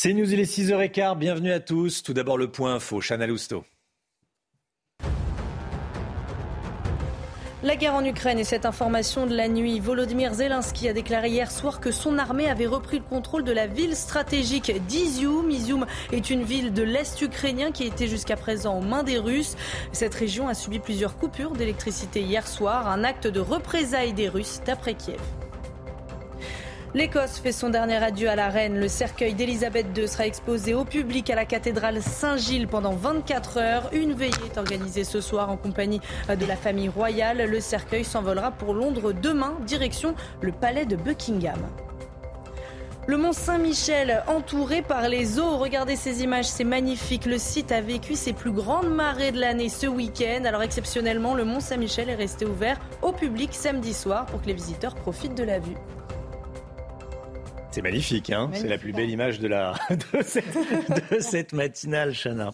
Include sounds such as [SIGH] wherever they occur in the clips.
C'est News, il est 6h15. Bienvenue à tous. Tout d'abord, le point info. Chana Lousteau. La guerre en Ukraine et cette information de la nuit. Volodymyr Zelensky a déclaré hier soir que son armée avait repris le contrôle de la ville stratégique d'Izium. Izium est une ville de l'Est ukrainien qui était jusqu'à présent aux mains des Russes. Cette région a subi plusieurs coupures d'électricité hier soir, un acte de représailles des Russes d'après Kiev. L'Écosse fait son dernier adieu à la reine. Le cercueil d'Élisabeth II sera exposé au public à la cathédrale Saint-Gilles pendant 24 heures. Une veillée est organisée ce soir en compagnie de la famille royale. Le cercueil s'envolera pour Londres demain, direction le palais de Buckingham. Le mont Saint-Michel entouré par les eaux. Regardez ces images, c'est magnifique. Le site a vécu ses plus grandes marées de l'année ce week-end. Alors exceptionnellement, le mont Saint-Michel est resté ouvert au public samedi soir pour que les visiteurs profitent de la vue. C'est magnifique, hein c'est la plus belle image de, la, [LAUGHS] de, cette, de cette matinale, Chana.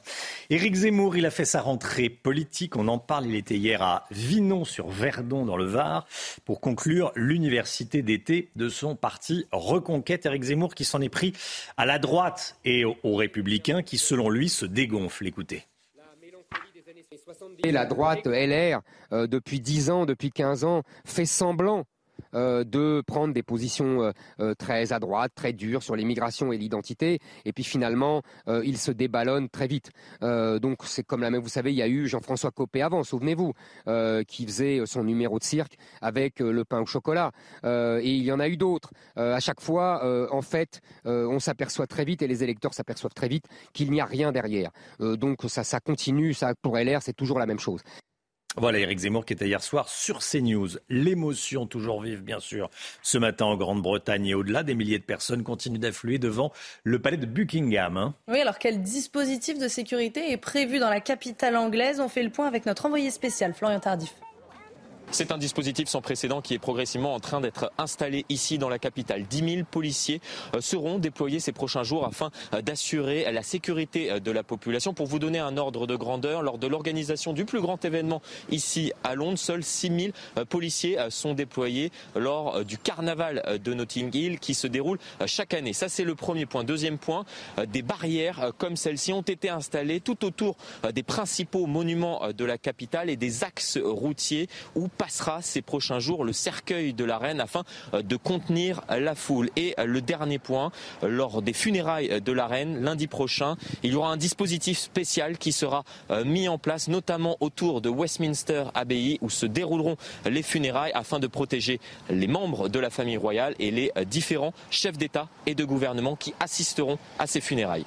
Éric Zemmour, il a fait sa rentrée politique. On en parle. Il était hier à Vinon-sur-Verdon, dans le Var, pour conclure l'université d'été de son parti Reconquête. Éric Zemmour qui s'en est pris à la droite et aux, Républicains qui, selon lui, se dégonflent. Écoutez. Et la droite LR, euh, depuis 10 ans, depuis 15 ans, fait semblant de prendre des positions euh, euh, très à droite, très dures sur l'immigration et l'identité, et puis finalement, il se déballonne très vite. donc c'est comme la même, vous savez, il y a eu Jean-François Copé avant, souvenez-vous, qui faisait son numéro de cirque avec le pain au chocolat, et il y en a eu d'autres. à chaque fois, en fait, on s'aperçoit très vite, et les électeurs s'aperçoivent très vite, qu'il n'y a rien derrière. donc ça, continue, ça pour LR, c'est toujours la même chose. Voilà Eric Zemmour qui était hier soir sur CNews. L'émotion toujours vive, bien sûr. Ce matin en Grande-Bretagne et au-delà, des milliers de personnes continuent d'affluer devant le palais de Buckingham. Hein. Oui, alors quel dispositif de sécurité est prévu dans la capitale anglaise? On fait le point avec notre envoyé spécial, Florian Tardif. C'est un dispositif sans précédent qui est progressivement en train d'être installé ici dans la capitale. 10 000 policiers euh, seront déployés ces prochains jours afin euh, d'assurer la sécurité euh, de la population. Pour vous donner un ordre de grandeur, lors de l'organisation du plus grand événement ici à Londres, seuls 6 000 policiers sont déployés lors du carnaval de Notting Hill qui se déroule chaque année. Ça, c'est le premier point. Deuxième point, des barrières comme celle-ci ont été installées tout autour des principaux monuments de la capitale et des axes routiers où passera ces prochains jours le cercueil de la reine afin euh, de contenir la foule. Et euh, le dernier point, euh, lors des funérailles de la reine, lundi prochain, il y aura un dispositif spécial qui sera mis en place, notamment autour de Westminster Abbey, où se dérouleront les funérailles afin de protéger les membres de la famille royale et les différents chefs d'État et de gouvernement qui assisteront à ces funérailles.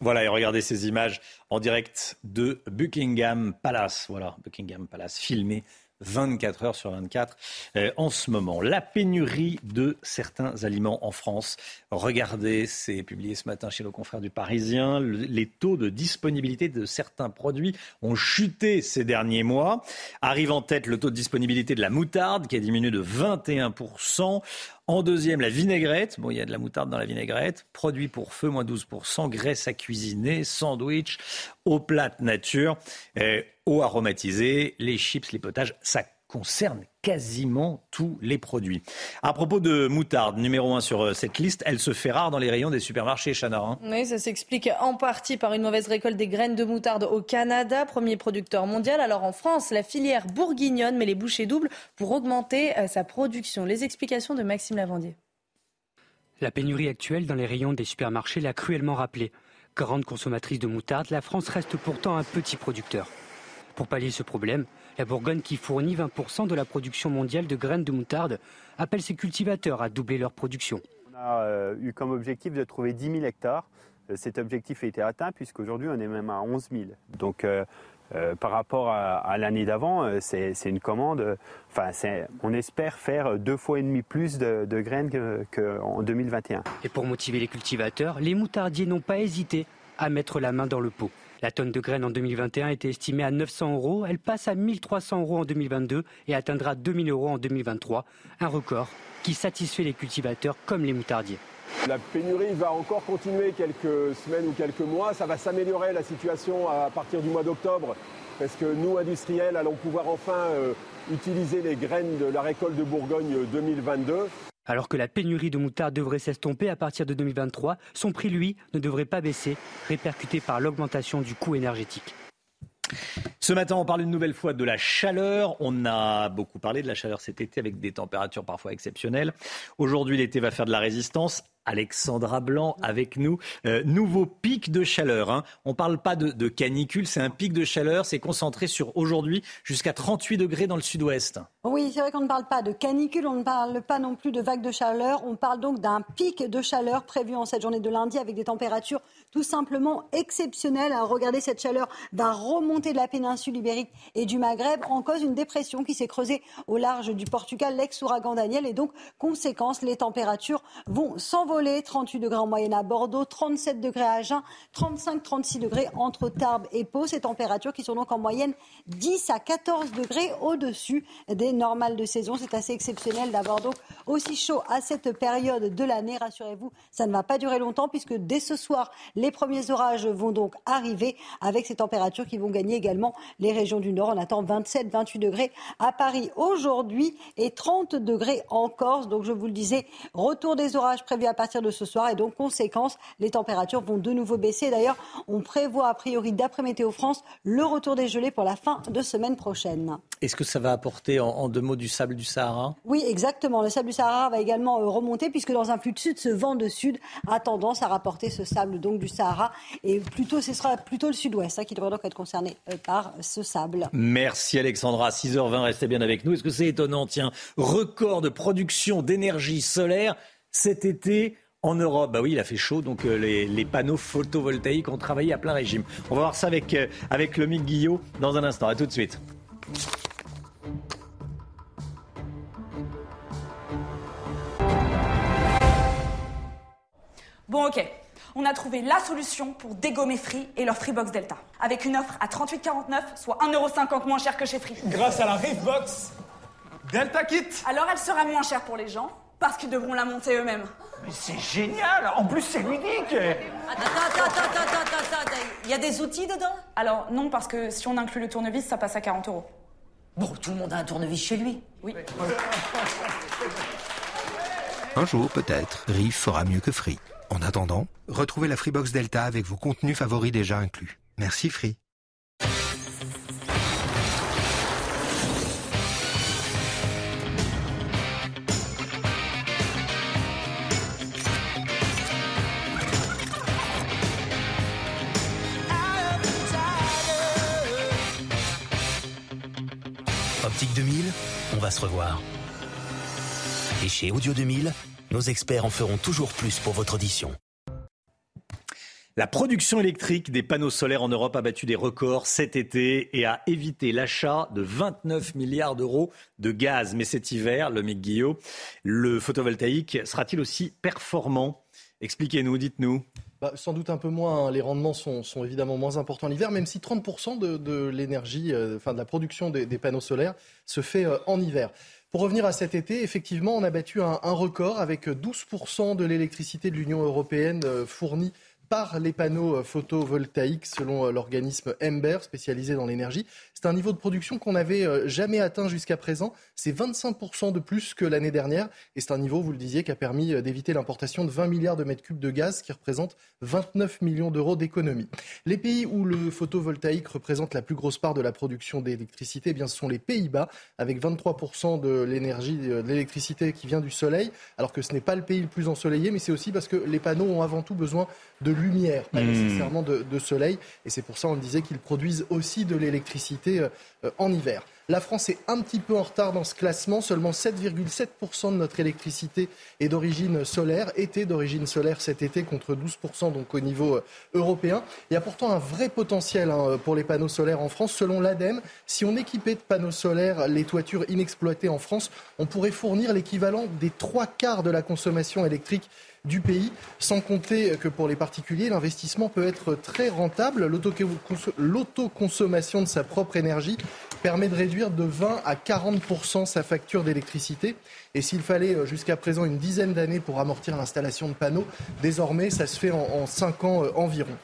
Voilà, et regardez ces images en direct de Buckingham Palace. Voilà, Buckingham Palace, filmé 24 heures sur 24 euh, en ce moment. La pénurie de certains aliments en France. Regardez, c'est publié ce matin chez nos confrères du Parisien. les taux de disponibilité de certains produits ont chuté ces derniers mois. Arrive en tête le taux de disponibilité de la moutarde qui a diminué de 21%. En deuxième, la vinaigrette. Bon, il y a de la moutarde dans la vinaigrette. Produit pour feu, moins 12%. Graisse à cuisiner, sandwich, eau plate nature, euh, eau aromatisée, les chips, les potages. Ça concerne quasiment tous les produits. À propos de moutarde, numéro un sur euh, cette liste, elle se fait rare dans les rayons des supermarchés, Chana. Hein. oui, ça s'explique en partie par une mauvaise récolte des graines de moutarde au Canada, premier producteur mondial. Alors en France, la filière bourguignonne met les bouchées doubles pour augmenter euh, sa production. Les explications de Maxime Lavandier. La pénurie actuelle dans les rayons des supermarchés l'a cruellement rappelé. Grande consommatrice de moutarde, la France reste pourtant un petit producteur. Pour pallier ce problème, la Bourgogne, qui fournit 20% de la production mondiale de graines de moutarde, appelle ses cultivateurs à doubler leur production. On a euh, eu comme objectif de trouver 10 000 hectares. Euh, cet objectif a été atteint puisqu'aujourd'hui on est même à 11 000. Donc euh, Euh, par rapport à, l'année d'avant, c'est une commande. Enfin, on espère faire deux fois et demi plus de, graines qu'en 2021. Et pour motiver les cultivateurs, les moutardiers n'ont pas hésité à mettre la main dans le pot. La tonne de graines en 2021 était estimée à 900 euros. Elle passe à 1300 euros en 2022 et atteindra 2000 euros en 2023. Un record qui satisfait les cultivateurs comme les moutardiers. La pénurie va encore continuer quelques semaines ou quelques mois. Ça va s'améliorer la situation à partir du mois d'octobre parce que nous, industriels, allons pouvoir enfin euh, utiliser les graines de la récolte de Bourgogne 2022. Alors que la pénurie de moutarde devrait s'estomper à partir de 2023, son prix, lui, ne devrait pas baisser, répercuté par l'augmentation du coût énergétique. Ce matin, on parle une nouvelle fois de la chaleur. On a beaucoup parlé de la chaleur cet été avec des températures parfois exceptionnelles. Aujourd'hui, l'été va faire de la résistance. Alexandra Blanc avec nous. Euh, nouveau pic de chaleur. Hein. On ne parle pas de, canicule, c'est un pic de chaleur. C'est concentré sur aujourd'hui jusqu'à 38 degrés dans le sud-ouest. Oui, c'est vrai qu'on ne parle pas de canicule, on ne parle pas non plus de vague de chaleur. On parle donc d'un pic de chaleur prévu en cette journée de lundi avec des températures tout simplement exceptionnelles. regardez, cette chaleur va remonter de la péninsule ibérique et du Maghreb en cause une dépression qui s'est creusée au large du Portugal, l'ex-ouragan Daniel. Et donc, conséquence, les températures vont s'envoler 38 degrés en moyenne à Bordeaux, 37 degrés à Agen, 35-36 degrés entre Tarbes et Pau. Ces températures qui sont donc en moyenne 10 à 14 degrés au-dessus des normales de saison. C'est assez exceptionnel d'avoir donc aussi chaud à cette période de l'année. Rassurez-vous, ça ne va pas durer longtemps puisque dès ce soir, les premiers orages vont donc arriver avec ces températures qui vont gagner également les régions du Nord. On attend 27-28 degrés à Paris aujourd'hui et 30 degrés en Corse. Donc je vous le disais, retour des orages prévus à partir de ce soir. Et donc, conséquence, les températures vont de nouveau baisser. D'ailleurs, on prévoit a priori, d'après Météo France, le retour des gelées pour la fin de semaine prochaine. Est-ce que ça va apporter en, deux mots du sable du Sahara? Oui, exactement. Le sable du Sahara va également euh, remonter puisque dans un flux de sud, ce vent de sud a tendance à rapporter ce sable donc du Sahara. Et plutôt, ce sera plutôt le sud-ouest hein, qui devrait donc être concerné euh, par ce sable. Merci Alexandra. 6h20, restez bien avec nous. Est-ce que c'est étonnant? Tiens, record de production d'énergie solaire cet été en Europe. Bah oui, il a fait chaud, donc euh, les, panneaux photovoltaïques ont travaillé à plein régime. On va voir ça avec, euh, avec le Mick Guillot dans un instant. À tout de suite. Bon, ok. On a trouvé la solution pour dégommer Free et leur Freebox Delta. Avec une offre à 38,49, soit 1,50€ moins cher que chez Free. Grâce à la Freebox Delta Kit Alors elle sera moins chère pour les gens, parce qu'ils devront la monter eux-mêmes. Mais c'est génial En plus, c'est ludique Attends, attends, attends, attends, attends, Il y a des outils dedans? Alors, non, parce que si on inclut le tournevis, ça passe à 40 euros. Bon, tout le monde a un tournevis chez lui. Oui. Un jour, peut-être, Riff fera mieux que Free. En attendant, retrouvez la Freebox Delta avec vos contenus favoris déjà inclus. Merci Free. Optique 2000, on va se revoir. Et chez Audio 2000, nos experts en feront toujours plus pour votre audition. La production électrique des panneaux solaires en Europe a battu des records cet été et a évité l'achat de 29 milliards d'euros de gaz. Mais cet hiver, le Mick Guillaume, le photovoltaïque sera-t-il aussi performant? Expliquez-nous, dites-nous. Bah, sans doute un peu moins. Hein. Les rendements sont, évidemment moins importants l'hiver, même si 30% de, l'énergie, euh, enfin de la production des, panneaux solaires se fait euh, en hiver. Pour revenir à cet été, effectivement, on a battu un, record avec 12% de l'électricité de l'Union européenne euh, fournie par les panneaux euh, photovoltaïques selon euh, l'organisme Ember spécialisé dans l'énergie. C'est un niveau de production qu'on n'avait euh, jamais atteint jusqu'à présent. C'est 25% de plus que l'année dernière et c'est un niveau, vous le disiez, qui a permis d'éviter l'importation de 20 milliards de mètres cubes de gaz qui représente 29 millions d'euros d'économie. Les pays où le photovoltaïque représente la plus grosse part de la production d'électricité, eh ce sont les Pays-Bas avec 23% de l'énergie de l'électricité qui vient du soleil, alors que ce n'est pas le pays le plus ensoleillé, mais c'est aussi parce que les panneaux ont avant tout besoin de lumière, pas hmm. nécessairement de, soleil. Et c'est pour ça on disait qu'ils produisent aussi de l'électricité euh, en hiver. La France est un petit peu en retard dans ce classement. Seulement 7,7% de notre électricité est d'origine solaire, était d'origine solaire cet été contre 12% donc au niveau euh, européen. Il y a pourtant un vrai potentiel hein, pour les panneaux solaires en France. Selon l'ADEME, si on équipait de panneaux solaires les toitures inexploitées en France, on pourrait fournir l'équivalent des trois quarts de la consommation électrique du pays, sans compter que pour les particuliers, l'investissement peut être très rentable. L'autoconsommation de sa propre énergie permet de réduire de 20 à 40 sa facture d'électricité. Et s'il fallait euh, jusqu'à présent une dizaine d'années pour amortir l'installation de panneaux, désormais ça se fait en, 5 ans euh, environ.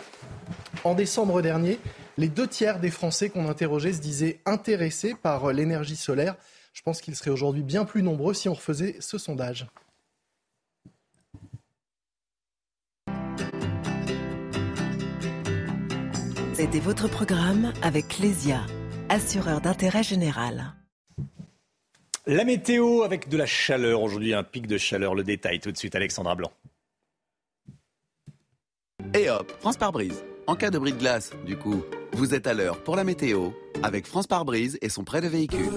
En décembre dernier, les deux tiers des Français qu'on interrogeait se disaient intéressés par euh, l'énergie solaire. Je pense qu'ils seraient aujourd'hui bien plus nombreux si on refaisait ce sondage. C'était votre programme avec Clésia, assureur d'intérêt général. La météo avec de la chaleur aujourd'hui, un pic de chaleur. Le détail tout de suite, Alexandra Blanc. Et hop, France par brise. En cas de bris de glace, du coup, vous êtes à l'heure pour la météo avec France par brise et son prêt de véhicule.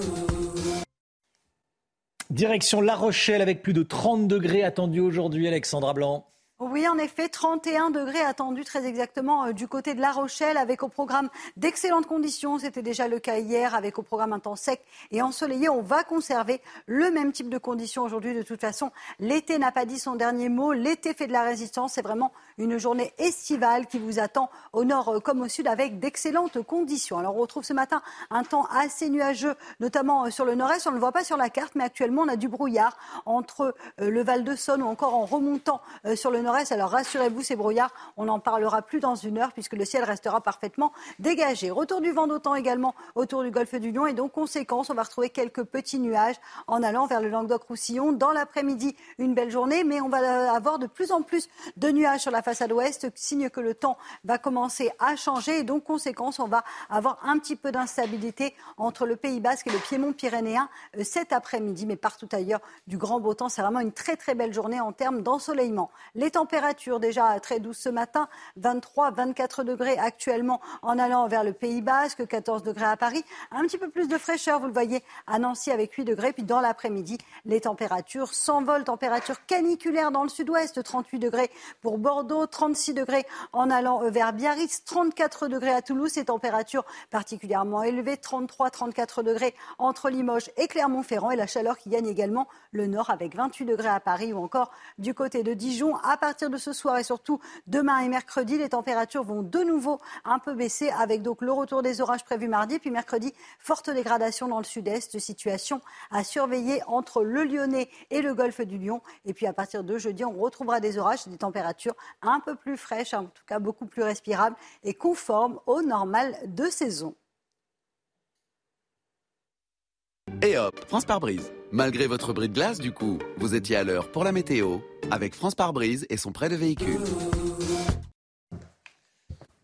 Direction La Rochelle avec plus de 30 degrés attendus aujourd'hui, Alexandra Blanc. Oui, en effet, 31 degrés attendus très exactement euh, du côté de La Rochelle, avec au programme d'excellentes conditions. C'était déjà le cas hier, avec au programme un temps sec et ensoleillé. On va conserver le même type de conditions aujourd'hui. De toute façon, l'été n'a pas dit son dernier mot. L'été fait de la résistance. C'est vraiment une journée estivale qui vous attend au nord euh, comme au sud, avec d'excellentes conditions. Alors, on retrouve ce matin un temps assez nuageux, notamment euh, sur le nord-est. On ne le voit pas sur la carte, mais actuellement, on a du brouillard entre le Val de Saône ou encore en remontant sur le nord alors rassurez-vous, ces brouillards, on n'en parlera plus dans une heure puisque le ciel restera parfaitement dégagé. Retour du vent d'autant également autour du golfe du Lion et donc conséquence, on va retrouver quelques petits nuages en allant vers le Languedoc-Roussillon. Dans l'après-midi, une belle journée, mais on va avoir de plus en plus de nuages sur la façade ouest, signe que le temps va commencer à changer et donc conséquence, on va avoir un petit peu d'instabilité entre le Pays Basque et le Piémont pyrénéen euh, cet après-midi, mais partout ailleurs du grand beau temps. C'est vraiment une très très belle journée en termes d'ensoleillement. Les température déjà très douce ce matin, 23, 24 degrés actuellement en allant vers le Pays Basque, 14 degrés à Paris. Un petit peu plus de fraîcheur, vous le voyez, à Nancy avec 8 degrés. Puis dans l'après-midi, les températures s'envolent. Température caniculaire dans le sud-ouest, 38 degrés pour Bordeaux, 36 degrés en allant vers Biarritz, 34 degrés à Toulouse. Ces températures particulièrement élevées, 33, 34 degrés entre Limoges et Clermont-Ferrand. Et la chaleur qui gagne également le nord avec 28 degrés à Paris ou encore du côté de Dijon à partir de ce soir et surtout demain et mercredi, les températures vont de nouveau un peu baisser avec donc le retour des orages prévus mardi. Puis mercredi, forte dégradation dans le sud-est, situation à surveiller entre le Lyonnais et le golfe du Lion. Et puis à partir de jeudi, on retrouvera des orages et des températures un peu plus fraîches, en tout cas beaucoup plus respirables et conformes au normal de saison. Et hop, France par brise. Malgré votre bris de glace, du coup, vous étiez à l'heure pour la météo avec France par brise et son prêt de véhicule.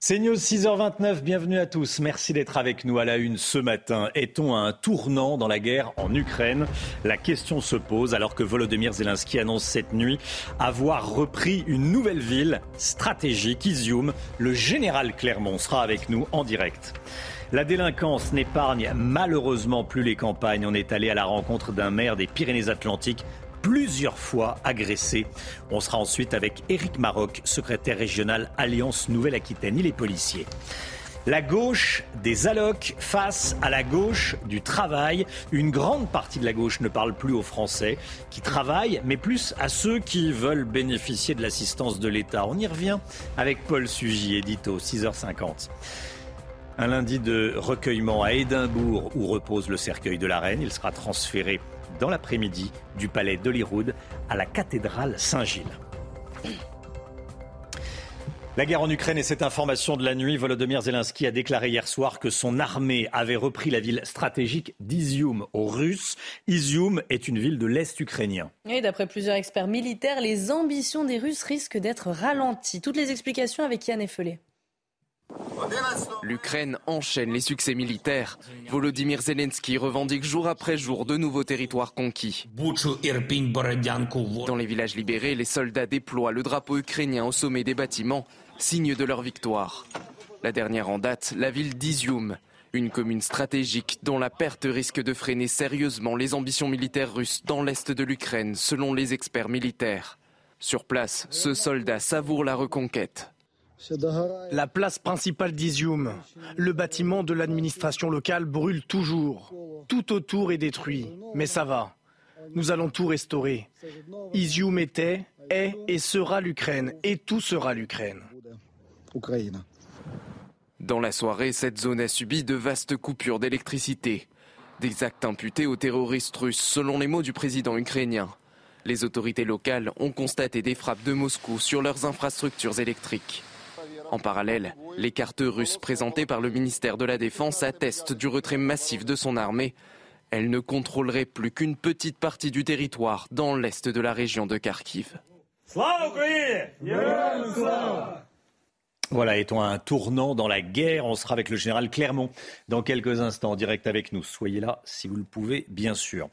C'est News 6h29, bienvenue à tous. Merci d'être avec nous à la une ce matin. Est-on à un tournant dans la guerre en Ukraine? La question se pose alors que Volodymyr Zelensky annonce cette nuit avoir repris une nouvelle ville stratégique, Izium. Le général Clermont sera avec nous en direct. La délinquance n'épargne malheureusement plus les campagnes. On est allé à la rencontre d'un maire des Pyrénées-Atlantiques plusieurs fois agressé. On sera ensuite avec Éric Maroc, secrétaire régional Alliance Nouvelle-Aquitaine. Il est policier. La gauche des allocs face à la gauche du travail. Une grande partie de la gauche ne parle plus aux Français qui travaillent, mais plus à ceux qui veulent bénéficier de l'assistance de l'État. On y revient avec Paul Sugy, édito, 6h50. Un lundi de recueillement à Édimbourg où repose le cercueil de la reine. Il sera transféré dans l'après-midi du palais d'Holyrood à la cathédrale Saint-Gilles. La guerre en Ukraine et cette information de la nuit, Volodymyr Zelensky a déclaré hier soir que son armée avait repris la ville stratégique d'Izium aux Russes. Izium est une ville de l'Est ukrainien. Et d'après plusieurs experts militaires, les ambitions des Russes risquent d'être ralenties. Toutes les explications avec Yann Effelé. L'Ukraine enchaîne les succès militaires. Volodymyr Zelensky revendique jour après jour de nouveaux territoires conquis. Dans les villages libérés, les soldats déploient le drapeau ukrainien au sommet des bâtiments, signe de leur victoire. La dernière en date, la ville d'Izium, Une commune stratégique dont la perte risque de freiner sérieusement les ambitions militaires russes dans l'est de l'Ukraine, selon les experts militaires. Sur place, ce soldat savoure la reconquête. La place principale d'Izium, le bâtiment de l'administration locale brûle toujours. Tout autour est détruit, mais ça va. Nous allons tout restaurer. Izium était, est et sera l'Ukraine, et tout sera l'Ukraine. Dans la soirée, cette zone a subi de vastes coupures d'électricité. Des actes imputés aux terroristes russes, selon les mots du président ukrainien. Les autorités locales ont constaté des frappes de Moscou sur leurs infrastructures électriques. En parallèle, les cartes russes présentées par le ministère de la Défense attestent du retrait massif de son armée. Elle ne contrôlerait plus qu'une petite partie du territoire dans l'est de la région de Kharkiv. Voilà, à un tournant dans la guerre? On sera avec le général Clermont dans quelques instants, direct avec nous. Soyez là si vous le pouvez, bien sûr.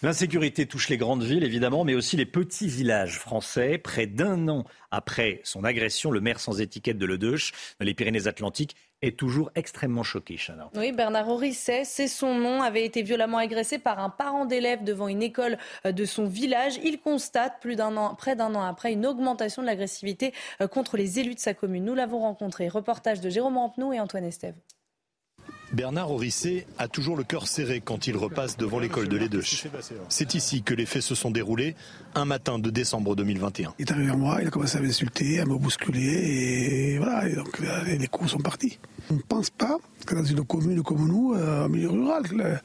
L'insécurité touche les grandes villes, évidemment, mais aussi les petits villages français. Près d'un an après son agression, le maire sans étiquette de Ledeuche, dans les Pyrénées-Atlantiques, est toujours extrêmement choqué, Chana. Oui, Bernard Orisset, c'est son nom, avait été violemment agressé par un parent d'élève devant une école euh, de son village. Il constate, près d'un an après, une augmentation de l'agressivité euh, contre les élus de sa commune. Nous l'avons rencontré. Reportage de Jérôme Rampenou et Antoine Estève. Bernard Orissé a toujours le cœur serré quand il repasse devant l'école de l'Edeuche. C'est ici que les faits se sont déroulés un matin de décembre 2021. Il est arrivé vers moi, il a commencé à m'insulter, à me bousculer et voilà, et donc les coups sont partis. On ne pense pas que dans une commune comme nous, euh, en milieu rural,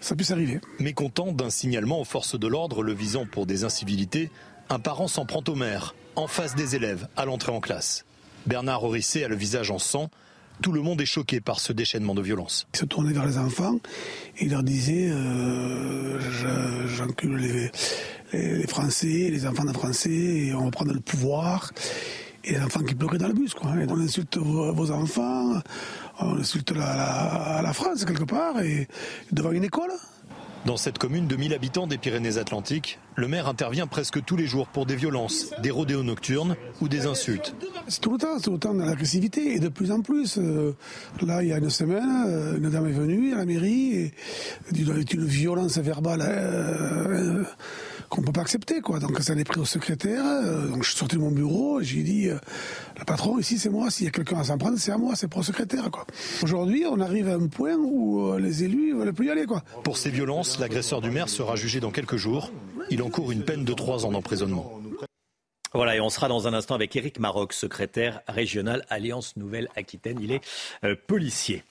ça puisse arriver. Mécontent d'un signalement aux forces de l'ordre le visant pour des incivilités, un parent s'en prend au maire, en face des élèves, à l'entrée en classe. Bernard Orissé a le visage en sang, tout le monde est choqué par ce déchaînement de violence. Il se tournait vers les enfants et il leur disait euh, J'encule les, Français, les enfants de Français, et on va prendre le pouvoir. Et les enfants qui pleuraient dans le bus, quoi. Et on insulte vos, enfants, on insulte la, la, France quelque part, et devant une école. Dans cette commune de 1000 habitants des Pyrénées-Atlantiques, le maire intervient presque tous les jours pour des violences, des rodéos nocturnes ou des insultes. C'est tout le temps, c'est tout le temps de l'agressivité et de plus en plus. Euh, là, il y a une semaine, euh, une dame est venue à la mairie et avec une violence verbale. Euh, qu'on peut pas accepter, quoi. Donc ça l'est pris au secrétaire. Euh, donc je suis sorti de mon bureau et j'ai dit, euh, le patron ici c'est moi. S'il y a quelqu'un à s'en prendre, c'est à moi, c'est pour le secrétaire, quoi. Aujourd'hui, on arrive à un point où euh, les élus veulent plus y aller, quoi. Pour ces violences, l'agresseur du maire sera jugé dans quelques jours. Il encourt une peine de trois ans d'emprisonnement. Voilà, et on sera dans un instant avec Éric Maroc, secrétaire régional Alliance Nouvelle-Aquitaine. Il est euh, policier.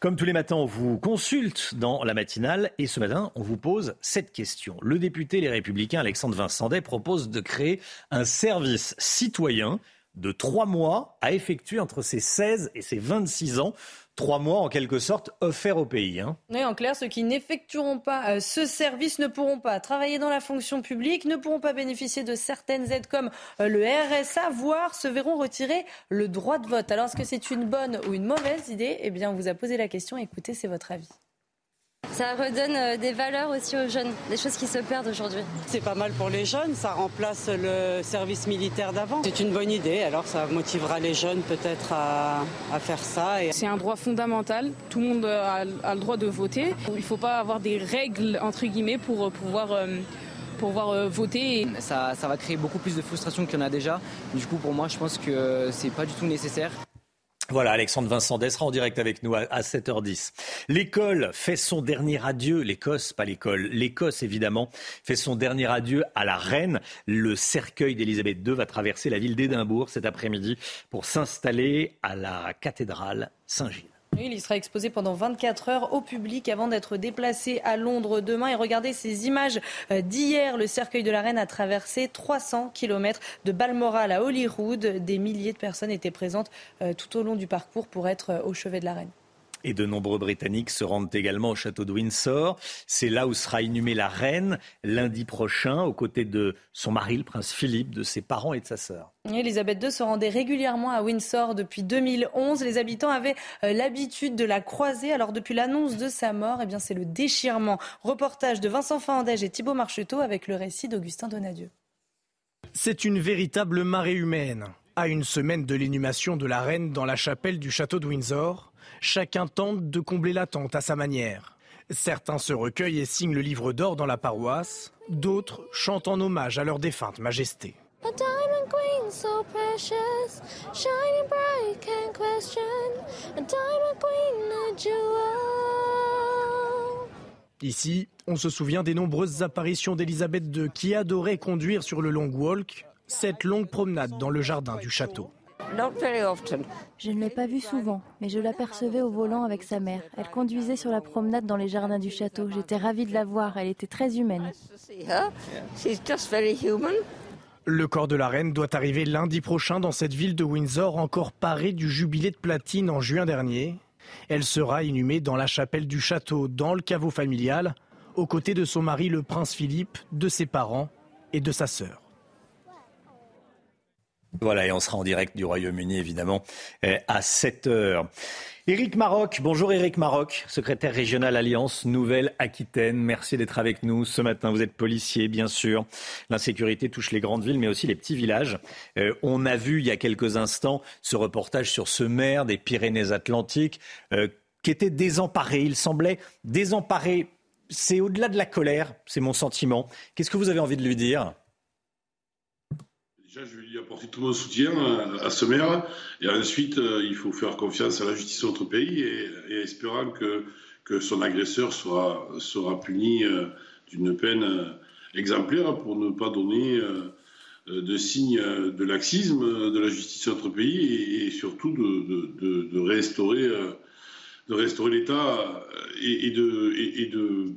Comme tous les matins, on vous consulte dans la matinale et ce matin, on vous pose cette question. Le député Les Républicains, Alexandre Vincendet, propose de créer un service citoyen de trois mois à effectuer entre ses 16 et ses 26 ans trois mois en quelque sorte offerts au pays. Hein. Oui, en clair, ceux qui n'effectueront pas euh, ce service ne pourront pas travailler dans la fonction publique, ne pourront pas bénéficier de certaines aides comme euh, le RSA, voire se verront retirer le droit de vote. Alors, est-ce que c'est une bonne ou une mauvaise idée? Eh bien, on vous a posé la question. Écoutez, c'est votre avis. Ça redonne euh, des valeurs aussi aux jeunes, des choses qui se perdent aujourd'hui. C'est pas mal pour les jeunes, ça remplace le service militaire d'avant. C'est une bonne idée, alors ça motivera les jeunes peut-être à, faire ça. C'est un droit fondamental, tout le monde a, le droit de voter. Il ne faut pas avoir des règles, entre guillemets, pour pouvoir... Euh, pouvoir euh, voter. Ça, ça va créer beaucoup plus de frustration qu'il y en a déjà. Du coup, pour moi, je pense que c'est pas du tout nécessaire. Voilà, Alexandre Vincent sera en direct avec nous à 7h10. L'école fait son dernier adieu, l'Écosse, pas l'école, l'Écosse évidemment, fait son dernier adieu à la reine. Le cercueil d'Élisabeth II va traverser la ville d'Édimbourg cet après-midi pour s'installer à la cathédrale Saint-Gilles il sera exposé pendant 24 heures au public avant d'être déplacé à Londres demain. Et regardez ces images euh, d'hier. Le cercueil de la reine a traversé 300 km de Balmoral à Holyrood. Des milliers de personnes étaient présentes euh, tout au long du parcours pour être euh, au chevet de la reine. Et de nombreux Britanniques se rendent également au château de Windsor. C'est là où sera inhumée la reine lundi prochain, aux côtés de son mari, le prince Philippe, de ses parents et de sa sœur. Elisabeth II se rendait régulièrement à Windsor depuis 2011. Les habitants avaient euh, l'habitude de la croiser. Alors depuis l'annonce de sa mort, eh bien c'est le déchirement. Reportage de Vincent Fandège et Thibault Marcheteau avec le récit d'Augustin Donadieu. C'est une véritable marée humaine. À une semaine de l'inhumation de la reine dans la chapelle du château de Windsor, chacun tente de combler l'attente à sa manière. Certains se recueillent et signent le livre d'or dans la paroisse, d'autres chantent en hommage à leur défunte majesté. Ici, on se souvient des nombreuses apparitions d'Elisabeth II qui adorait conduire sur le long walk, cette longue promenade dans le jardin du château. Je ne l'ai pas vue souvent, mais je l'apercevais au volant avec sa mère. Elle conduisait sur la promenade dans les jardins du château. J'étais ravie de la voir, elle était très humaine. Le corps de la reine doit arriver lundi prochain dans cette ville de Windsor encore parée du jubilé de platine en juin dernier. Elle sera inhumée dans la chapelle du château, dans le caveau familial, aux côtés de son mari le prince Philippe, de ses parents et de sa sœur. Voilà, et on sera en direct du Royaume-Uni, évidemment, euh, à 7 heures. Éric Maroc, bonjour Éric Maroc, secrétaire régional Alliance Nouvelle-Aquitaine. Merci d'être avec nous ce matin. Vous êtes policier, bien sûr. L'insécurité touche les grandes villes, mais aussi les petits villages. Euh, on a vu il y a quelques instants ce reportage sur ce maire des Pyrénées-Atlantiques euh, qui était désemparé. Il semblait désemparé. C'est au-delà de la colère, c'est mon sentiment. Qu'est-ce que vous avez envie de lui dire? Je vais lui apporter tout mon soutien à, ce maire. Et ensuite, euh, il faut faire confiance à la justice de notre pays et, espérant que, son agresseur sera, puni euh, d'une peine euh, exemplaire pour ne pas donner de signes de laxisme de la justice de notre pays et, surtout de, restaurer. l'État et, de, et,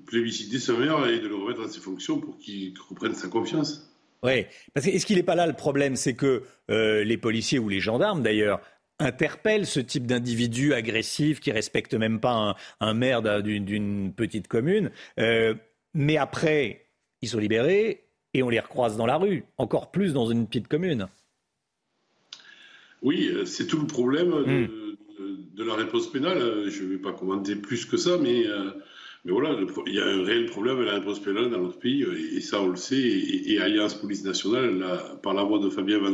plébisciter ce maire et de le remettre dans ses fonctions pour qu'il reprenne sa confiance. Oui, parce que est-ce qu'il n'est pas là le problème? C'est que euh, les policiers ou les gendarmes, d'ailleurs, interpellent ce type d'individus agressifs qui respectent même pas un, maire d'une petite commune. Euh, mais après, ils sont libérés et on les recroise dans la rue, encore plus dans une petite commune. Oui, euh, c'est tout le problème de, hmm. la réponse pénale. Je ne vais pas commenter plus que ça, mais mais voilà, il y a un réel problème avec la réponse pénale dans notre pays, et, ça on le sait, et, Alliance Police Nationale, par la voix de Fabien Van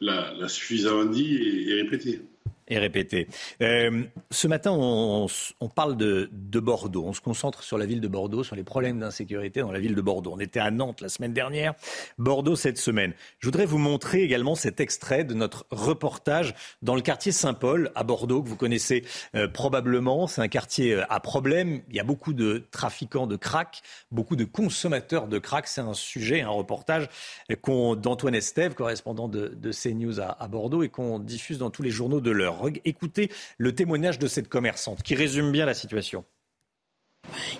l'a suffisamment dit et répété et répété. Euh, ce matin, on, parle de, Bordeaux. On se concentre sur la ville de Bordeaux, sur les problèmes d'insécurité dans la ville de Bordeaux. On était à Nantes la semaine dernière, Bordeaux cette semaine. Je voudrais vous montrer également cet extrait de notre reportage dans le quartier Saint-Paul à Bordeaux, que vous connaissez euh, probablement. C'est un quartier euh, à problème. Il y a beaucoup de trafiquants de crack, beaucoup de consommateurs de crack. C'est un sujet, un reportage d'Antoine Estève, correspondant de, CNews à Bordeaux, et qu'on diffuse dans tous les journaux de l'heure. Écoutez le témoignage de cette commerçante qui résume bien la situation.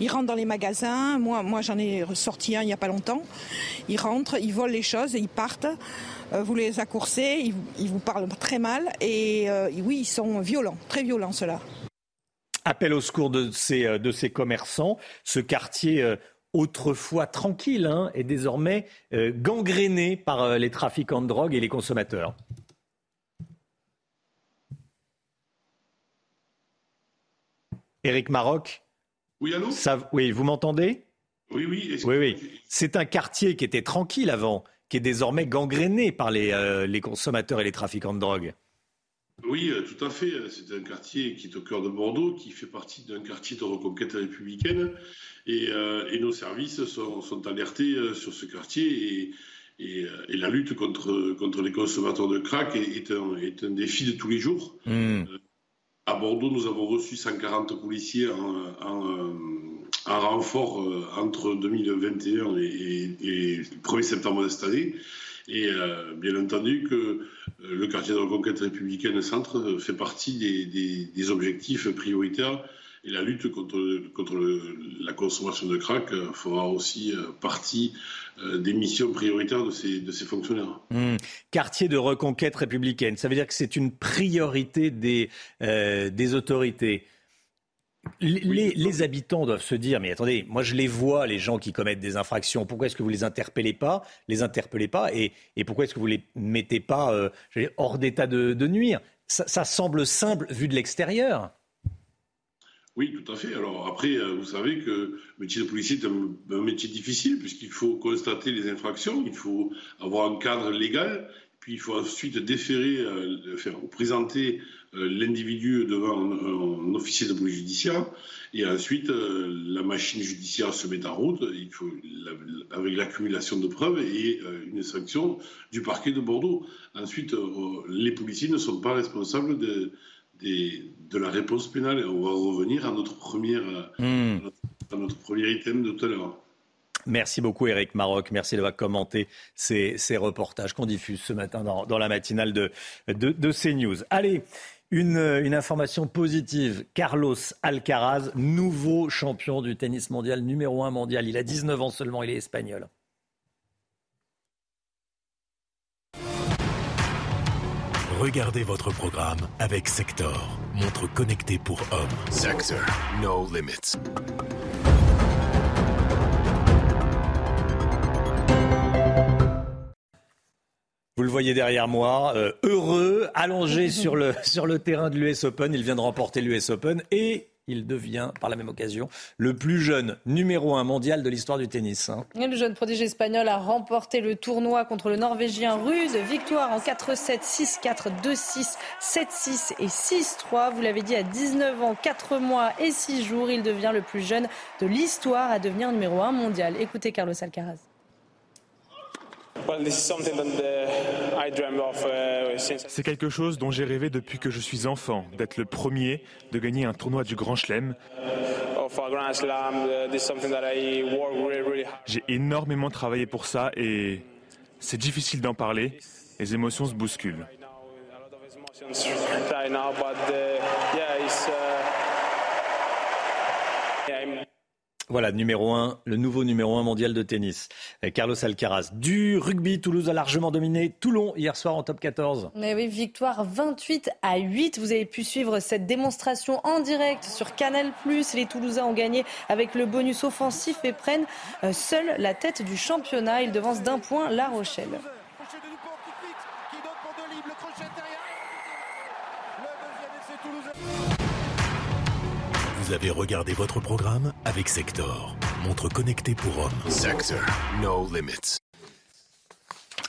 Ils rentrent dans les magasins. Moi, moi j'en ai ressorti un il n'y a pas longtemps. Ils rentrent, ils volent les choses, ils partent. Euh, vous les accoursez, ils, vous parlent très mal. Et euh, oui, ils sont violents, très violents ceux-là. Appel au secours de ces, euh, de ces commerçants. Ce quartier autrefois tranquille hein, est désormais gangréné par les trafiquants de drogue et les consommateurs. Éric Maroc Oui, allô? Oui, vous m'entendez? Oui, oui. Oui, oui. C'est un quartier qui était tranquille avant, qui est désormais gangréné par les, euh, les consommateurs et les trafiquants de drogue. Oui, euh, tout à fait. C'est un quartier qui est au cœur de Bordeaux, qui fait partie d'un quartier de reconquête républicaine. Et, euh, nos services sont, alertés sur ce quartier. Et, la lutte contre, contre les consommateurs de crack est, un, est un, défi de tous les jours. Hmm. À Bordeaux, nous avons reçu 140 policiers en, renfort euh, entre 2021 et, le 1er septembre de cette année. Et euh, bien entendu que euh, le quartier de reconquête républicaine centre fait partie des objectifs prioritaires et la lutte contre, contre la consommation de crack euh, fera aussi euh, partie euh, des missions prioritaires de ces, de ces fonctionnaires. Mmh. Quartier de reconquête républicaine, ça veut dire que c'est une priorité des, des autorités. Les, les, habitants doivent se dire, mais attendez, moi je les vois, les gens qui commettent des infractions, pourquoi est-ce que vous les interpellez pas, les interpellez pas, et, et pourquoi est-ce que vous les mettez pas hors d'état de, de, nuire? Ça, ça semble simple vu de l'extérieur. Oui, tout à fait. Alors après, euh, vous savez que le métier de policier est un, métier difficile puisqu'il faut constater les infractions, il faut avoir un cadre légal, puis il faut ensuite déférer, euh, faire présenter euh, l'individu devant un, officier de police judiciaire, et ensuite la machine judiciaire se met en route, il faut, avec l'accumulation de preuves et une sanction du parquet de Bordeaux. Ensuite, les policiers ne sont pas responsables de, de la réponse pénale. On va revenir à notre, première, hmm. à notre premier item de tout à l'heure. Merci beaucoup Eric Maroc. Merci d'avoir commenté ces, reportages qu'on diffuse ce matin dans, la matinale de, de, CNews. Allez, une, une, information positive. Carlos Alcaraz, nouveau champion du tennis mondial, numéro un mondial. Il a 19 ans seulement, il est espagnol. Regardez votre programme avec Sector, montre connectée pour hommes. Sector, no limits. Vous le voyez derrière moi, euh, heureux, allongé sur le, [LAUGHS] sur le terrain de l'US Open. Il vient de remporter l'US Open et il devient, par la même occasion, le plus jeune numéro un mondial de l'histoire du tennis. Hein. le jeune prodige espagnol a remporté le tournoi contre le Norvégien Rude. Victoire en 4-7, 6-4, 2-6, 7-6 et 6-3. Vous l'avez dit, à 19 ans, 4 mois et 6 jours, il devient le plus jeune de l'histoire à devenir numéro un mondial. Écoutez Carlos Alcaraz. C'est quelque chose dont j'ai rêvé depuis que je suis enfant, d'être le premier de gagner un tournoi du Grand Chelem. Uh, j'ai énormément travaillé pour ça et c'est difficile d'en parler. Les émotions se bousculent. Voilà, numéro un, le nouveau numéro un mondial de tennis, euh, Carlos Alcaraz. Du rugby, Toulouse a largement dominé Toulon hier soir en top 14. Mais oui, victoire 28 à 8. Vous avez pu suivre cette démonstration en direct sur Canal+. Les Toulousains ont gagné avec le bonus offensif et prennent euh, seule la tête du championnat. Ils devancent d'un point La Rochelle. Vous avez regardé votre programme avec Sector, montre connectée pour hommes. Sector, no limits.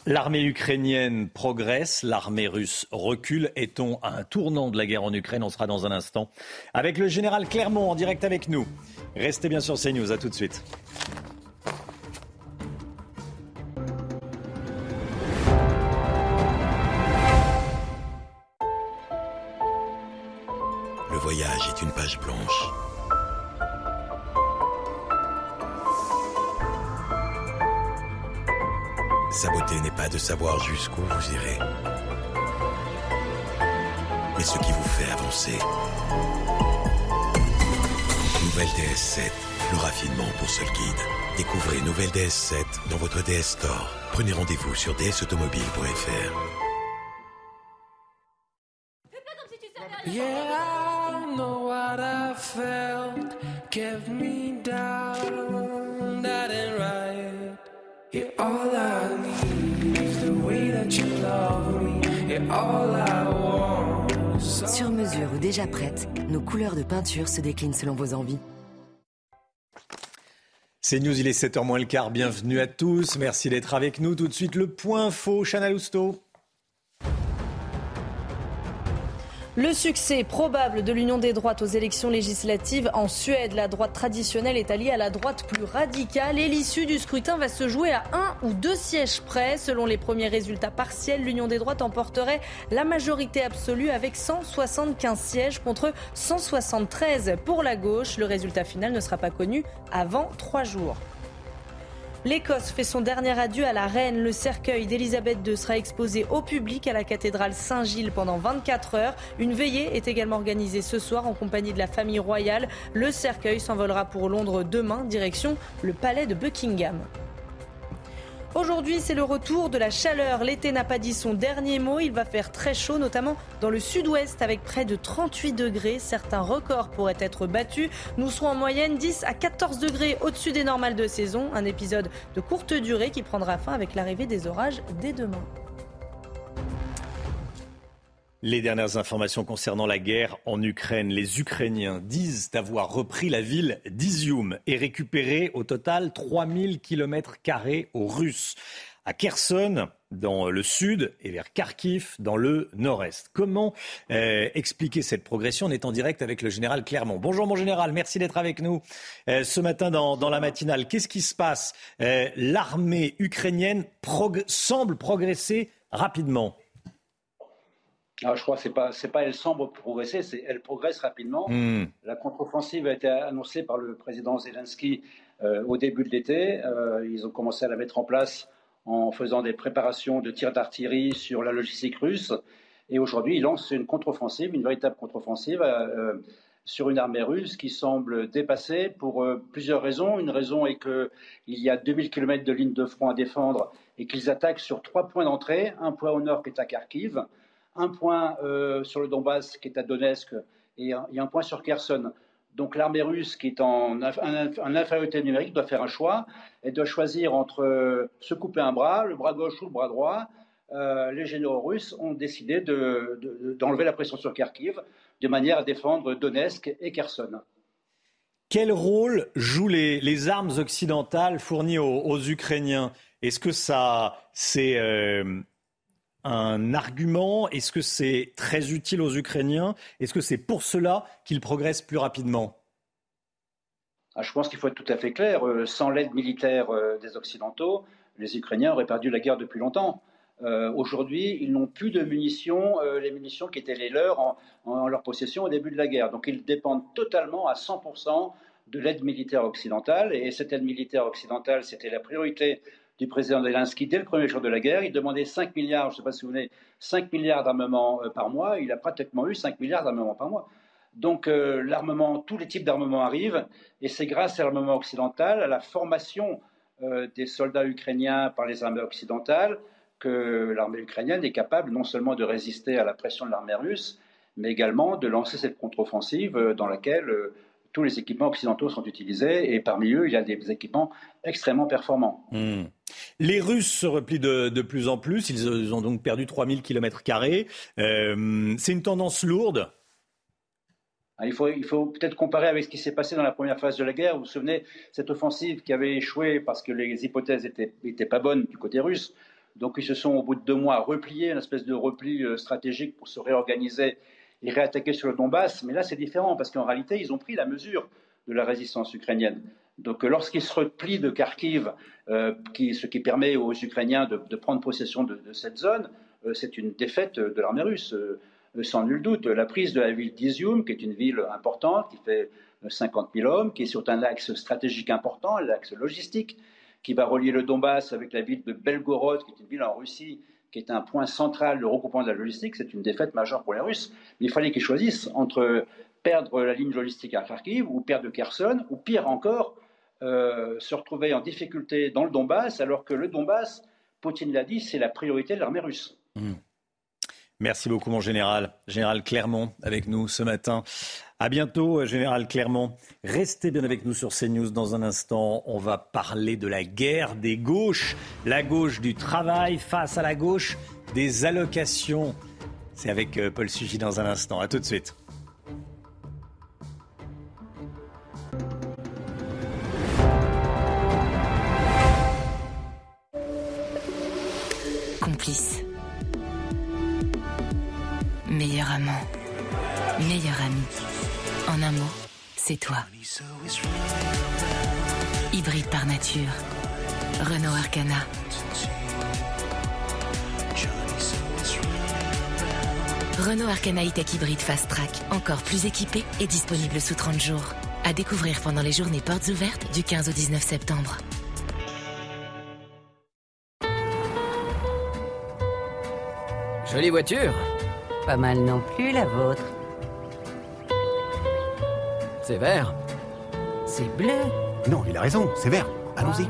L'armée ukrainienne progresse, l'armée russe recule. Est-on à un tournant de la guerre en Ukraine? On sera dans un instant avec le général Clermont en direct avec nous. Restez bien sur CNews, à tout de suite. Une page blanche. Sa beauté n'est pas de savoir jusqu'où vous irez, mais ce qui vous fait avancer. Nouvelle DS7, le raffinement pour seul guide. Découvrez Nouvelle DS7 dans votre DS Store. Prenez rendez-vous sur dsautomobile.fr. Sur mesure ou déjà prête, nos couleurs de peinture se déclinent selon vos envies. C'est News, il est 7h moins le quart. Bienvenue à tous. Merci d'être avec nous. Tout de suite, le point faux, Chana Lousteau. Le succès probable de l'Union des droites aux élections législatives en Suède, la droite traditionnelle est alliée à la droite plus radicale et l'issue du scrutin va se jouer à un ou deux sièges près. Selon les premiers résultats partiels, l'Union des droites emporterait la majorité absolue avec 175 sièges contre 173 pour la gauche. Le résultat final ne sera pas connu avant trois jours. L'Écosse fait son dernier adieu à la reine. Le cercueil d'Elisabeth II sera exposé au public à la cathédrale Saint-Gilles pendant 24 heures. Une veillée est également organisée ce soir en compagnie de la famille royale. Le cercueil s'envolera pour Londres demain, direction le palais de Buckingham. Aujourd'hui, c'est le retour de la chaleur. L'été n'a pas dit son dernier mot. Il va faire très chaud, notamment dans le sud-ouest, avec près de 38 degrés. Certains records pourraient être battus. Nous serons en moyenne 10 à 14 degrés au-dessus des normales de saison. Un épisode de courte durée qui prendra fin avec l'arrivée des orages dès demain. Les dernières informations concernant la guerre en Ukraine. Les Ukrainiens disent avoir repris la ville d'Izium et récupéré au total 3000 km aux Russes. à Kherson dans le sud et vers Kharkiv dans le nord-est. Comment euh, expliquer cette progression? On est en direct avec le général Clermont. Bonjour mon général, merci d'être avec nous euh, ce matin dans, la matinale. Qu'est-ce qui se passe? Euh, L'armée ukrainienne semble progresser rapidement. Je crois que c'est pas c'est pas elle semble progresser, c'est elle progresse rapidement. Hmm. La contre-offensive a été annoncée par le président Zelensky au début de l'été. ils ont commencé à la mettre en place en faisant des préparations de tirs d'artillerie sur la logistique russe. Et aujourd'hui, il lance une contre-offensive, une véritable contre-offensive euh, sur une armée russe qui semble dépassée pour euh, plusieurs raisons. Une raison est qu'il y a 2000 km de ligne de front à défendre et qu'ils attaquent sur trois points d'entrée. Un point au nord qui est à Kharkiv, un point euh, sur le Donbass qui est à Donetsk et un, et un point sur Kherson. Donc l'armée russe, qui est en, infériorité numérique, doit faire un choix. Elle doit choisir entre euh, se couper un bras, le bras gauche ou le bras droit. Euh, les généraux russes ont décidé d'enlever la pression sur Kharkiv de manière à défendre Donetsk et Kherson. Quel rôle jouent les, armes occidentales fournies aux, Ukrainiens? Est-ce que ça, c'est un argument Est-ce que c'est très utile aux Ukrainiens? Est-ce que c'est pour cela qu'ils progressent plus rapidement? Ah, Je pense qu'il faut être tout à fait clair. Euh, sans l'aide militaire euh, des Occidentaux, les Ukrainiens auraient perdu la guerre depuis longtemps. Euh, aujourd'hui, ils n'ont plus de munitions, les munitions qui étaient les leurs en, en, leur possession au début de la guerre. Donc ils dépendent totalement à 100% de l'aide militaire occidentale. Et cette aide militaire occidentale, c'était la priorité du président Zelensky dès le premier jour de la guerre. Il demandait 5 milliards, je ne sais pas si vous voulez, 5 milliards d'armement euh, par mois. Il a pratiquement eu 5 milliards d'armement par mois. Donc euh, l'armement, tous les types d'armement arrivent, et c'est grâce à l'armement occidental, à la formation euh, des soldats ukrainiens par les armées occidentales, que l'armée ukrainienne est capable non seulement de résister à la pression de l'armée russe, mais également de lancer cette contre-offensive dans laquelle tous les équipements occidentaux sont utilisés et parmi eux, il y a des équipements extrêmement performants. Hmm. Les Russes se replient de, plus en plus. Ils ont donc perdu 3000 km. Euh, c'est une tendance lourde. Ah, il faut, il faut peut-être comparer avec ce qui s'est passé dans la première phase de la guerre. Vous vous souvenez, cette offensive qui avait échoué parce que les hypothèses n'étaient pas bonnes du côté russe. Donc ils se sont au bout de deux mois repliés, une espèce de repli euh, stratégique pour se réorganiser et réattaquer sur le Donbass. Mais là, c'est différent parce qu'en réalité, ils ont pris la mesure de la résistance ukrainienne. Donc, euh, lorsqu'ils se replient de Kharkiv, euh, ce qui permet aux Ukrainiens de, prendre possession de, cette zone, euh, c'est une défaite de l'armée russe, sans nul doute. La prise de la ville d'Izium, qui est une ville importante, qui fait 50 000 hommes, qui est sur un axe stratégique important, l'axe logistique, qui va relier le Donbass avec la ville de Belgorod, qui est une ville en Russie qui est un point central de regroupement de la logistique, c'est une défaite majeure pour les Russes. Mais il fallait qu'ils choisissent entre perdre la ligne logistique à Kharkiv ou perdre Kherson, ou pire encore, euh, se retrouver en difficulté dans le Donbass, alors que le Donbass, Poutine l'a dit, c'est la priorité de l'armée russe. Hmm. Merci beaucoup, mon général. Général Clermont, avec nous ce matin. À bientôt, euh, Général Clermont. Restez bien avec nous sur CNews. Dans un instant, on va parler de la guerre des gauches. La gauche du travail face à la gauche des allocations. C'est avec euh, Paul Sugy dans un instant. À tout de suite. Complice amant. Meilleur ami. En un mot, c'est toi. Hybride par nature. Renault Arcana. Renault Arcana E-Tech Hybride Fast Track, encore plus équipé et disponible sous 30 jours. À découvrir pendant les journées portes ouvertes du 15 au 19 septembre. Jolie voiture pas mal non plus la vôtre. C'est vert. C'est bleu. Non, il a raison, c'est vert. Allons-y.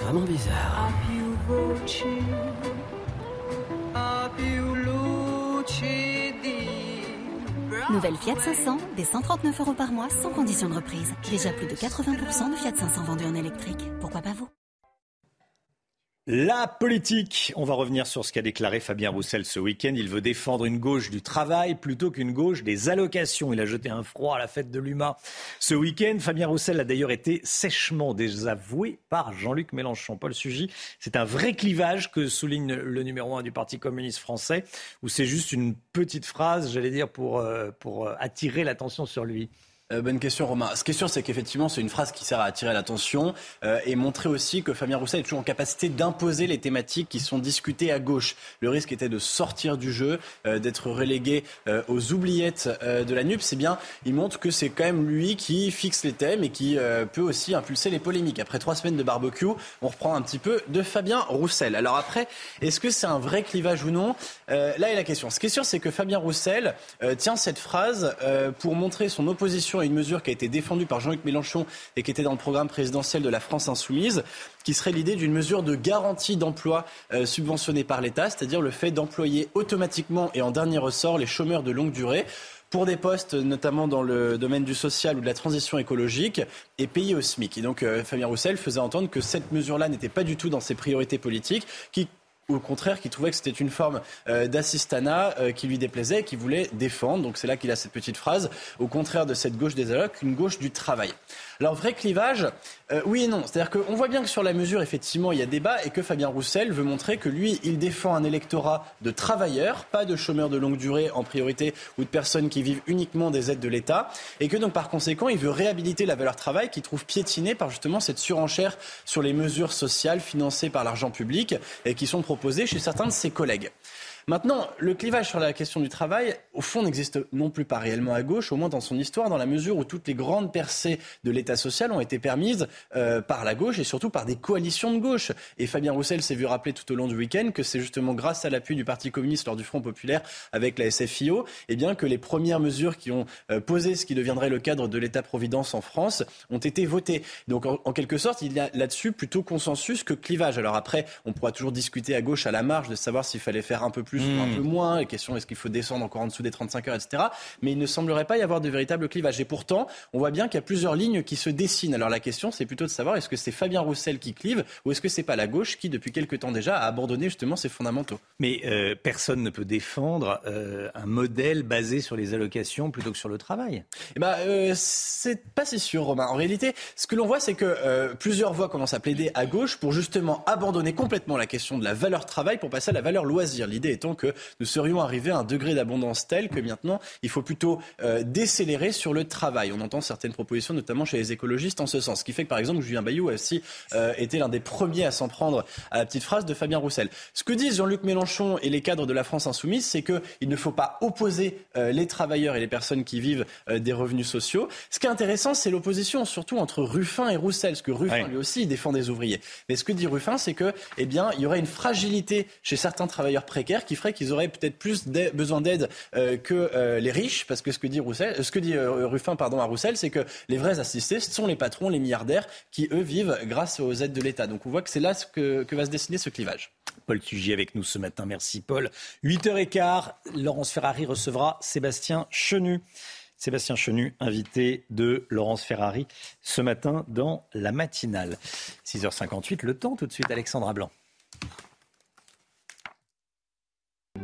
Vraiment bizarre. Nouvelle Fiat 500, des 139 euros par mois sans condition de reprise. Déjà plus de 80% de Fiat 500 vendus en électrique. Pourquoi pas vous La politique. On va revenir sur ce qu'a déclaré Fabien Roussel ce week-end. Il veut défendre une gauche du travail plutôt qu'une gauche des allocations. Il a jeté un froid à la fête de l'UMA. Ce week-end, Fabien Roussel a d'ailleurs été sèchement désavoué par Jean-Luc Mélenchon. Paul Sugy, c'est un vrai clivage que souligne le numéro un du Parti communiste français, ou c'est juste une petite phrase, j'allais dire, pour, euh, pour euh, attirer l'attention sur lui euh, bonne question, Romain. Ce qui est sûr, c'est qu'effectivement, c'est une phrase qui sert à attirer l'attention euh, et montrer aussi que Fabien Roussel est toujours en capacité d'imposer les thématiques qui sont discutées à gauche. Le risque était de sortir du jeu, euh, d'être relégué aux oubliettes de la NUP. C'est bien, il montre que c'est quand même lui qui fixe les thèmes et qui peut aussi impulser les polémiques. Après trois semaines de barbecue, on reprend un petit peu de Fabien Roussel. Alors après, est-ce que c'est un vrai clivage ou non? Là est la question. Ce qui est sûr, c'est que Fabien Roussel tient cette phrase pour montrer son opposition une mesure qui a été défendue par Jean-Luc Mélenchon et qui était dans le programme présidentiel de la France insoumise, qui serait l'idée d'une mesure de garantie d'emploi euh, subventionnée par l'État, c'est-à-dire le fait d'employer automatiquement et en dernier ressort les chômeurs de longue durée pour des postes notamment dans le domaine du social ou de la transition écologique et payés au SMIC. Et donc euh, Fabien Roussel faisait entendre que cette mesure-là n'était pas du tout dans ses priorités politiques, qui au contraire qui trouvait que c'était une forme euh, d'assistanat euh, qui lui déplaisait et qui voulait défendre. Donc c'est là qu'il a cette petite phrase, au contraire de cette gauche des allocs, une gauche du travail. Alors vrai clivage, euh, oui et non. C'est-à-dire qu'on voit bien que sur la mesure, effectivement, il y a débat et que Fabien Roussel veut montrer que lui, il défend un électorat de travailleurs, pas de chômeurs de longue durée en priorité ou de personnes qui vivent uniquement des aides de l'État. Et que donc par conséquent, il veut réhabiliter la valeur travail qui trouve piétinée par justement cette surenchère sur les mesures sociales financées par l'argent public et qui sont proposées chez certains de ses collègues. Maintenant, le clivage sur la question du travail, au fond, n'existe non plus pas réellement à gauche, au moins dans son histoire, dans la mesure où toutes les grandes percées de l'État social ont été permises euh, par la gauche et surtout par des coalitions de gauche. Et Fabien Roussel s'est vu rappeler tout au long du week-end que c'est justement grâce à l'appui du Parti communiste lors du Front populaire avec la SFIO, eh bien que les premières mesures qui ont euh, posé ce qui deviendrait le cadre de l'État-providence en France ont été votées. Donc en, en quelque sorte, il y a là-dessus plutôt consensus que clivage. Alors après, on pourra toujours discuter à gauche à la marge de savoir s'il fallait faire un peu plus un hmm. peu moins. La question est-ce qu'il faut descendre encore en dessous des 35 heures, etc. Mais il ne semblerait pas y avoir de véritable clivage. Et pourtant, on voit bien qu'il y a plusieurs lignes qui se dessinent. Alors la question, c'est plutôt de savoir est-ce que c'est Fabien Roussel qui clive ou est-ce que c'est pas la gauche qui, depuis quelque temps déjà, a abandonné justement ses fondamentaux? Mais euh, personne ne peut défendre euh, un modèle basé sur les allocations plutôt que sur le travail. Eh ben, euh, c'est pas si sûr, Romain. En réalité, ce que l'on voit, c'est que plusieurs voix commencent à plaider à gauche pour justement abandonner complètement la question de la valeur travail pour passer à la valeur loisir. L'idée que nous serions arrivés à un degré d'abondance tel que maintenant, il faut plutôt euh, décélérer sur le travail. On entend certaines propositions, notamment chez les écologistes, en ce sens. Ce qui fait que, par exemple, Julien Bayou a aussi euh, été l'un des premiers à s'en prendre à la petite phrase de Fabien Roussel. Ce que disent Jean-Luc Mélenchon et les cadres de la France insoumise, c'est qu'il ne faut pas opposer euh, les travailleurs et les personnes qui vivent des revenus sociaux. Ce qui est intéressant, c'est l'opposition, surtout entre Ruffin et Roussel, parce que Ruffin, lui aussi, défend des ouvriers. Mais ce que dit Ruffin, c'est que, eh bien, il y aurait une fragilité chez certains travailleurs précaires qui ferait qu'ils auraient peut-être plus besoin d'aide euh, que euh, les riches, parce que ce que dit, euh, Ruffin pardon, à Roussel, c'est que les vrais assistés, ce sont les patrons, les milliardaires, qui, eux, vivent grâce aux aides de l'État. Donc on voit que c'est là que, que va se dessiner ce clivage. Paul Tugy avec nous ce matin. Merci Paul. 8h15, Laurence Ferrari recevra Sébastien Chenu. Sébastien Chenu, invité de Laurence Ferrari ce matin dans la matinale. 6h58, le temps tout de suite, Alexandra Blanc.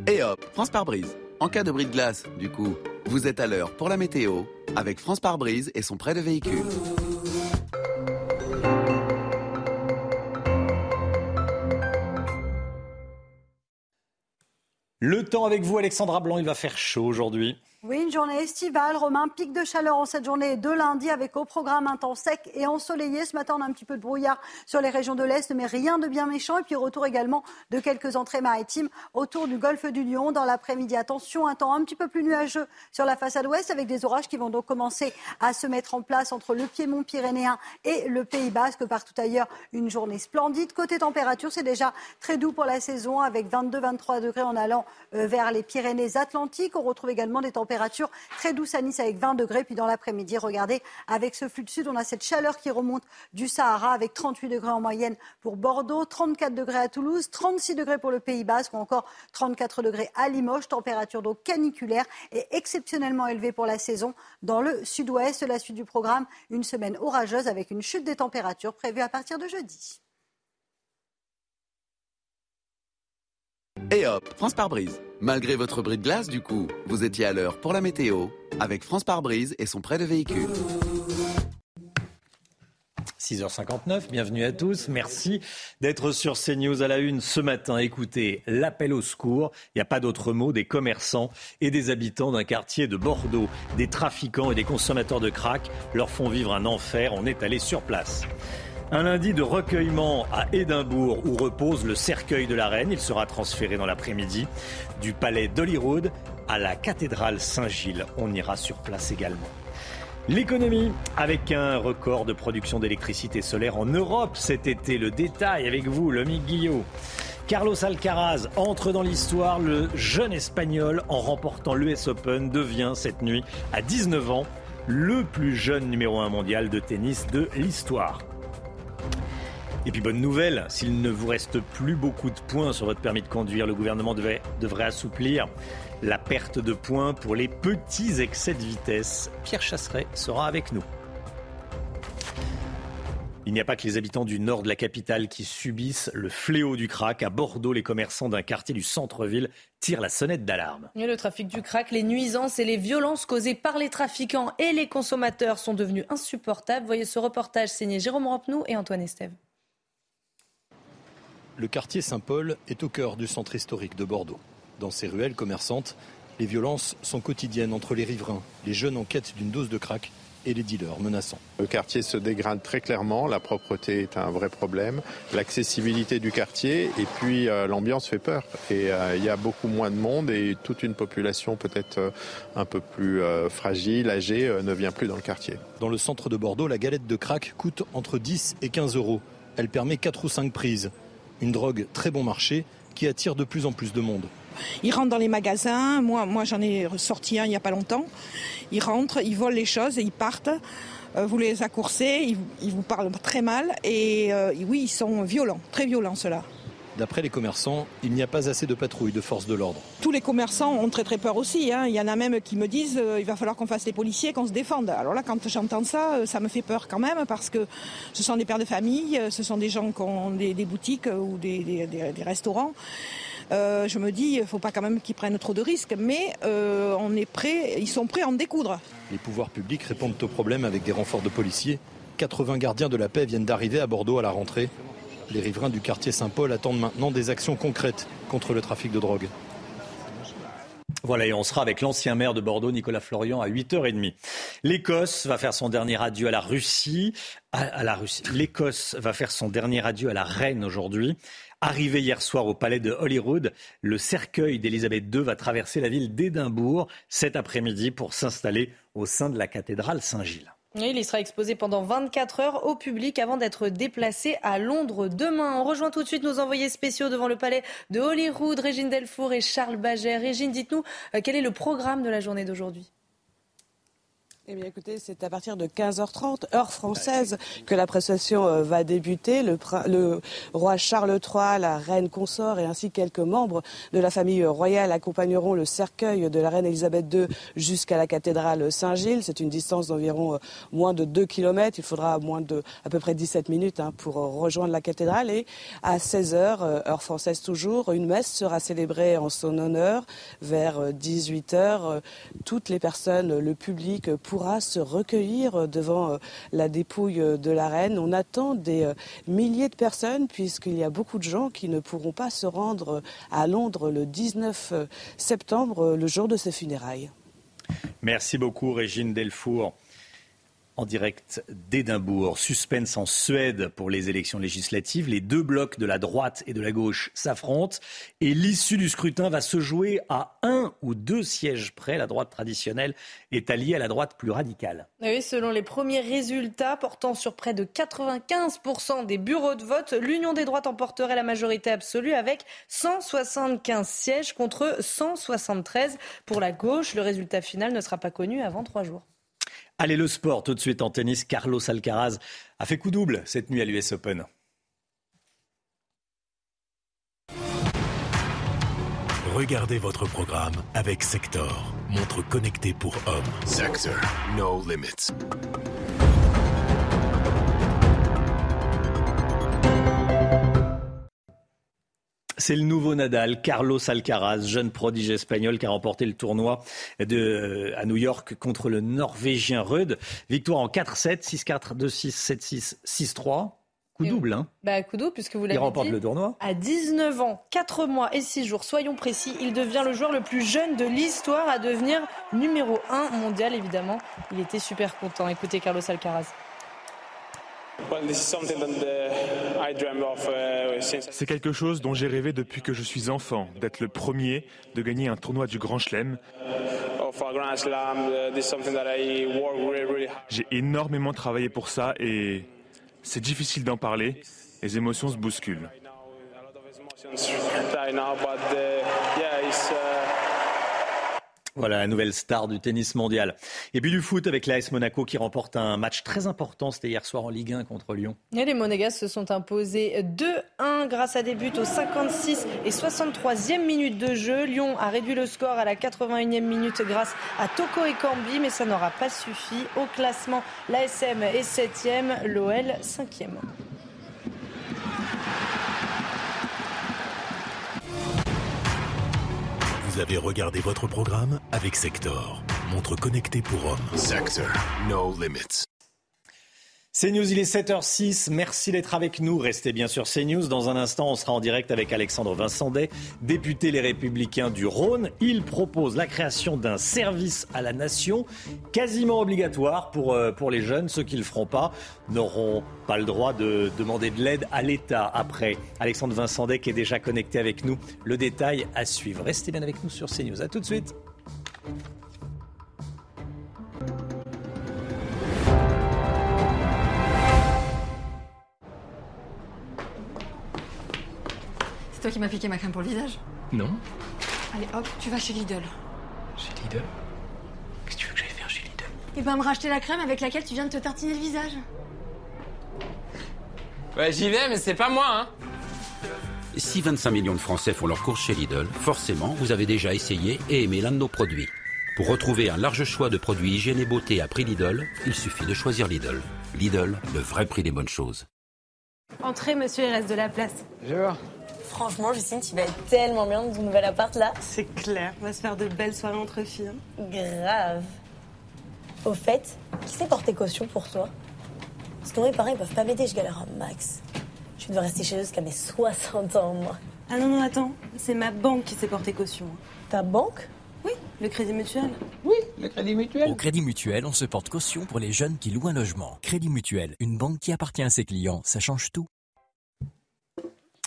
Et hop, France par brise. En cas de bris de glace, du coup, vous êtes à l'heure pour la météo avec France par brise et son prêt de véhicule. Le temps avec vous, Alexandra Blanc, il va faire chaud aujourd'hui. Oui, une journée estivale, Romain, pic de chaleur en cette journée de lundi avec au programme un temps sec et ensoleillé. Ce matin, on a un petit peu de brouillard sur les régions de l'Est, mais rien de bien méchant. Et puis retour également de quelques entrées maritimes autour du golfe du Lion. Dans l'après-midi, attention, un temps un petit peu plus nuageux sur la façade ouest avec des orages qui vont donc commencer à se mettre en place entre le piémont pyrénéen et le Pays Basque. Partout ailleurs, une journée splendide. Côté température, c'est déjà très doux pour la saison avec 22-23 degrés en allant euh, vers les Pyrénées-Atlantiques. On retrouve également des températures température très douce à Nice avec 20 degrés. Puis dans l'après-midi, regardez, avec ce flux de sud, on a cette chaleur qui remonte du Sahara avec 38 degrés en moyenne pour Bordeaux, 34 degrés à Toulouse, 36 degrés pour le Pays Basque ou encore 34 degrés à Limoges. Température donc caniculaire et exceptionnellement élevée pour la saison dans le sud-ouest. La suite du programme, une semaine orageuse avec une chute des températures prévue à partir de jeudi. Et hop, France par brise. Malgré votre bris de glace, du coup, vous étiez à l'heure pour la météo avec France par brise et son prêt de véhicule. 6h59, bienvenue à tous. Merci d'être sur CNews à la une ce matin. Écoutez, l'appel au secours, il n'y a pas d'autre mot, des commerçants et des habitants d'un quartier de Bordeaux, des trafiquants et des consommateurs de crack leur font vivre un enfer. On est allé sur place. Un lundi de recueillement à Édimbourg où repose le cercueil de la reine. Il sera transféré dans l'après-midi du palais d'Hollywood à la cathédrale Saint-Gilles. On ira sur place également. L'économie, avec un record de production d'électricité solaire en Europe cet été. Le détail avec vous, Lomi Guillot. Carlos Alcaraz entre dans l'histoire. Le jeune espagnol, en remportant l'US Open, devient cette nuit, à 19 ans, le plus jeune numéro 1 mondial de tennis de l'histoire. Et puis bonne nouvelle, s'il ne vous reste plus beaucoup de points sur votre permis de conduire, le gouvernement devait, devrait assouplir la perte de points pour les petits excès de vitesse. Pierre Chasseret sera avec nous. Il n'y a pas que les habitants du nord de la capitale qui subissent le fléau du crack. À Bordeaux, les commerçants d'un quartier du centre-ville tirent la sonnette d'alarme. Le trafic du crack, les nuisances et les violences causées par les trafiquants et les consommateurs sont devenus insupportables. Voyez ce reportage signé Jérôme Rampenou et Antoine Estève. Le quartier Saint-Paul est au cœur du centre historique de Bordeaux. Dans ces ruelles commerçantes, les violences sont quotidiennes entre les riverains, les jeunes en quête d'une dose de crack et les dealers menaçants. Le quartier se dégrade très clairement, la propreté est un vrai problème, l'accessibilité du quartier et puis euh, l'ambiance fait peur. Et euh, il y a beaucoup moins de monde et toute une population peut-être euh, un peu plus fragile, âgée, ne vient plus dans le quartier. Dans le centre de Bordeaux, la galette de crack coûte entre 10 et 15 euros. Elle permet 4 ou 5 prises. Une drogue très bon marché qui attire de plus en plus de monde. Ils rentrent dans les magasins. Moi, moi j'en ai sorti un il n'y a pas longtemps. Ils rentrent, ils volent les choses et ils partent. Euh, vous les accoursez, ils, vous parlent très mal. Et euh, oui, ils sont violents, très violents ceux-là. D'après les commerçants, il n'y a pas assez de patrouilles de forces de l'ordre. Tous les commerçants ont très très peur aussi. Hein. Il y en a même qui me disent euh, il va falloir qu'on fasse les policiers, qu'on se défende. Alors là, quand j'entends ça, ça me fait peur quand même parce que ce sont des pères de famille, ce sont des gens qui ont des, boutiques ou des, des restaurants. Euh, je me dis, il ne faut pas quand même qu'ils prennent trop de risques, mais euh, on est prêt, ils sont prêts à en découdre. Les pouvoirs publics répondent au problème avec des renforts de policiers. 80 gardiens de la paix viennent d'arriver à Bordeaux à la rentrée. Les riverains du quartier Saint-Paul attendent maintenant des actions concrètes contre le trafic de drogue. Voilà, et on sera avec l'ancien maire de Bordeaux, Nicolas Florian, à 8h30. L'Écosse va faire son dernier adieu à la Russie. À, la Russie. L'Écosse va faire son dernier adieu à la reine aujourd'hui. Arrivé hier soir au palais de Holyrood, le cercueil d'Elisabeth II va traverser la ville d'Édimbourg cet après-midi pour s'installer au sein de la cathédrale Saint-Gilles. Il sera exposé pendant 24 heures au public avant d'être déplacé à Londres demain. On rejoint tout de suite nos envoyés spéciaux devant le palais de Holyrood, Régine Delfour et Charles Baget. Régine, dites-nous euh, quel est le programme de la journée d'aujourd'hui? Eh bien, écoutez, c'est à partir de 15h30, heure française, que la prestation euh, va débuter. Le, roi Charles III, la reine consort et ainsi quelques membres de la famille royale accompagneront le cercueil de la reine Elisabeth II jusqu'à la cathédrale Saint-Gilles. C'est une distance d'environ euh, moins de 2 km. Il faudra moins de à peu près 17 minutes hein, pour euh, rejoindre la cathédrale. Et à 16h, heure française toujours, une messe sera célébrée en son honneur vers 18h. Toutes les personnes, le public, pour pourra se recueillir devant euh, la dépouille de la reine. On attend des euh, milliers de personnes puisqu'il y a beaucoup de gens qui ne pourront pas se rendre à Londres le 19 euh, septembre, le jour de ses funérailles. Merci beaucoup Régine Delfour en direct d'Édimbourg. Suspense en Suède pour les élections législatives. Les deux blocs de la droite et de la gauche s'affrontent et l'issue du scrutin va se jouer à un ou deux sièges près. La droite traditionnelle est alliée à la droite plus radicale. Oui, selon les premiers résultats portant sur près de 95% des bureaux de vote, l'Union des droites emporterait la majorité absolue avec 175 sièges contre 173 pour la gauche. Le résultat final ne sera pas connu avant trois jours. Allez, le sport, tout de suite en tennis. Carlos Alcaraz a fait coup double cette nuit à l'US Open. Regardez votre programme avec Sector, montre connectée pour hommes. Sector, no limits. C'est le nouveau Nadal, Carlos Alcaraz, jeune prodige espagnol qui a remporté le tournoi de, à New York contre le Norvégien Rudd. Victoire en 4-7, 6-4, 2-6, 7-6, 6-3. Coup double, hein bah, Coup double, puisque vous l'avez Il remporte dit, le tournoi. À 19 ans, 4 mois et 6 jours, soyons précis, il devient le joueur le plus jeune de l'histoire à devenir numéro 1 mondial, évidemment. Il était super content. Écoutez Carlos Alcaraz. C'est quelque chose dont j'ai rêvé depuis que je suis enfant, d'être le premier, de gagner un tournoi du Grand Chelem. J'ai énormément travaillé pour ça et c'est difficile d'en parler. Les émotions se bousculent. Voilà la nouvelle star du tennis mondial. Et puis du foot avec l'AS Monaco qui remporte un match très important. C'était hier soir en Ligue 1 contre Lyon. Les Monégas se sont imposés 2-1 grâce à des buts aux 56 et 63e minutes de jeu. Lyon a réduit le score à la 81e minute grâce à Toko et Cambi, mais ça n'aura pas suffi. Au classement, l'ASM est 7e, l'OL 5e. Vous avez regardé votre programme avec Sector, montre connectée pour hommes. Sector, no limits. CNews, il est 7h06. Merci d'être avec nous. Restez bien sûr CNews. Dans un instant, on sera en direct avec Alexandre Vincendet, député Les Républicains du Rhône. Il propose la création d'un service à la nation quasiment obligatoire pour, euh, pour les jeunes. Ceux qui ne le feront pas n'auront pas le droit de demander de l'aide à l'État après. Alexandre Vincendet qui est déjà connecté avec nous. Le détail à suivre. Restez bien avec nous sur CNews. A tout de suite. C'est toi qui m'as piqué ma crème pour le visage Non. Allez hop, tu vas chez Lidl. Chez Lidl Qu'est-ce que tu veux que j'aille faire chez Lidl Et ben me racheter la crème avec laquelle tu viens de te tartiner le visage. Ouais, j'y vais, mais c'est pas moi, hein Si 25 millions de Français font leurs courses chez Lidl, forcément, vous avez déjà essayé et aimé l'un de nos produits. Pour retrouver un large choix de produits hygiène et beauté à prix Lidl, il suffit de choisir Lidl. Lidl, le vrai prix des bonnes choses. Entrez, monsieur, il reste de la place. Je vois. Franchement, Justine, tu vas être tellement bien dans ton nouvel appart là. C'est clair, on va se faire de belles soirées entre filles. hein. Grave. Au fait, qui s'est porté caution pour toi? Parce que moi, mes parents, ils peuvent pas m'aider, je galère un max. Je dois rester chez eux jusqu'à mes 60 ans, moi. Ah non, non, attends, c'est ma banque qui s'est portée caution. Ta banque? Oui, le crédit mutuel. Oui, le crédit mutuel. Au Crédit Mutuel, on se porte caution pour les jeunes qui louent un logement. Crédit Mutuel, une banque qui appartient à ses clients, ça change tout.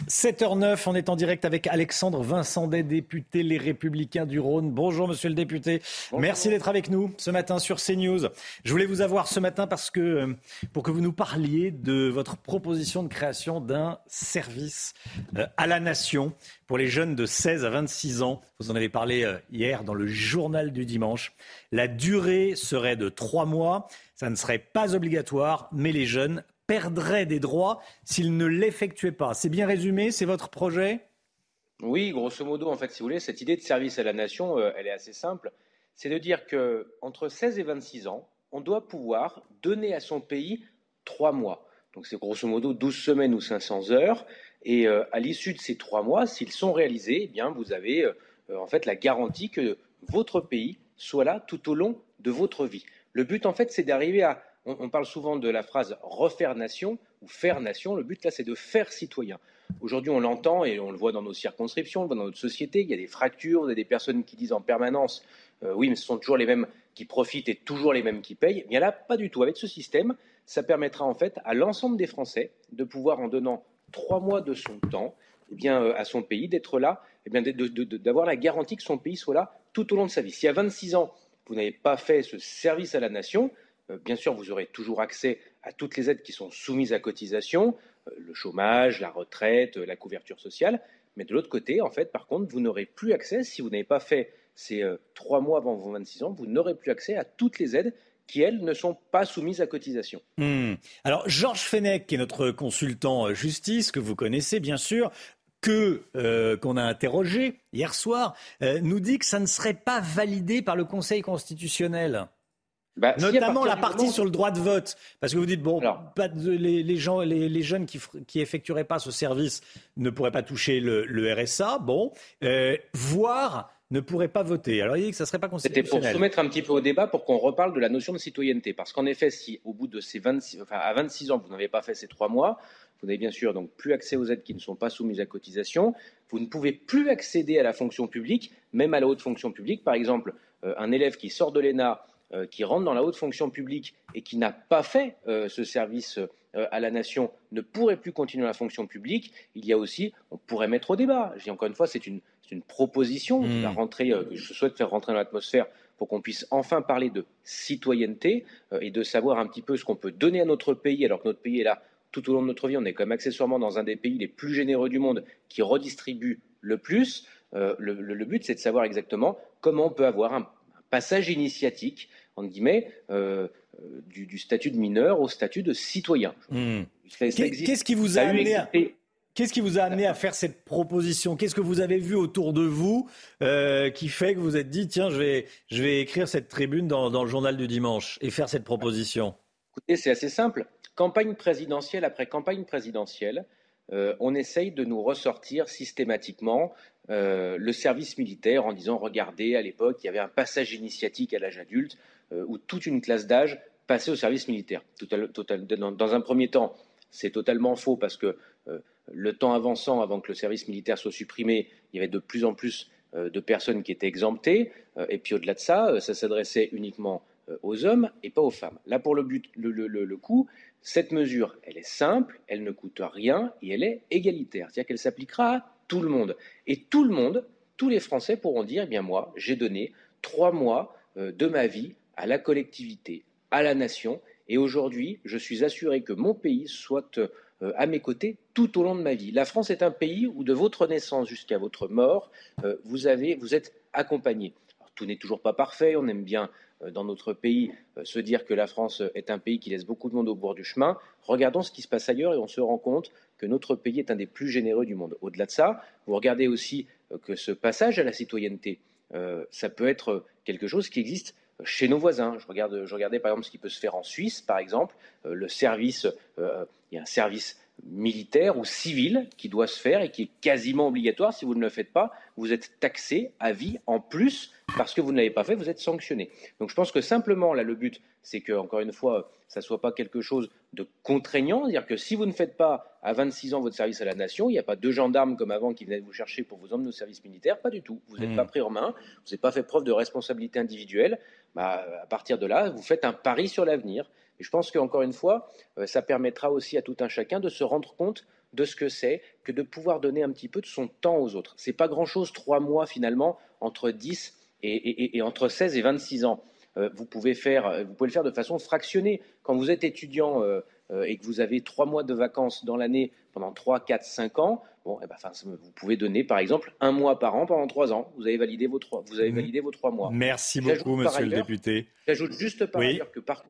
7h09, on est en direct avec Alexandre Vincendet, député Les Républicains du Rhône. Bonjour monsieur le député. Merci d'être avec nous ce matin sur CNews. Je voulais vous avoir ce matin parce que euh, pour que vous nous parliez de votre proposition de création d'un service euh, à la nation pour les jeunes de 16 à 26 ans. Vous en avez parlé euh, hier dans le journal du dimanche. La durée serait de trois mois. Ça ne serait pas obligatoire, mais les jeunes perdraient des droits s'ils ne l'effectuaient pas. C'est bien résumé, c'est votre projet? Oui, grosso modo, en fait, si vous voulez, cette idée de service à la nation, euh, elle est assez simple. C'est de dire que entre 16 et 26 ans, on doit pouvoir donner à son pays trois mois. Donc c'est grosso modo 12 semaines ou 500 heures. Et euh, à l'issue de ces trois mois, s'ils sont réalisés, eh bien, vous avez euh, en fait la garantie que votre pays soit là tout au long de votre vie. Le but, en fait, c'est d'arriver à on, parle souvent de la phrase refaire nation ou faire nation. Le but là, c'est de faire citoyen. Aujourd'hui, on l'entend et on le voit dans nos circonscriptions, on le voit dans notre société. Il y a des fractures, il y a des personnes qui disent en permanence euh, oui, mais ce sont toujours les mêmes qui profitent et toujours les mêmes qui payent. Bien là, pas du tout. Avec ce système, ça permettra en fait à l'ensemble des Français de pouvoir, en donnant trois mois de son temps, eh bien, euh, à son pays, d'être là, eh bien, d'avoir la garantie que son pays soit là tout au long de sa vie. Si à 26 ans, vous n'avez pas fait ce service à la nation, bien sûr, vous aurez toujours accès à toutes les aides qui sont soumises à cotisation, euh, le chômage, la retraite, euh, la couverture sociale. Mais de l'autre côté, en fait, par contre, vous n'aurez plus accès, si vous n'avez pas fait ces euh, trois mois avant vos 26 ans, vous n'aurez plus accès à toutes les aides qui, elles, ne sont pas soumises à cotisation. Hmm. Alors, Georges Fenech, qui est notre consultant euh, justice, que vous connaissez bien sûr, euh, qu'on a interrogé hier soir, euh, nous dit que ça ne serait pas validé par le Conseil constitutionnel. Bah, Notamment la partie sur le droit de vote. Parce que vous dites, bon, pas de, les, gens, les, jeunes qui, qui effectueraient pas ce service ne pourraient pas toucher le, RSA. Bon, euh, voire ne pourraient pas voter. Alors il dit que ça ne serait pas constitutionnel. C'était pour soumettre un petit peu au débat pour qu'on reparle de la notion de citoyenneté. Parce qu'en effet, si au bout de ces 26, enfin, à 26 ans, vous n'avez pas fait ces trois mois, vous n'avez bien sûr donc plus accès aux aides qui ne sont pas soumises à cotisation. Vous ne pouvez plus accéder à la fonction publique, même à la haute fonction publique. Par exemple, euh, un élève qui sort de l'ENA, euh, qui rentre dans la haute fonction publique et qui n'a pas fait euh, ce service à la nation ne pourrait plus continuer la fonction publique. Il y a aussi, on pourrait mettre au débat. Je dis encore une fois, c'est une, proposition mmh. rentrer, que je souhaite faire rentrer dans l'atmosphère pour qu'on puisse enfin parler de citoyenneté et de savoir un petit peu ce qu'on peut donner à notre pays alors que notre pays est là tout au long de notre vie. On est quand même accessoirement dans un des pays les plus généreux du monde qui redistribue le plus. le, but, c'est de savoir exactement comment on peut avoir un, passage initiatique, en guillemets, euh, euh, du, statut de mineur au statut de citoyen. Hmm. Qu'est-ce qui vous a amené à... Qu'est-ce qui vous a amené à faire cette proposition? Qu'est-ce que vous avez vu autour de vous euh, qui fait que vous êtes dit tiens je vais, je vais écrire cette tribune dans, le journal du dimanche et faire cette proposition? Écoutez, c'est assez simple. Campagne présidentielle après campagne présidentielle, on essaye de nous ressortir systématiquement euh, le service militaire en disant regardez, à l'époque, il y avait un passage initiatique à l'âge adulte euh, où toute une classe d'âge passait au service militaire. dans, un premier temps, c'est totalement faux parce que euh, le temps avançant, avant que le service militaire soit supprimé, il y avait de plus en plus de personnes qui étaient exemptées. et puis au-delà de ça, ça s'adressait uniquement aux hommes et pas aux femmes. Là, pour le, but, le, coup, cette mesure, elle est simple, elle ne coûte rien et elle est égalitaire. C'est-à-dire qu'elle s'appliquera à tout le monde. Et tout le monde, tous les Français pourront dire, eh bien moi, j'ai donné trois mois euh, de ma vie à la collectivité, à la nation, et aujourd'hui, je suis assuré que mon pays soit euh, à mes côtés tout au long de ma vie. La France est un pays où, de votre naissance jusqu'à votre mort, euh, vous, êtes accompagné. tout n'est toujours pas parfait, on aime bien dans notre pays se dire que la France est un pays qui laisse beaucoup de monde au bord du chemin. Regardons ce qui se passe ailleurs et on se rend compte que notre pays est un des plus généreux du monde. Au-delà de ça, vous regardez aussi euh, que ce passage à la citoyenneté, euh, ça peut être quelque chose qui existe chez nos voisins. Je, regarde, regardais par exemple ce qui peut se faire en Suisse, par exemple, euh, le service, il y a un service militaire ou civil qui doit se faire et qui est quasiment obligatoire. Si vous ne le faites pas, vous êtes taxé à vie en plus parce que vous ne l'avez pas fait, vous êtes sanctionné. Donc je pense que simplement, là, le but, c'est que, encore une fois, ça ne soit pas quelque chose de contraignant, c'est-à-dire que si vous ne faites pas à 26 ans votre service à la nation, il n'y a pas deux gendarmes comme avant qui venaient vous chercher pour vous emmener au service militaire, pas du tout. Vous n'êtes mmh. pas pris en main, vous n'avez pas fait preuve de responsabilité individuelle. Bah, à partir de là, vous faites un pari sur l'avenir. Et je pense qu'encore une fois, euh, ça permettra aussi à tout un chacun de se rendre compte de ce que c'est que de pouvoir donner un petit peu de son temps aux autres. C'est pas grand-chose, trois mois finalement, entre 10 et, entre 16 et 26 ans. Euh, vous, pouvez faire, euh, vous pouvez le faire de façon fractionnée. Quand vous êtes étudiant et que vous avez trois mois de vacances dans l'année pendant 3, 4, 5 ans, bon, eh ben, vous pouvez donner par exemple un mois par an pendant trois ans. Vous avez validé vos trois, vous avez validé vos trois mois. Merci beaucoup, monsieur le député. J'ajoute juste par ailleurs que par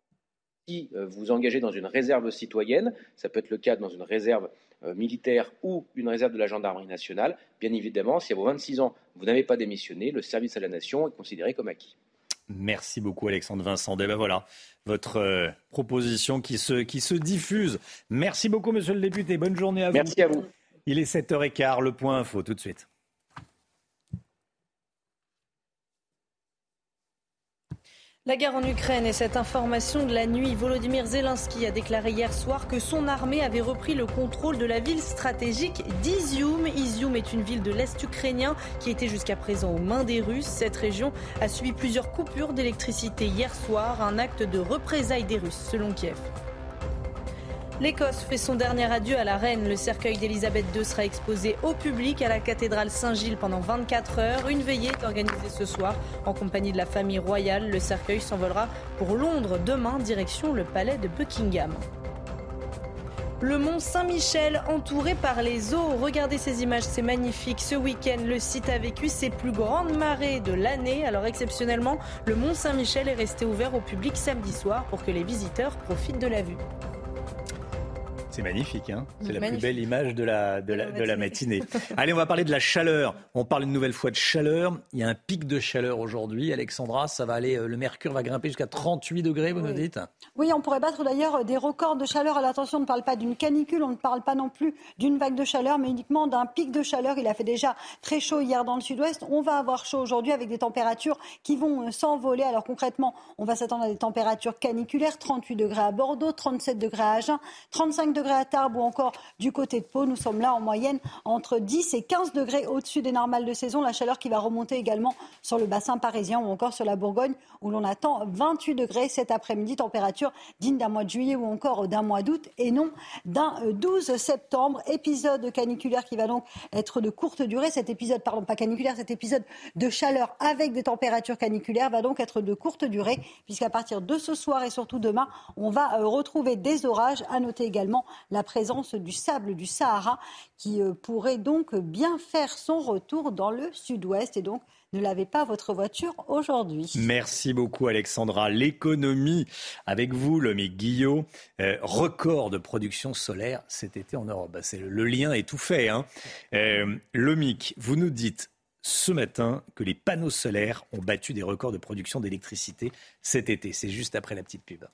si euh, vous engagez dans une réserve citoyenne, ça peut être le cas dans une réserve euh, militaire ou une réserve de la gendarmerie nationale, bien évidemment, si à vos 26 ans, vous n'avez pas démissionné, le service à la nation est considéré comme acquis. Merci beaucoup Alexandre Vincent. Et ben voilà, votre euh, proposition qui se, qui se diffuse. Merci beaucoup monsieur le député. Bonne journée à vous. Merci à vous. Il est 7h15, le point info tout de suite. La guerre en Ukraine et cette information de la nuit, Volodymyr Zelensky a déclaré hier soir que son armée avait repris le contrôle de la ville stratégique d'Izium. Izium est une ville de l'Est ukrainien qui était jusqu'à présent aux mains des Russes. Cette région a subi plusieurs coupures d'électricité hier soir, un acte de représailles des Russes selon Kiev. L'Écosse fait son dernier adieu à la reine. Le cercueil d'Elisabeth II sera exposé au public à la cathédrale Saint-Gilles pendant 24 heures. Une veillée est organisée ce soir en compagnie de la famille royale. Le cercueil s'envolera pour Londres demain, direction le palais de Buckingham. Le mont Saint-Michel entouré par les eaux. Regardez ces images, c'est magnifique. Ce week-end, le site a vécu ses plus grandes marées de l'année. Alors exceptionnellement, le mont Saint-Michel est resté ouvert au public samedi soir pour que les visiteurs profitent de la vue. C'est magnifique, hein c'est la plus belle image de la, de la, de la matinée. [LAUGHS] Allez, on va parler de la chaleur. On parle une nouvelle fois de chaleur. Il y a un pic de chaleur aujourd'hui. Alexandra, ça va aller, euh, le mercure va grimper jusqu'à 38 degrés, vous nous dites Oui, on pourrait battre d'ailleurs des records de chaleur. À l'attention, on ne parle pas d'une canicule, on ne parle pas non plus d'une vague de chaleur, mais uniquement d'un pic de chaleur. Il a fait déjà très chaud hier dans le sud-ouest. On va avoir chaud aujourd'hui avec des températures qui vont euh, s'envoler. Alors concrètement, on va s'attendre à des températures caniculaires, 38 degrés à Bordeaux, 37 degrés à Agen, 35 degrés à Tarbes ou encore du côté de Pau. Nous sommes là en moyenne entre 10 et 15 degrés au-dessus des normales de saison. La chaleur qui va remonter également sur le bassin parisien ou encore sur la Bourgogne où l'on attend 28 degrés cet après-midi, température digne d'un mois de juillet ou encore d'un mois d'août et non d'un 12 septembre. Épisode caniculaire qui va donc être de courte durée. Cet épisode, pardon, pas caniculaire, cet épisode de chaleur avec des températures caniculaires va donc être de courte durée puisqu'à partir de ce soir et surtout demain, on va euh, retrouver des orages. À noter également la présence du sable du Sahara qui euh, pourrait donc bien faire son retour dans le sud-ouest et donc ne lavez pas votre voiture aujourd'hui. Merci beaucoup Alexandra. L'économie avec vous, Lomi Guillot. Euh, record de production solaire cet été en Europe. Bah, le, lien est tout fait. Hein. Euh, vous nous dites ce matin que les panneaux solaires ont battu des records de production d'électricité cet été. C'est juste après la petite pub.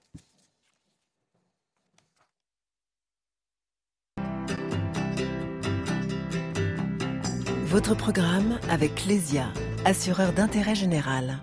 Votre programme avec Clésia, assureur d'intérêt général.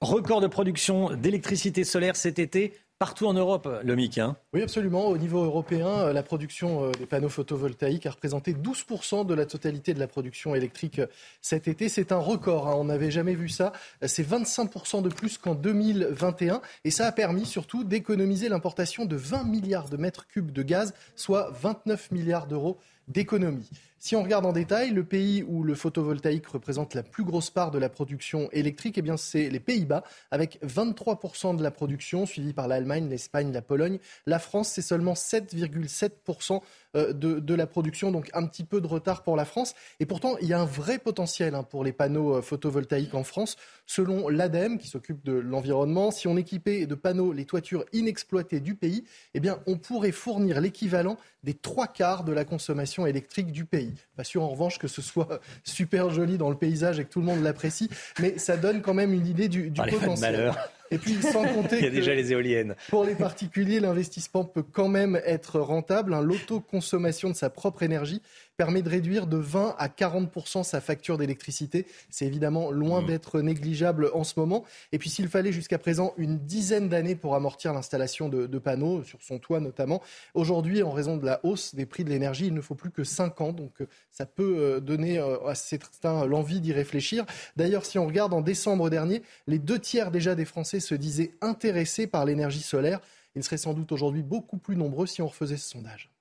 Record de production d'électricité solaire cet été partout en Europe, le MIC. Hein. oui, absolument. Au niveau européen, euh, la production euh, des panneaux photovoltaïques a représenté 12% de la totalité de la production électrique euh, cet été. C'est un record. Hein. On n'avait jamais vu ça. C'est 25% de plus qu'en 2021. Et ça a permis surtout d'économiser l'importation de 20 milliards de mètres cubes de gaz, soit 29 milliards d'euros d'économie. Si on regarde en détail, le pays où le photovoltaïque représente la plus grosse part de la production électrique, eh bien c'est les Pays-Bas, avec 23% de la production, suivi par l'Allemagne, l'Espagne, la Pologne. La France, c'est seulement 7,7% euh, de, la production, donc un petit peu de retard pour la France. Et pourtant, il y a un vrai potentiel hein, pour les panneaux euh, photovoltaïques en France. Selon l'ADEME, qui s'occupe de l'environnement, si on équipait de panneaux les toitures inexploitées du pays, eh bien, on pourrait fournir l'équivalent des trois quarts de la consommation électrique du pays. Pas sûr en revanche que ce soit [LAUGHS] super joli dans le paysage et que tout le monde l'apprécie, mais ça donne quand même une idée du, du potentiel. Et puis, sans compter [LAUGHS] Il y a déjà les éoliennes. Pour les particuliers, l'investissement peut quand même être rentable. L'autoconsommation de sa propre énergie permet de réduire de 20 à 40% sa facture d'électricité. C'est évidemment loin mmh. d'être négligeable en ce moment. Et puis s'il fallait jusqu'à présent une dizaine d'années pour amortir l'installation de, panneaux, sur son toit notamment, aujourd'hui, en raison de la hausse des prix de l'énergie, il ne faut plus que 5 ans. Donc euh, ça peut euh, donner euh, à certains l'envie d'y réfléchir. D'ailleurs, si on regarde en décembre dernier, les deux tiers déjà des Français se disaient intéressés par l'énergie solaire. Ils seraient sans doute aujourd'hui beaucoup plus nombreux si on refaisait ce sondage.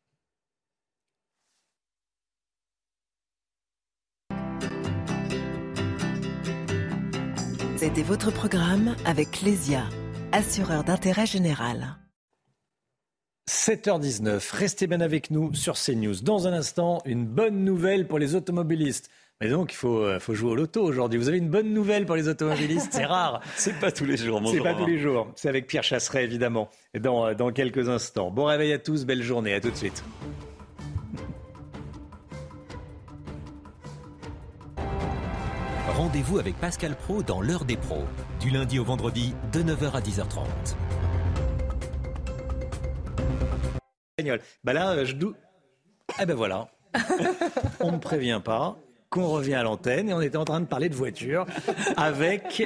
C'était votre programme avec Lesia, assureur d'intérêt général. 7h19, restez bien avec nous sur CNews. Dans un instant, une bonne nouvelle pour les automobilistes. Mais donc, il faut, euh, faut jouer au loto aujourd'hui. Vous avez une bonne nouvelle pour les automobilistes C'est rare. [LAUGHS] C'est pas tous les jours, C'est pas tous les jours. C'est avec Pierre Chasseret, évidemment, dans, euh, dans quelques instants. Bon réveil à tous, belle journée. À tout de suite. Rendez-vous avec Pascal Pro dans l'heure des pros, du lundi au vendredi de 9h à 10h30. Bah là, euh, je doute. Eh ben voilà. [LAUGHS] On ne me prévient pas qu'on revient à l'antenne et on était en train de parler de voiture [LAUGHS] avec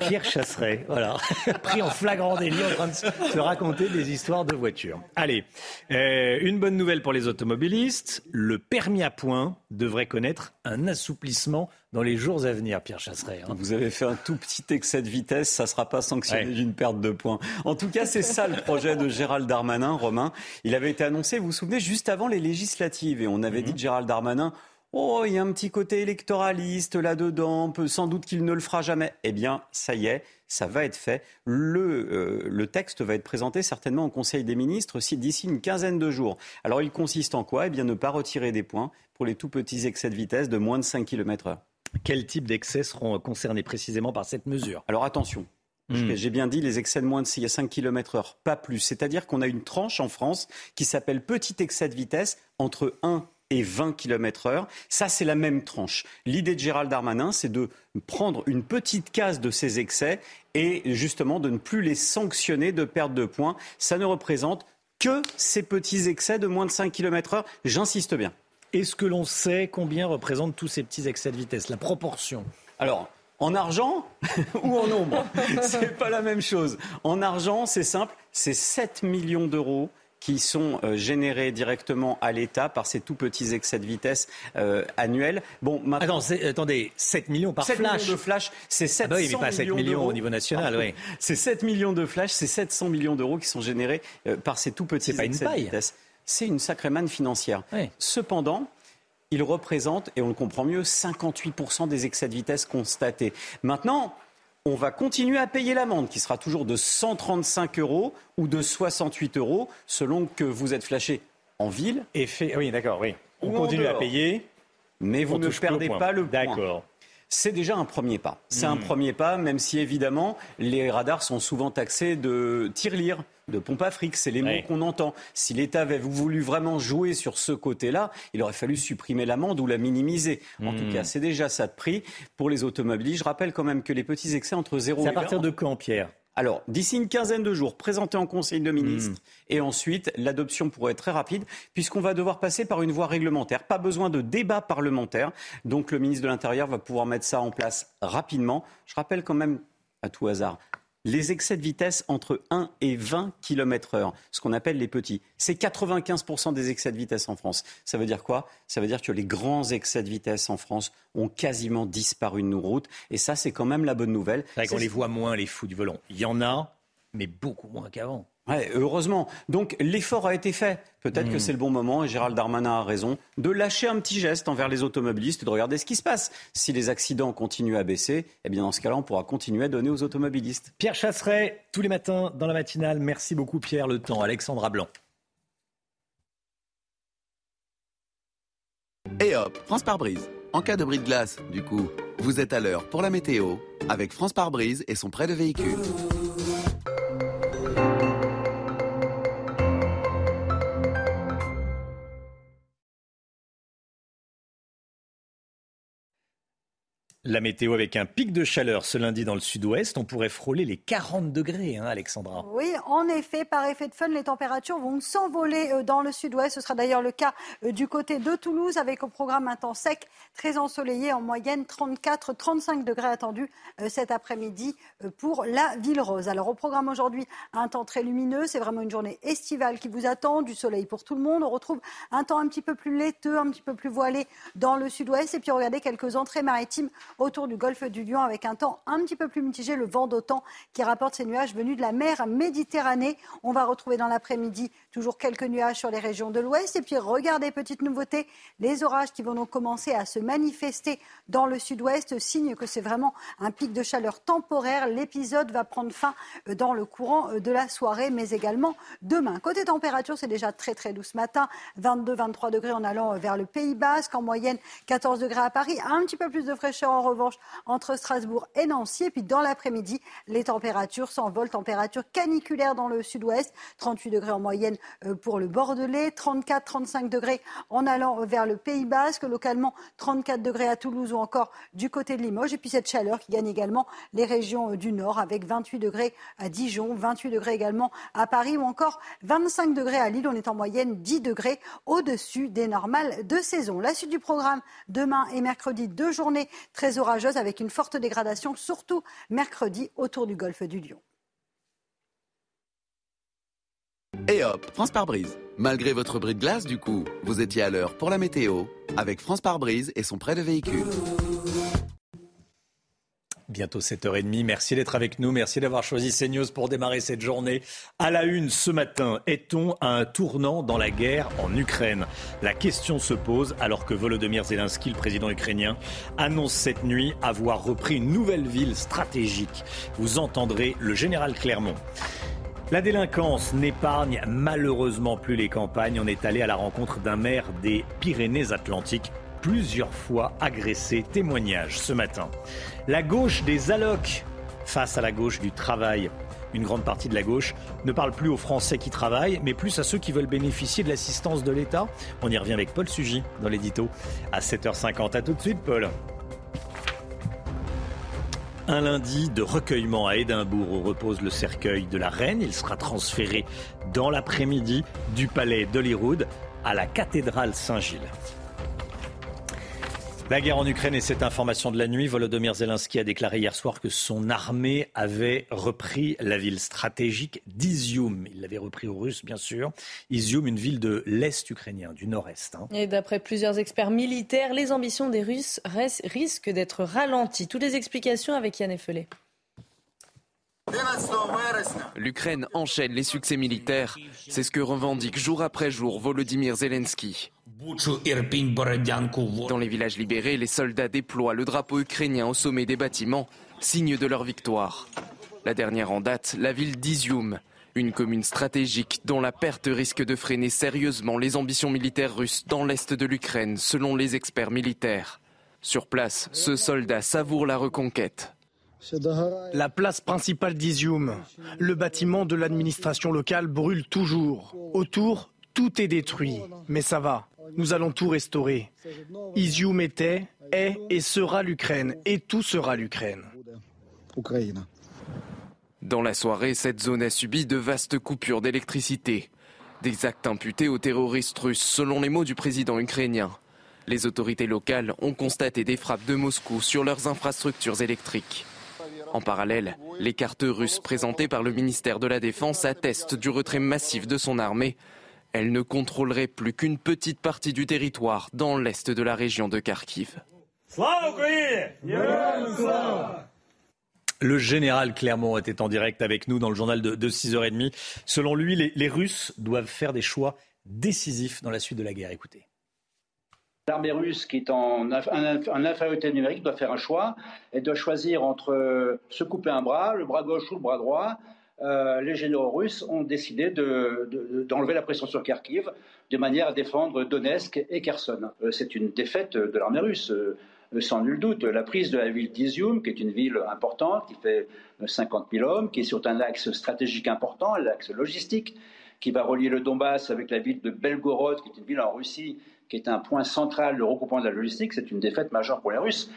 Pierre Chasseret. Voilà, [LAUGHS] pris en flagrant délit en train de se raconter des histoires de voitures. Allez, euh, une bonne nouvelle pour les automobilistes. Le permis à points devrait connaître un assouplissement dans les jours à venir, Pierre Chasseret. Hein. Vous avez fait un tout petit excès de vitesse, ça ne sera pas sanctionné d'une perte de points. En tout cas, c'est ça le projet de Gérald Darmanin, Romain. Il avait été annoncé, vous vous souvenez, juste avant les législatives. Et on avait mhm. dit de Gérald Darmanin, Oh, il y a un petit côté électoraliste là-dedans, sans doute qu'il ne le fera jamais. Eh bien, ça y est, ça va être fait. Le, euh, le texte va être présenté certainement au Conseil des ministres d'ici une quinzaine de jours. Alors, il consiste en quoi? Eh bien, ne pas retirer des points pour les tout petits excès de vitesse de moins de 5 km/h. Quels types d'excès seront concernés précisément par cette mesure? Alors attention, Hmm. J'ai bien dit les excès de moins de 5 km heure, pas plus. C'est-à-dire qu'on a une tranche en France qui s'appelle petit excès de vitesse entre 1 et 20 km heure. Ça, c'est la même tranche. L'idée de Gérald Darmanin, c'est de prendre une petite case de ces excès et justement de ne plus les sanctionner de perte de points. Ça ne représente que ces petits excès de moins de 5 km heure. J'insiste bien. Est-ce que l'on sait combien représentent tous ces petits excès de vitesse? La proportion? Alors, en argent [LAUGHS] ou en nombre? [LAUGHS] C'est pas la même chose. En argent, c'est simple, c'est 7 millions d'euros qui sont euh, générés directement à l'État par ces tout petits excès de vitesse euh, annuels. Bon, maintenant... attendez, 7 millions par 7 flash millions de flash, c'est 700 ah bah oui, mais pas 7 millions, au niveau national, oui. [LAUGHS] C'est 7 millions de flash, c'est 700 millions d'euros qui sont générés euh, par ces tout petits excès de vitesse. C'est une sacrée manne financière. Cependant, il représente, et on le comprend mieux, 58% des excès de vitesse constatés. Maintenant, on va continuer à payer l'amende, qui sera toujours de 135 euros ou de 68 euros, selon que vous êtes flashé en ville. Et fait... Oui, d'accord, oui. On continue à payer. Mais vous ne perdez pas le point. D'accord. C'est déjà un premier pas. C'est un hmm. premier pas, même si évidemment les radars sont souvent taxés de tirelire, de pompe à fric. C'est les mots qu'on entend. Si l'État avait voulu vraiment jouer sur ce côté-là, il aurait fallu supprimer l'amende ou la minimiser. En tout hmm. cas, c'est déjà ça de prix pour les automobilistes. Je rappelle quand même que les petits excès entre 0 et 20... C'est à partir de quand, Pierre? Alors, d'ici une quinzaine de jours, présenté en Conseil de ministres, hmm. et ensuite, l'adoption pourrait être très rapide, puisqu'on va devoir passer par une voie réglementaire. Pas besoin de débat parlementaire. Donc, le ministre de l'Intérieur va pouvoir mettre ça en place rapidement. Je rappelle quand même, à tout hasard, les excès de vitesse entre 1 et 20 km heure, ce qu'on appelle les petits. C'est 95% des excès de vitesse en France. Ça veut dire quoi? Ça veut dire que les grands excès de vitesse en France ont quasiment disparu de nos routes. Et ça, c'est quand même la bonne nouvelle. C'est vrai qu'on les voit moins, les fous du volant. Il y en a, mais beaucoup moins qu'avant. Ouais, heureusement. Donc l'effort a été fait. Peut-être que hmm. c'est le bon moment, et Gérald Darmanin a raison, de lâcher un petit geste envers les automobilistes et de regarder ce qui se passe. Si les accidents continuent à baisser, eh bien dans ce cas-là, on pourra continuer à donner aux automobilistes. Pierre Chasseret, tous les matins dans la matinale. Merci beaucoup Pierre. Le temps, Alexandra Blanc. Et hop, France par brise. En cas de bris de glace, du coup, vous êtes à l'heure pour la météo avec France par brise et son prêt de véhicule. La météo avec un pic de chaleur ce lundi dans le sud-ouest. On pourrait frôler les 40 degrés, hein, Alexandra. Oui, en effet, par effet de fun, les températures vont s'envoler euh, dans le sud-ouest. Ce sera d'ailleurs le cas euh, du côté de Toulouse avec au programme un temps sec, très ensoleillé, en moyenne 34-35 degrés attendus euh, cet après-midi pour la ville rose. Alors au programme aujourd'hui, un temps très lumineux. C'est vraiment une journée estivale qui vous attend, du soleil pour tout le monde. On retrouve un temps un petit peu plus laiteux, un petit peu plus voilé dans le sud-ouest. Et puis regardez quelques entrées maritimes autour du golfe du Lion avec un temps un petit peu plus mitigé, le vent d'autant qui rapporte ces nuages venus de la mer Méditerranée. On va retrouver dans l'après-midi toujours quelques nuages sur les régions de l'ouest. Et puis regardez, petite nouveauté, les orages qui vont donc commencer à se manifester dans le sud-ouest, signe que c'est vraiment un pic de chaleur temporaire. L'épisode va prendre fin dans le courant de la soirée, mais également demain. Côté température, c'est déjà très très doux ce matin, 22-23 degrés en allant vers le Pays Basque, en moyenne 14 degrés à Paris, un petit peu plus de fraîcheur en revanche entre Strasbourg et Nancy. Et puis dans l'après-midi, les températures s'envolent. Température caniculaire dans le sud-ouest, 38 degrés en moyenne euh, pour le Bordelais, 34-35 degrés en allant vers le Pays Basque, localement 34 degrés à Toulouse ou encore du côté de Limoges. Et puis cette chaleur qui gagne également les régions euh, du nord avec 28 degrés à Dijon, 28 degrés également à Paris ou encore 25 degrés à Lille. On est en moyenne 10 degrés au-dessus des normales de saison. La suite du programme demain et mercredi, deux journées très orageuse avec une forte dégradation, surtout mercredi autour du golfe du Lion. Et hop, France par brise. Malgré votre bris de glace, du coup, vous étiez à l'heure pour la météo avec France par brise et son prêt de véhicule. Bientôt 7h30. Merci d'être avec nous. Merci d'avoir choisi CNews pour démarrer cette journée. À la une ce matin, est-on à un tournant dans la guerre en Ukraine? La question se pose alors que Volodymyr Zelensky, le président ukrainien, annonce cette nuit avoir repris une nouvelle ville stratégique. Vous entendrez le général Clermont. La délinquance n'épargne malheureusement plus les campagnes. On est allé à la rencontre d'un maire des Pyrénées-Atlantiques plusieurs fois agressé. Témoignage ce matin. La gauche des allocs face à la gauche du travail. Une grande partie de la gauche ne parle plus aux Français qui travaillent, mais plus à ceux qui veulent bénéficier de l'assistance de l'État. On y revient avec Paul Sugy dans l'édito à 7h50. A tout de suite, Paul. Un lundi de recueillement à Édimbourg où repose le cercueil de la reine. Il sera transféré dans l'après-midi du palais d'Holyrood à la cathédrale Saint-Gilles. La guerre en Ukraine et cette information de la nuit, Volodymyr Zelensky a déclaré hier soir que son armée avait repris la ville stratégique d'Izium. Il l'avait repris aux Russes, bien sûr. Izium, une ville de l'Est ukrainien, du Nord-Est. Hein. Et d'après plusieurs experts militaires, les ambitions des Russes risquent d'être ralenties. Toutes les explications avec Yann Effelé. L'Ukraine enchaîne les succès militaires. C'est ce que revendique jour après jour Volodymyr Zelensky. Dans les villages libérés, les soldats déploient le drapeau ukrainien au sommet des bâtiments, signe de leur victoire. La dernière en date, la ville d'Izium, une commune stratégique dont la perte risque de freiner sérieusement les ambitions militaires russes dans l'est de l'Ukraine, selon les experts militaires. Sur place, ce soldat savoure la reconquête. La place principale d'Izium, le bâtiment de l'administration locale brûle toujours. Autour, tout est détruit, mais ça va. Nous allons tout restaurer. Izium était, est et sera l'Ukraine, et tout sera l'Ukraine. Dans la soirée, cette zone a subi de vastes coupures d'électricité. Des actes imputés aux terroristes russes, selon les mots du président ukrainien. Les autorités locales ont constaté des frappes de Moscou sur leurs infrastructures électriques. En parallèle, les cartes russes présentées par le ministère de la Défense attestent du retrait massif de son armée elle ne contrôlerait plus qu'une petite partie du territoire dans l'est de la région de Kharkiv. Le général Clermont était en direct avec nous dans le journal de, 6h30. Selon lui, les, Russes doivent faire des choix décisifs dans la suite de la guerre. Écoutez. L'armée russe, qui est en, en, infériorité numérique, doit faire un choix. Elle doit choisir entre se couper un bras, le bras gauche ou le bras droit, euh, les généraux russes ont décidé d'enlever la pression sur Kharkiv de manière à défendre Donetsk et Kherson. Euh, c'est une défaite de l'armée russe, euh, sans nul doute. La prise de la ville d'Izium, qui est une ville importante, qui fait 50 000 hommes, qui est sur un axe stratégique important, l'axe logistique, qui va relier le Donbass avec la ville de Belgorod, qui est une ville en Russie, qui est un point central de regroupement de la logistique, c'est une défaite majeure pour les Russes.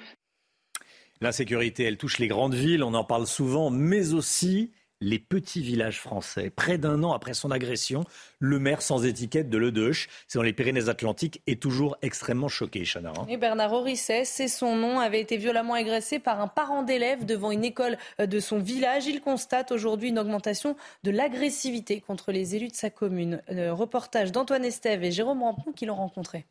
L'insécurité, elle touche les grandes villes, on en parle souvent, mais aussi les petits villages français. Près d'un an après son agression, le maire sans étiquette de Ledeuche, c'est dans les Pyrénées-Atlantiques, est toujours extrêmement choqué. Hein. Et Bernard Orisset, c'est son nom, avait été violemment agressé par un parent d'élève devant une école euh, de son village. Il constate aujourd'hui une augmentation de l'agressivité contre les élus de sa commune. Le reportage d'Antoine Estève et Jérôme Rampon qui l'ont rencontré.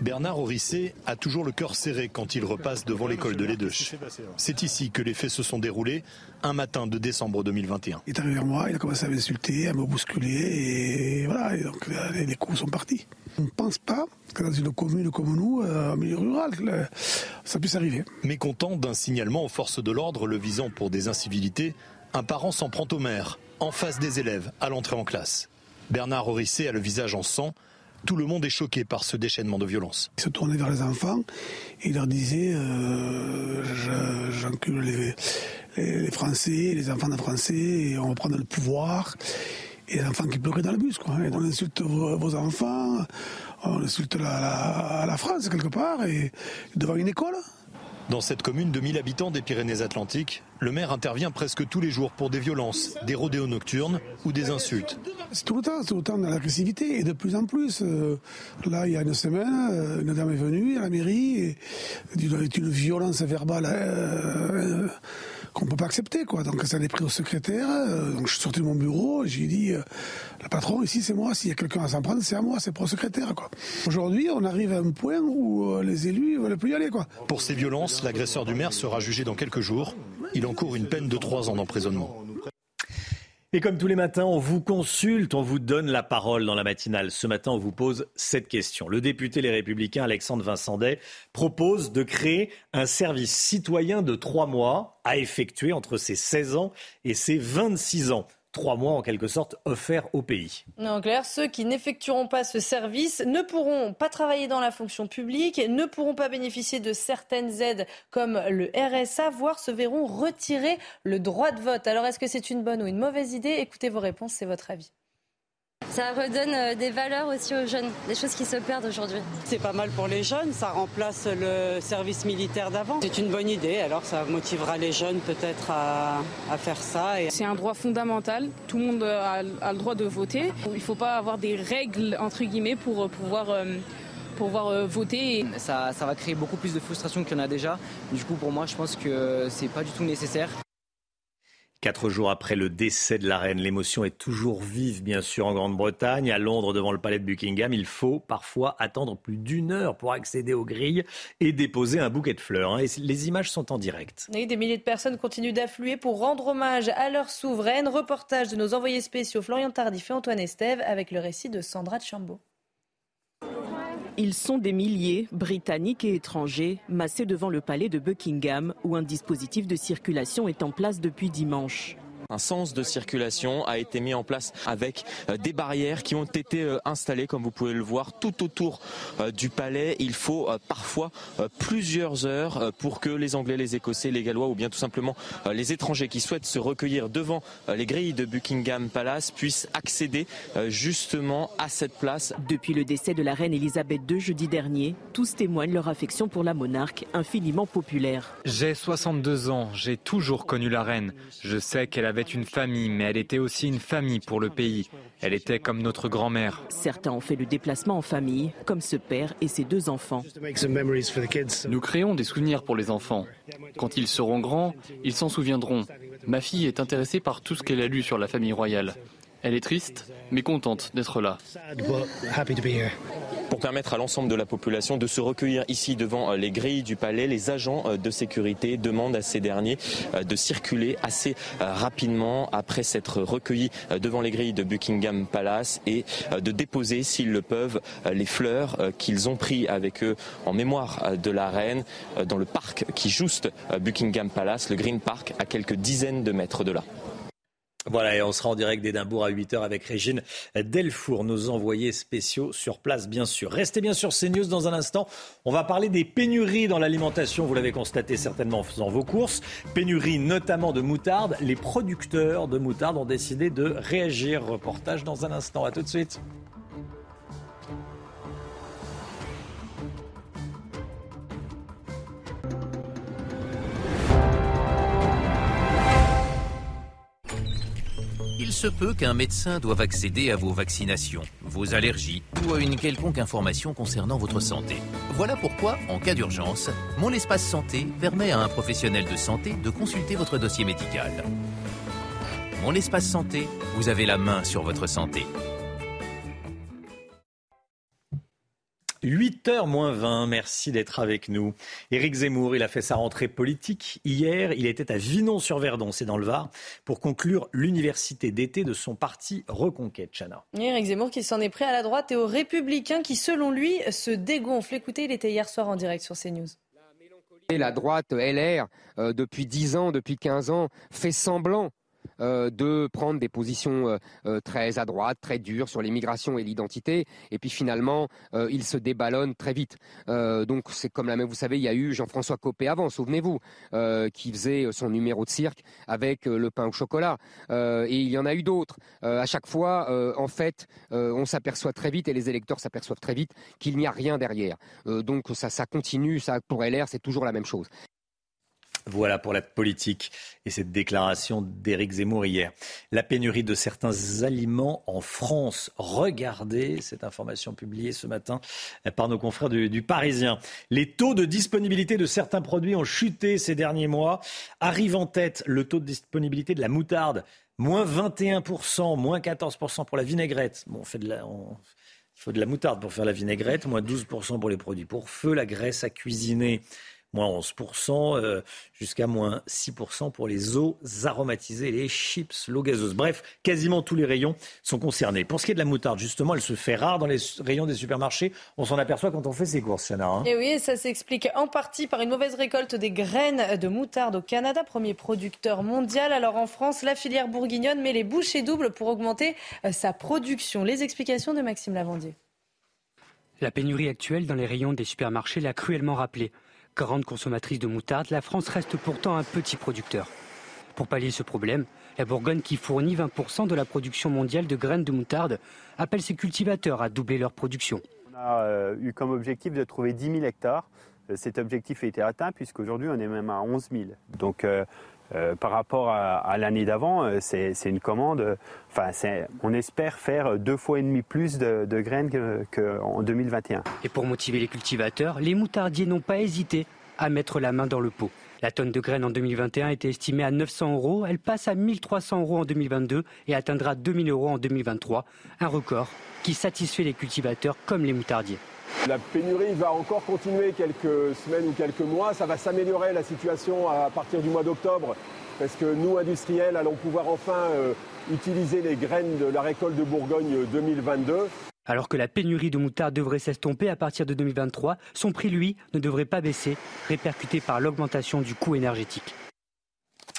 Bernard Orisset a toujours le cœur serré quand il repasse devant l'école de l'Edeuche. C'est ici que les faits se sont déroulés un matin de décembre 2021. Il est arrivé vers moi, il a commencé à m'insulter, à me bousculer et voilà, donc les coups sont partis. On ne pense pas que dans une commune comme nous, euh, en milieu rural, ça puisse arriver. Mécontent d'un signalement aux forces de l'ordre le visant pour des incivilités, un parent s'en prend au maire, en face des élèves, à l'entrée en classe. Bernard Orisset a le visage en sang tout le monde est choqué par ce déchaînement de violence. Il se tournait vers les enfants et leur disait euh, J'encule les, Français, les enfants de Français, et on va prendre le pouvoir. Et les enfants qui pleuraient dans le bus. Quoi. on insulte vos, enfants, on insulte la, France quelque part, et devant une école. Dans cette commune de 1000 habitants des Pyrénées-Atlantiques, le maire intervient presque tous les jours pour des violences, des rodéos nocturnes ou des insultes. C'est tout le temps, c'est tout le temps de l'agressivité et de plus en plus. Euh, là, il y a une semaine, euh, une dame est venue à la mairie et, une violence verbale. Euh, qu'on peut pas accepter, quoi. Donc ça est pris au secrétaire. Euh, donc je suis sorti de mon bureau j'ai dit, euh, le patron ici c'est moi. S'il y a quelqu'un à s'en prendre, c'est à moi, c'est pour le secrétaire. Aujourd'hui, on arrive à un point où euh, les élus veulent plus y aller. Pour ces violences, l'agresseur du maire sera jugé dans quelques jours. Il encourt une peine de trois ans d'emprisonnement. Et comme tous les matins, on vous consulte, on vous donne la parole dans la matinale. Ce matin, on vous pose cette question. Le député Les Républicains Alexandre Vincendet propose de créer un service citoyen de trois mois à effectuer entre ses 16 ans et ses 26 ans. Trois mois en quelque sorte offerts au pays. En clair, ceux qui n'effectueront pas ce service ne pourront pas travailler dans la fonction publique, ne pourront pas bénéficier de certaines aides comme le RSA, voire se verront retirer le droit de vote. Alors est-ce que c'est une bonne ou une mauvaise idée? Écoutez vos réponses, c'est votre avis. Ça redonne euh, des valeurs aussi aux jeunes, des choses qui se perdent aujourd'hui. C'est pas mal pour les jeunes, ça remplace le service militaire d'avant. C'est une bonne idée, alors ça motivera les jeunes peut-être à, faire ça. C'est un droit fondamental, tout le monde a, le droit de voter. Il ne faut pas avoir des règles, entre guillemets, pour euh, pouvoir... Euh, pouvoir voter. Ça, ça va créer beaucoup plus de frustration qu'il y en a déjà. Du coup, pour moi, je pense que c'est pas du tout nécessaire. Quatre jours après le décès de la reine, l'émotion est toujours vive, bien sûr, en Grande-Bretagne. À Londres, devant le palais de Buckingham, il faut parfois attendre plus d'une heure pour accéder aux grilles et déposer un bouquet de fleurs. Hein. les images sont en direct. des milliers de personnes continuent d'affluer pour rendre hommage à leur souveraine. Reportage de nos envoyés spéciaux Florian Tardif et Antoine Estève avec le récit de Sandra Chambaud. Ils sont des milliers, britanniques et étrangers, massés devant le palais de Buckingham, où un dispositif de circulation est en place depuis dimanche. Un sens de circulation a été mis en place avec euh, des barrières qui ont été euh, installées, comme vous pouvez le voir, tout autour euh, du palais. Il faut parfois plusieurs heures pour que les Anglais, les Écossais, les Gallois ou bien tout simplement les étrangers qui souhaitent se recueillir devant les grilles de Buckingham Palace puissent accéder justement à cette place. Depuis le décès de la reine Elisabeth II jeudi dernier, tous témoignent leur affection pour la monarque, infiniment populaire. J'ai 62 ans, j'ai toujours connu la reine. Je sais qu'elle avait une famille, mais elle était aussi une famille pour le pays. Elle était comme notre grand-mère. Certains ont fait le déplacement en famille, comme ce père et ses deux enfants. Nous créons des souvenirs pour les enfants. Quand ils seront grands, ils s'en souviendront. Ma fille est intéressée par tout ce qu'elle a lu sur la famille royale. Elle est triste, mais contente d'être là. Pour permettre à l'ensemble de la population de se recueillir ici devant euh, les grilles du palais, les agents euh, de sécurité demandent à ces derniers euh, de circuler assez rapidement après s'être recueillis devant les grilles de Buckingham Palace et de déposer, s'ils le peuvent, les fleurs qu'ils ont pris avec eux en mémoire de la reine dans le parc qui juste Buckingham Palace, le Green Park, à quelques dizaines de mètres de là. Voilà, et on sera en direct d'Édimbourg à 8h avec Régine Delfour, nos envoyés spéciaux sur place, bien sûr. Restez bien sur CNews dans un instant. On va parler des pénuries dans l'alimentation, vous l'avez constaté certainement en faisant vos courses. Pénuries notamment de moutarde. Les producteurs de moutarde ont décidé de réagir. Reportage dans un instant. À tout de suite. Il se peut qu'un médecin doive accéder à vos vaccinations, vos allergies ou à une quelconque information concernant votre santé. Voilà pourquoi, en cas d'urgence, Mon Espace Santé permet à un professionnel de santé de consulter votre dossier médical. Mon Espace Santé, vous avez la main sur votre santé. 8h moins 20, merci d'être avec nous. Éric Zemmour, il a fait sa rentrée politique hier. Il était à Vinon-sur-Verdon, c'est dans le Var, pour conclure l'université d'été de son parti Reconquête, Chana. Éric Zemmour qui s'en est pris à la droite et aux Républicains qui, selon lui, se dégonflent. Écoutez, il était hier soir en direct sur CNews. La droite LR, euh, depuis 10 ans, depuis 15 ans, fait semblant euh, de prendre des positions euh, euh, très à droite, très dures sur l'immigration et l'identité, et puis finalement, il se déballonne très vite. donc c'est comme la même, vous savez, il y a eu Jean-François Copé avant, souvenez-vous, qui faisait son numéro de cirque avec le pain au chocolat, et il y en a eu d'autres. à chaque fois, en fait, on s'aperçoit très vite, et les électeurs s'aperçoivent très vite, qu'il n'y a rien derrière. donc ça, continue, ça pour LR, c'est toujours la même chose. Voilà pour la politique et cette déclaration d'Éric Zemmour hier. La pénurie de certains aliments en France. Regardez cette information publiée ce matin par nos confrères du, Parisien. Les taux de disponibilité de certains produits ont chuté ces derniers mois. Arrive en tête le taux de disponibilité de la moutarde. Moins 21%, moins 14% pour la vinaigrette. Bon, il faut de la moutarde pour faire la vinaigrette, moins 12% pour les produits pour feu, la graisse à cuisiner moins 11%, euh, jusqu'à moins 6% pour les eaux aromatisées, les chips, l'eau gazeuse. Bref, quasiment tous les rayons sont concernés. Pour ce qui est de la moutarde, justement, elle se fait rare dans les rayons des supermarchés. On s'en aperçoit quand on fait ses courses, Chana. Hein. Et oui, ça s'explique en partie par une mauvaise récolte des graines de moutarde au Canada, premier producteur mondial. Alors en France, la filière bourguignonne met les bouchées doubles pour augmenter euh, sa production. Les explications de Maxime Lavandier. La pénurie actuelle dans les rayons des supermarchés l'a cruellement rappelé. Grande consommatrice de moutarde, la France reste pourtant un petit producteur. Pour pallier ce problème, la Bourgogne, qui fournit 20% de la production mondiale de graines de moutarde, appelle ses cultivateurs à doubler leur production. On a euh, eu comme objectif de trouver 10 000 hectares. Euh, cet objectif a été atteint puisqu'aujourd'hui on est même à 11 000. Donc euh, par rapport à, l'année d'avant, c'est une commande. Enfin, on espère faire deux fois et demi plus de, graines qu'en 2021. Et pour motiver les cultivateurs, les moutardiers n'ont pas hésité à mettre la main dans le pot. La tonne de graines en 2021 était estimée à 900 euros. Elle passe à 1300 euros en 2022 et atteindra 2000 euros en 2023. Un record qui satisfait les cultivateurs comme les moutardiers. La pénurie va encore continuer quelques semaines ou quelques mois. Ça va s'améliorer la situation à partir du mois d'octobre parce que nous, industriels, allons pouvoir enfin euh, utiliser les graines de la récolte de Bourgogne 2022. Alors que la pénurie de moutarde devrait s'estomper à partir de 2023, son prix, lui, ne devrait pas baisser, répercuté par l'augmentation du coût énergétique.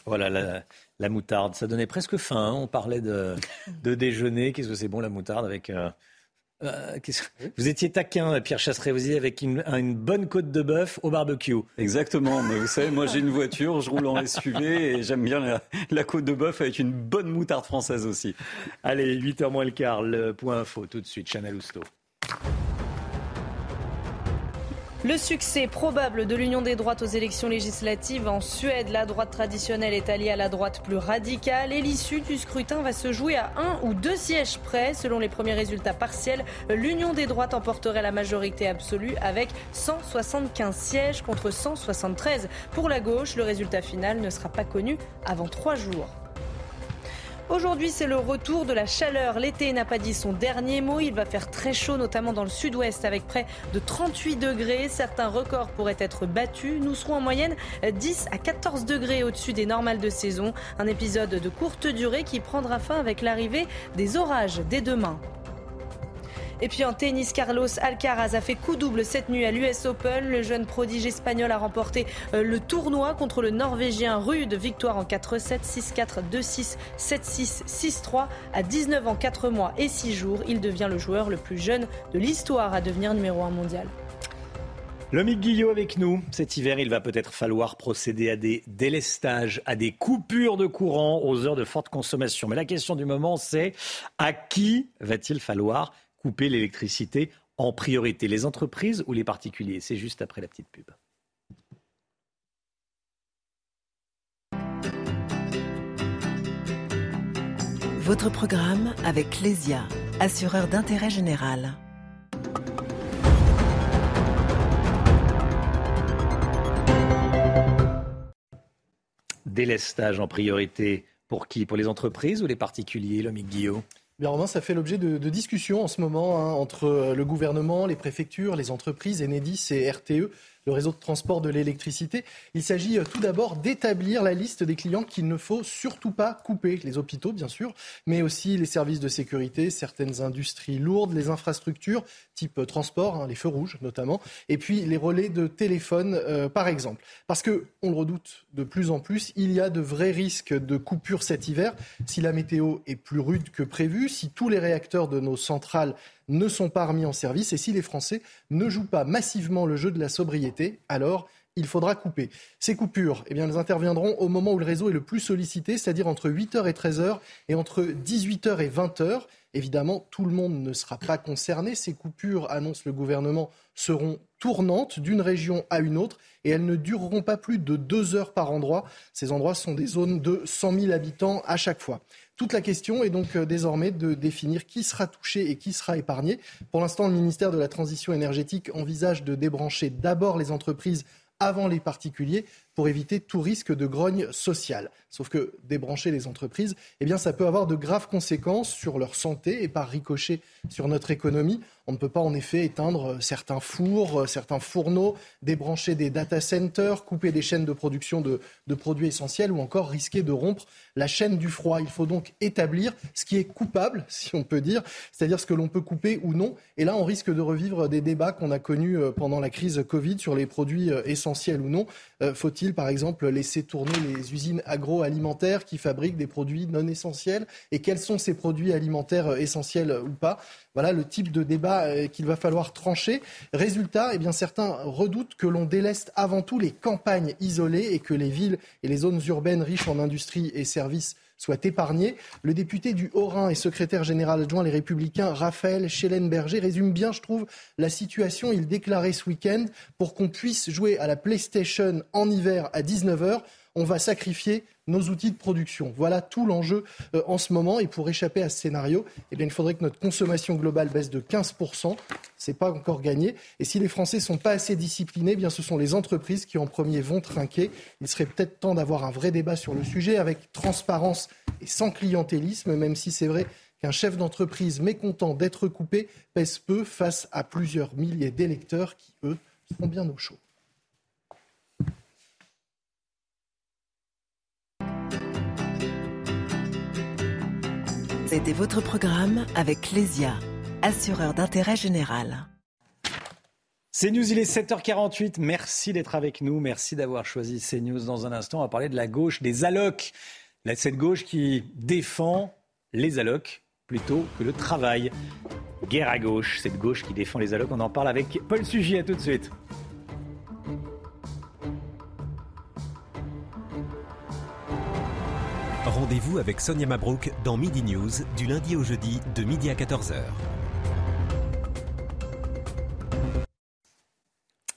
Voilà la, moutarde, ça donnait presque faim. Hein. On parlait de, déjeuner. Qu'est-ce que c'est bon la moutarde avec euh, euh, vous étiez taquin, Pierre Chasseret, vous étiez avec une, bonne côte de bœuf au barbecue. Exactement, mais vous savez, moi j'ai une voiture, je roule en SUV et j'aime bien la, côte de bœuf avec une bonne moutarde française aussi. Allez, 8h moins le quart, le point info tout de suite, Chanel Housteau. Le succès probable de l'union des droites aux élections législatives en Suède, la droite traditionnelle est alliée à la droite plus radicale et l'issue du scrutin va se jouer à un ou deux sièges près. Selon les premiers résultats partiels, l'union des droites emporterait la majorité absolue avec 175 sièges contre 173 pour la gauche. Le résultat final ne sera pas connu avant trois jours. Aujourd'hui, c'est le retour de la chaleur. L'été n'a pas dit son dernier mot. Il va faire très chaud, notamment dans le sud-ouest, avec près de 38 degrés. Certains records pourraient être battus. Nous serons en moyenne 10 à 14 degrés au-dessus des normales de saison. Un épisode de courte durée qui prendra fin avec l'arrivée des orages dès demain. Et puis en tennis, Carlos Alcaraz a fait coup double cette nuit à l'US Open. Le jeune prodige espagnol a remporté euh, le tournoi contre le Norvégien Rude. Victoire en 4-7, 6-4, 2-6, 7-6, 6-3. À 19 ans, 4 mois et 6 jours, il devient le joueur le plus jeune de l'histoire à devenir numéro 1 mondial. Lomique Guillot avec nous. Cet hiver, il va peut-être falloir procéder à des délestages, à des coupures de courant aux heures de forte consommation. Mais la question du moment, c'est à qui va-t-il falloir couper l'électricité en priorité Les entreprises ou les particuliers? C'est juste après la petite pub. Votre programme avec Lesia, assureur d'intérêt général. Délestage en priorité pour qui? Pour les entreprises ou les particuliers, l'homme Guillaume Bien, Romain, ça fait l'objet de, discussions en ce moment hein, entre euh, le gouvernement, les préfectures, les entreprises, Enedis et RTE le réseau de transport de l'électricité. Il s'agit euh, tout d'abord d'établir la liste des clients qu'il ne faut surtout pas couper. Les hôpitaux, bien sûr, mais aussi les services de sécurité, certaines industries lourdes, les infrastructures type euh, transport, hein, les feux rouges notamment, et puis les relais de téléphone, euh, par exemple. Parce que, on le redoute de plus en plus, il y a de vrais risques de coupure cet hiver si la météo est plus rude que prévu, si tous les réacteurs de nos centrales ne sont pas remis en service. Et si les Français ne jouent pas massivement le jeu de la sobriété, alors il faudra couper. Ces coupures, eh bien, elles interviendront au moment où le réseau est le plus sollicité, c'est-à-dire entre 8h et 13h et entre 18h et 20h. Évidemment, tout le monde ne sera pas concerné. Ces coupures, annonce le gouvernement, seront tournantes d'une région à une autre et elles ne dureront pas plus de deux heures par endroit. Ces endroits sont des zones de 100 000 habitants à chaque fois. Toute la question est donc euh, désormais de définir qui sera touché et qui sera épargné. Pour l'instant, le ministère de la Transition énergétique envisage de débrancher d'abord les entreprises avant les particuliers pour éviter tout risque de grogne sociale. Sauf que débrancher les entreprises, eh bien, ça peut avoir de graves conséquences sur leur santé et par ricochet sur notre économie. On ne peut pas en effet éteindre certains fours, certains fourneaux, débrancher des data centers, couper des chaînes de production de, de, produits essentiels ou encore risquer de rompre la chaîne du froid. Il faut donc établir ce qui est coupable, [LAUGHS] si on peut dire, c'est-à-dire ce que l'on peut couper ou non. Et là, on risque de revivre des débats qu'on a connus euh, pendant la crise Covid sur les produits euh, essentiels ou non. Euh, par exemple, laisser tourner les usines agroalimentaires qui fabriquent des produits non essentiels Et quels sont ces produits alimentaires essentiels ou pas? Voilà le type de débat euh, qu'il va falloir trancher. Résultat, eh certains redoutent que l'on déleste avant tout les campagnes isolées et que les villes et les zones urbaines riches en industrie et services soient épargnées. Le député du Haut-Rhin et secrétaire général adjoint Les Républicains, Raphaël Schellenberger, résume bien, je trouve, la situation. Il déclarait ce week-end pour qu'on puisse jouer à la PlayStation en hiver à 19h, on va sacrifier nos outils de production. Voilà tout l'enjeu euh, en ce moment. Et pour échapper à ce scénario, eh bien, il faudrait que notre consommation globale baisse de 15%. Ce n'est pas encore gagné. Et si les Français sont pas assez disciplinés, eh bien, ce sont les entreprises qui en premier vont trinquer. Il serait peut-être temps d'avoir un vrai débat sur le sujet avec transparence et sans clientélisme, même si c'est vrai qu'un chef d'entreprise mécontent d'être coupé pèse peu face à plusieurs milliers d'électeurs qui, eux, seront bien au chaud. C'était votre programme avec Clésia, assureur d'intérêt général. CNews, il est 7h48. Merci d'être avec nous. Merci d'avoir choisi CNews. Dans un instant, on va parler de la gauche, des allocs. Cette gauche qui défend les allocs plutôt que le travail. Guerre à gauche, cette gauche qui défend les allocs. On en parle avec Paul Sugy. À tout de suite. Rendez-vous avec Sonia Mabrouk dans Midi News du lundi au jeudi de midi à 14h.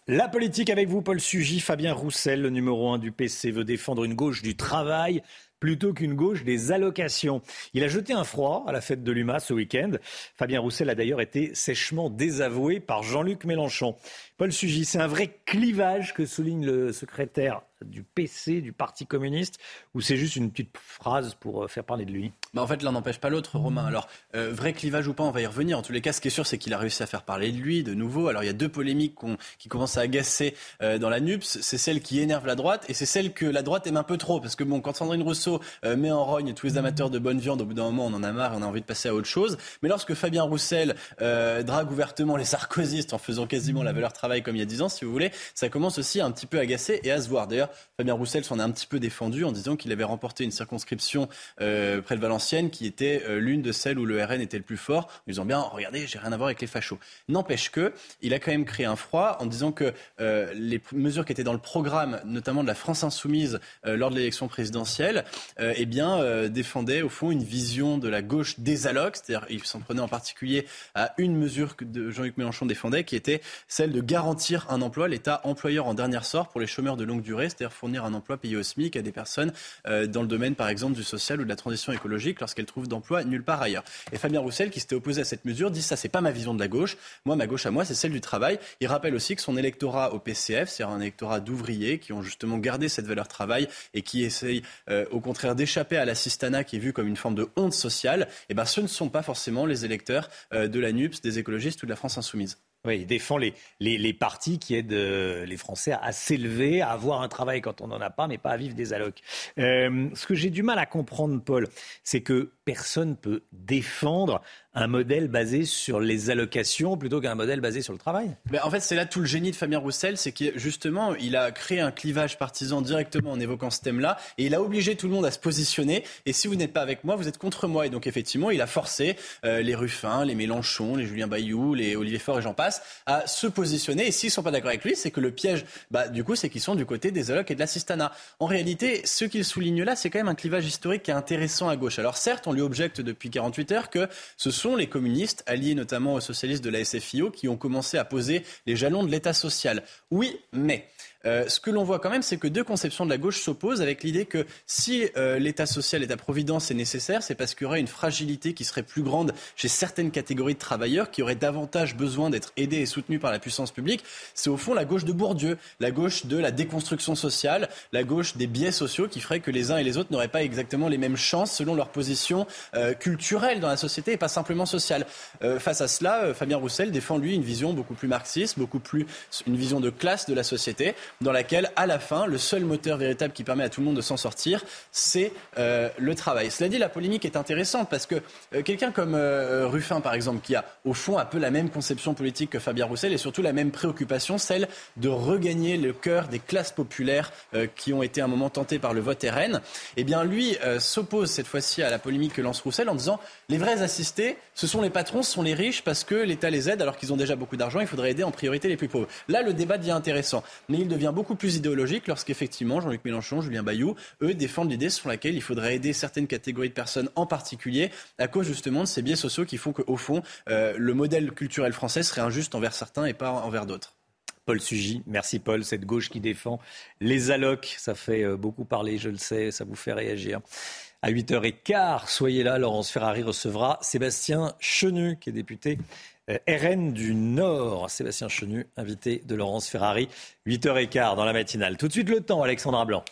La politique avec vous, Paul Sugy, Fabien Roussel, le numéro 1 du PC, veut défendre une gauche du travail plutôt qu'une gauche des allocations. Il a jeté un froid à la fête de l'UMA ce week-end. Fabien Roussel a d'ailleurs été sèchement désavoué par Jean-Luc Mélenchon. Paul Sugy, c'est un vrai clivage que souligne le secrétaire du PC, du Parti communiste, ou c'est juste une petite phrase pour euh, faire parler de lui? Bah En fait, l'un n'empêche pas l'autre, Romain. Alors, euh, vrai clivage ou pas, on va y revenir. En tous les cas, ce qui est sûr, c'est qu'il a réussi à faire parler de lui de nouveau. Alors, il y a deux polémiques qui commencent à agacer euh, dans la NUPS. C'est celle qui énerve la droite et c'est celle que la droite aime un peu trop. Parce que, bon, quand Sandrine Rousseau met en rogne tous les amateurs de bonne viande, au bout d'un moment, on en a marre on a envie de passer à autre chose. Mais lorsque Fabien Roussel drague ouvertement les sarkozystes en faisant quasiment la valeur travail comme il y a dix ans, si vous voulez, ça commence aussi à un petit peu agacer et à se voir. D'ailleurs, Fabien Roussel s'en est un petit peu défendu en disant qu'il avait remporté une circonscription euh, près de Valenciennes qui était euh, l'une de celles où le RN était le plus fort, en disant bien, regardez, j'ai rien à voir avec les fachos. N'empêche que, il a quand même créé un froid en disant que euh, les mesures qui étaient dans le programme, notamment de la France insoumise lors de l'élection présidentielle, eh bien, défendaient au fond une vision de la gauche des allocs, c'est-à-dire il s'en prenait en particulier à une mesure que Jean-Luc Mélenchon défendait, qui était celle de garantir un emploi, l'État employeur en dernier sort pour les chômeurs de longue durée, c'est-à-dire fournir un emploi payé au SMIC à des personnes euh, dans le domaine, par exemple, du social ou de la transition écologique lorsqu'elles trouvent d'emploi nulle part ailleurs. Et Fabien Roussel, qui s'était opposé à cette mesure, dit ça, c'est pas ma vision de la gauche. Moi, ma gauche à moi, c'est celle du travail. Il rappelle aussi que son électorat au PCF, c'est un électorat d'ouvriers qui ont justement gardé cette valeur travail et qui essayent, euh, au contraire, d'échapper à l'assistanat qui est vu comme une forme de honte sociale. Eh ben, ce ne sont pas forcément les électeurs euh, de la NUPS, des écologistes ou de la France insoumise. Oui, il défend les, les, les partis qui aident euh, les Français à, s'élever, à avoir un travail quand on n'en a pas, mais pas à vivre des allocs. Euh, ce que j'ai du mal à comprendre, Paul, c'est que personne ne peut défendre un modèle basé sur les allocations plutôt qu'un modèle basé sur le travail En fait, c'est là tout le génie de Fabien Roussel, c'est que justement, il a créé un clivage partisan directement en évoquant ce thème-là, et il a obligé tout le monde à se positionner. Et si vous n'êtes pas avec moi, vous êtes contre moi. Et donc, effectivement, il a forcé euh, les Ruffins, les Mélenchon, les Julien Bayou, les Olivier Faure et j'en passe à se positionner. Et s'ils sont pas d'accord avec lui, c'est que le piège, bah, du coup, c'est qu'ils sont du côté des allocs et de l'assistanat. En réalité, ce qu'il souligne là, c'est quand même un clivage historique qui est intéressant à gauche. Alors certes, on lui objecte depuis 48 heures que ce sont les communistes, alliés notamment aux socialistes de la SFIO, qui ont commencé à poser les jalons de l'État social. Oui, mais euh, ce que l'on voit quand même, c'est que deux conceptions de la gauche s'opposent avec l'idée que si euh, l'État social, l'État-providence est nécessaire, c'est parce qu'il y aurait une fragilité qui serait plus grande chez certaines catégories de travailleurs qui auraient davantage besoin d'être aidés et soutenus par la puissance publique. C'est au fond la gauche de Bourdieu, la gauche de la déconstruction sociale, la gauche des biais sociaux qui ferait que les uns et les autres n'auraient pas exactement les mêmes chances selon leur position euh, culturelle dans la société et pas simplement sociale. face à cela, Fabien Roussel défend lui une vision beaucoup plus marxiste, beaucoup plus une vision de classe de la société, dans laquelle, à la fin, le seul moteur véritable qui permet à tout le monde de s'en sortir, c'est euh, le travail. Cela dit, la polémique est intéressante parce que euh, quelqu'un comme euh, Ruffin, par exemple, qui a au fond un peu la même conception politique que Fabien Roussel et surtout la même préoccupation, celle de regagner le cœur des classes populaires qui ont été un moment tentées par le vote RN, eh bien lui s'oppose cette fois-ci à la polémique que lance Roussel en disant les vrais assistés, ce sont les patrons, ce sont les riches parce que l'État les aide alors qu'ils ont déjà beaucoup d'argent, il faudrait aider en priorité les plus pauvres. Là, le débat devient intéressant. Mais il devient beaucoup plus idéologique lorsqu'effectivement Jean-Luc Mélenchon, Julien Bayou, eux, défendent l'idée selon laquelle il faudrait aider certaines catégories de personnes en particulier à cause justement de ces biais sociaux qui font qu'au fond, euh, le modèle culturel français serait injuste envers certains et pas envers d'autres. Paul Sugy, merci Paul, cette gauche qui défend les allocs, ça fait euh, beaucoup parler, je le sais, ça vous fait réagir. À 8h15, soyez là, Laurence Ferrari recevra Sébastien Chenu, qui est député RN du Nord. Sébastien Chenu, invité de Laurence Ferrari, 8h15 dans la matinale. Tout de suite le temps, Alexandra Blanc.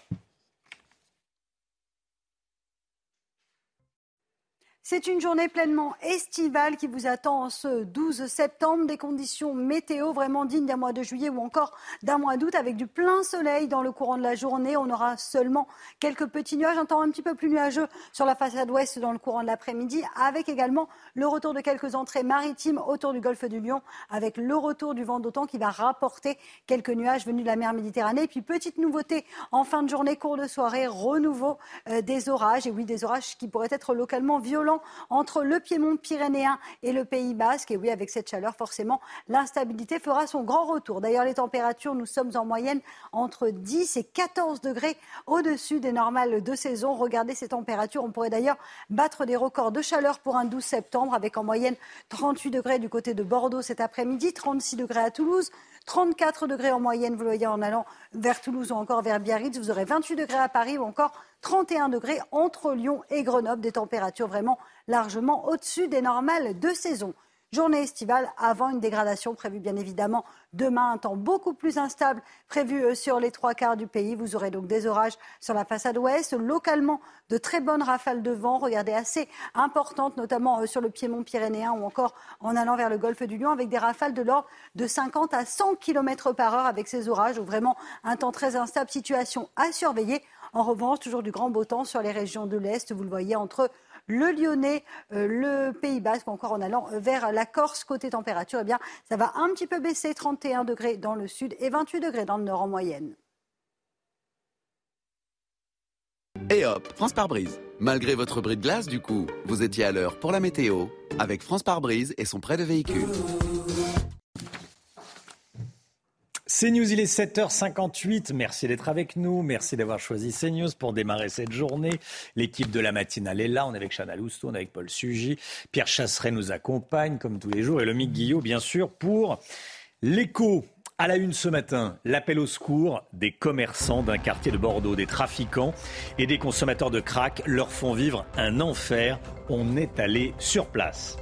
C'est une journée pleinement estivale qui vous attend ce 12 septembre. Des conditions météo vraiment dignes d'un mois de juillet ou encore d'un mois d'août avec du plein soleil dans le courant de la journée. On aura seulement quelques petits nuages, un temps un petit peu plus nuageux sur la façade ouest dans le courant de l'après-midi avec également le retour de quelques entrées maritimes autour du golfe du Lion avec le retour du vent d'autant qui va rapporter quelques nuages venus de la mer Méditerranée. Et puis petite nouveauté en fin de journée, cours de soirée, renouveau euh, des orages. Et oui, des orages qui pourraient être localement violents entre le Piémont pyrénéen et le Pays basque. Et oui, avec cette chaleur, forcément, l'instabilité fera son grand retour. D'ailleurs, les températures, nous sommes en moyenne entre 10 et 14 degrés au-dessus des normales de saison. Regardez ces températures. On pourrait d'ailleurs battre des records de chaleur pour un 12 septembre, avec en moyenne 38 degrés du côté de Bordeaux cet après-midi, 36 degrés à Toulouse, 34 degrés en moyenne, vous le voyez en allant vers Toulouse ou encore vers Biarritz. Vous aurez 28 degrés à Paris ou encore 31 degrés entre Lyon et Grenoble. Des températures vraiment largement au-dessus des normales de saison. Journée estivale avant une dégradation prévue bien évidemment demain. Un temps beaucoup plus instable prévu euh, sur les trois quarts du pays. Vous aurez donc des orages sur la façade ouest, localement de très bonnes rafales de vent, regardez, assez importantes, notamment euh, sur le piémont pyrénéen ou encore en allant vers le golfe du Lion, avec des rafales de l'ordre de 50 à 100 km par heure avec ces orages. Donc vraiment un temps très instable, situation à surveiller. En revanche, toujours du grand beau temps sur les régions de l'Est. Vous le voyez entre le Lyonnais, euh, le Pays Basque, encore en allant vers la Corse. Côté température, eh bien, ça va un petit peu baisser, 31 degrés dans le sud et 28 degrés dans le nord en moyenne. Et hop, France par brise. Malgré votre bris de glace, du coup, vous étiez à l'heure pour la météo avec France par brise et son prêt de véhicule. CNews, il est 7h58. Merci d'être avec nous. Merci d'avoir choisi CNews pour démarrer cette journée. L'équipe de la matinale est là. On est avec Chana Lousteau, on est avec Paul Sugy. Pierre Chasseret nous accompagne, comme tous les jours. Et Lomique Guillot, bien sûr, pour l'écho. À la une ce matin, l'appel au secours des commerçants d'un quartier de Bordeaux, des trafiquants et des consommateurs de crack leur font vivre un enfer. On est allé sur place.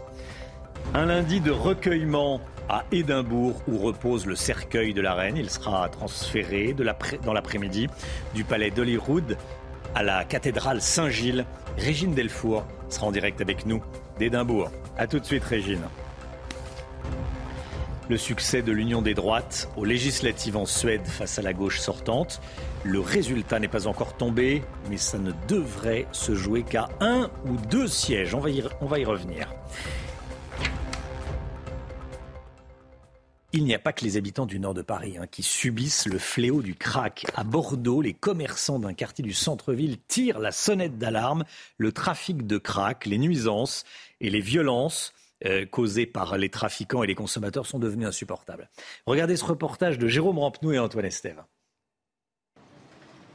Un lundi de recueillement à Édimbourg où repose le cercueil de la reine. Il sera transféré dans l'après-midi du palais d'Holyrood à la cathédrale Saint-Gilles. Régine Delfour sera en direct avec nous d'Édimbourg. A tout de suite Régine. Le succès de l'Union des droites aux législatives en Suède face à la gauche sortante. Le résultat n'est pas encore tombé, mais ça ne devrait se jouer qu'à un ou deux sièges. On va on va y revenir. Il n'y a pas que les habitants du nord de Paris hein, qui subissent le fléau du crack. À Bordeaux, les commerçants d'un quartier du centre-ville tirent la sonnette d'alarme. Le trafic de crack, les nuisances et les violences euh, causées par les trafiquants et les consommateurs sont devenus insupportables. Regardez ce reportage de Jérôme Rampenou et Antoine Estève.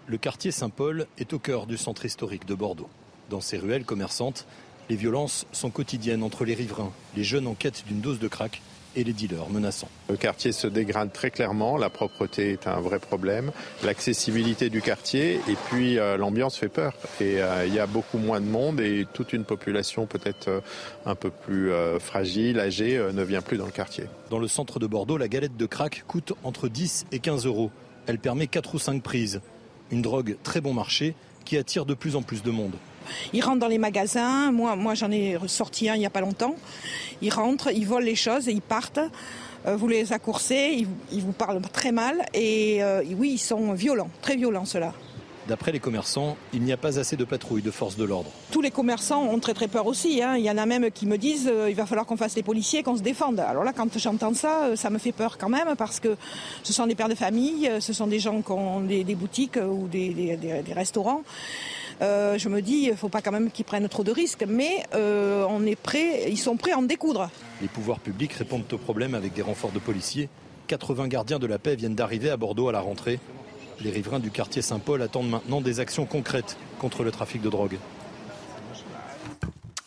Le quartier Saint-Paul est au cœur du centre historique de Bordeaux. Dans ses ruelles commerçantes, Les violences sont quotidiennes entre les riverains, les jeunes en quête d'une dose de crack et les dealers menaçants. Le quartier se dégrade très clairement, la propreté est un vrai problème, l'accessibilité du quartier et puis euh, l'ambiance fait peur. Et euh, il y a beaucoup moins de monde et toute une population peut-être euh, un peu plus fragile, âgée, ne vient plus dans le quartier. Dans le centre de Bordeaux, la galette de crack coûte entre 10 et 15 euros. Elle permet 4 ou 5 prises. Une drogue très bon marché qui attire de plus en plus de monde. Ils rentrent dans les magasins. Moi, moi j'en ai ressorti un il n'y a pas longtemps. Ils rentrent, ils volent les choses et ils partent. Euh, vous les accoursez, ils, vous parlent très mal. Et euh, oui, ils sont violents, très violents ceux-là. D'après les commerçants, il n'y a pas assez de patrouilles de force de l'ordre. Tous les commerçants ont très très peur aussi. Hein. Il y en a même qui me disent euh, il va falloir qu'on fasse les policiers, qu'on se défende. Alors là, quand j'entends ça, ça me fait peur quand même parce que ce sont des pères de famille, ce sont des gens qui ont des, boutiques ou des restaurants. Euh, je me dis, il ne faut pas quand même qu'ils prennent trop de risques, mais euh, on est prêt, ils sont prêts à en découdre. Les pouvoirs publics répondent au problème avec des renforts de policiers. 80 gardiens de la paix viennent d'arriver à Bordeaux à la rentrée. Les riverains du quartier Saint-Paul attendent maintenant des actions concrètes contre le trafic de drogue.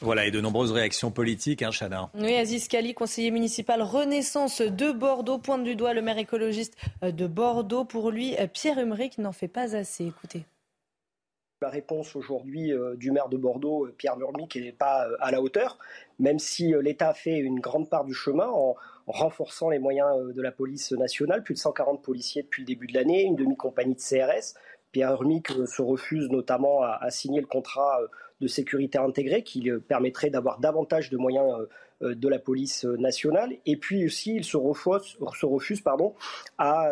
Voilà, et de nombreuses réactions politiques, hein, Chana. Oui, Aziz Kali, conseiller municipal Renaissance de Bordeaux, pointe du doigt le maire écologiste de Bordeaux. Pour lui, Pierre Humeric n'en fait pas assez. Écoutez. La réponse aujourd'hui euh, du maire de Bordeaux, euh, Pierre Murmic, n'est pas euh, à la hauteur, même si l'État fait une grande part du chemin en, renforçant les moyens de la police nationale, plus de 140 policiers depuis le début de l'année, une demi-compagnie de CRS. Pierre Murmic se refuse notamment à, signer le contrat de sécurité intégrée qui permettrait d'avoir davantage de moyens de la police nationale. Et puis aussi, il se refuse, se refuse pardon, à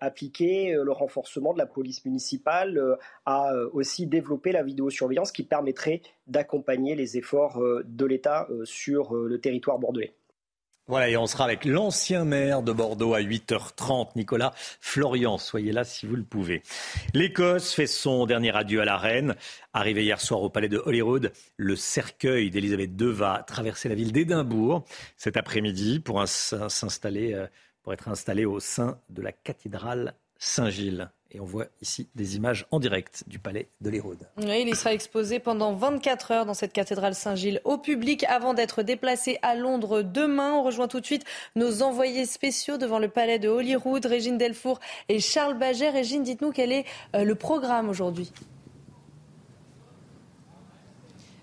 appliquer euh, le renforcement de la police municipale, euh, a aussi développé la vidéosurveillance qui permettrait d'accompagner les efforts de l'État sur le territoire bordelais. Voilà, et on sera avec l'ancien maire de Bordeaux à 8h30, Nicolas Florian. Soyez là si vous le pouvez. L'Écosse fait son dernier adieu à la reine. Arrivé hier soir au palais de Holyrood, le cercueil d'Elisabeth II va traverser la ville d'Édimbourg cet après-midi pour s'installer pour être installé au sein de la cathédrale Saint-Gilles. Et on voit ici des images en direct du palais de l'Hérode. Oui, il sera exposé pendant 24 heures dans cette cathédrale Saint-Gilles au public avant d'être déplacé à Londres demain. On rejoint tout de suite nos envoyés spéciaux devant le palais de Holyrood, Régine Delfour et Charles Baget. Régine, dites-nous quel est euh, le programme aujourd'hui.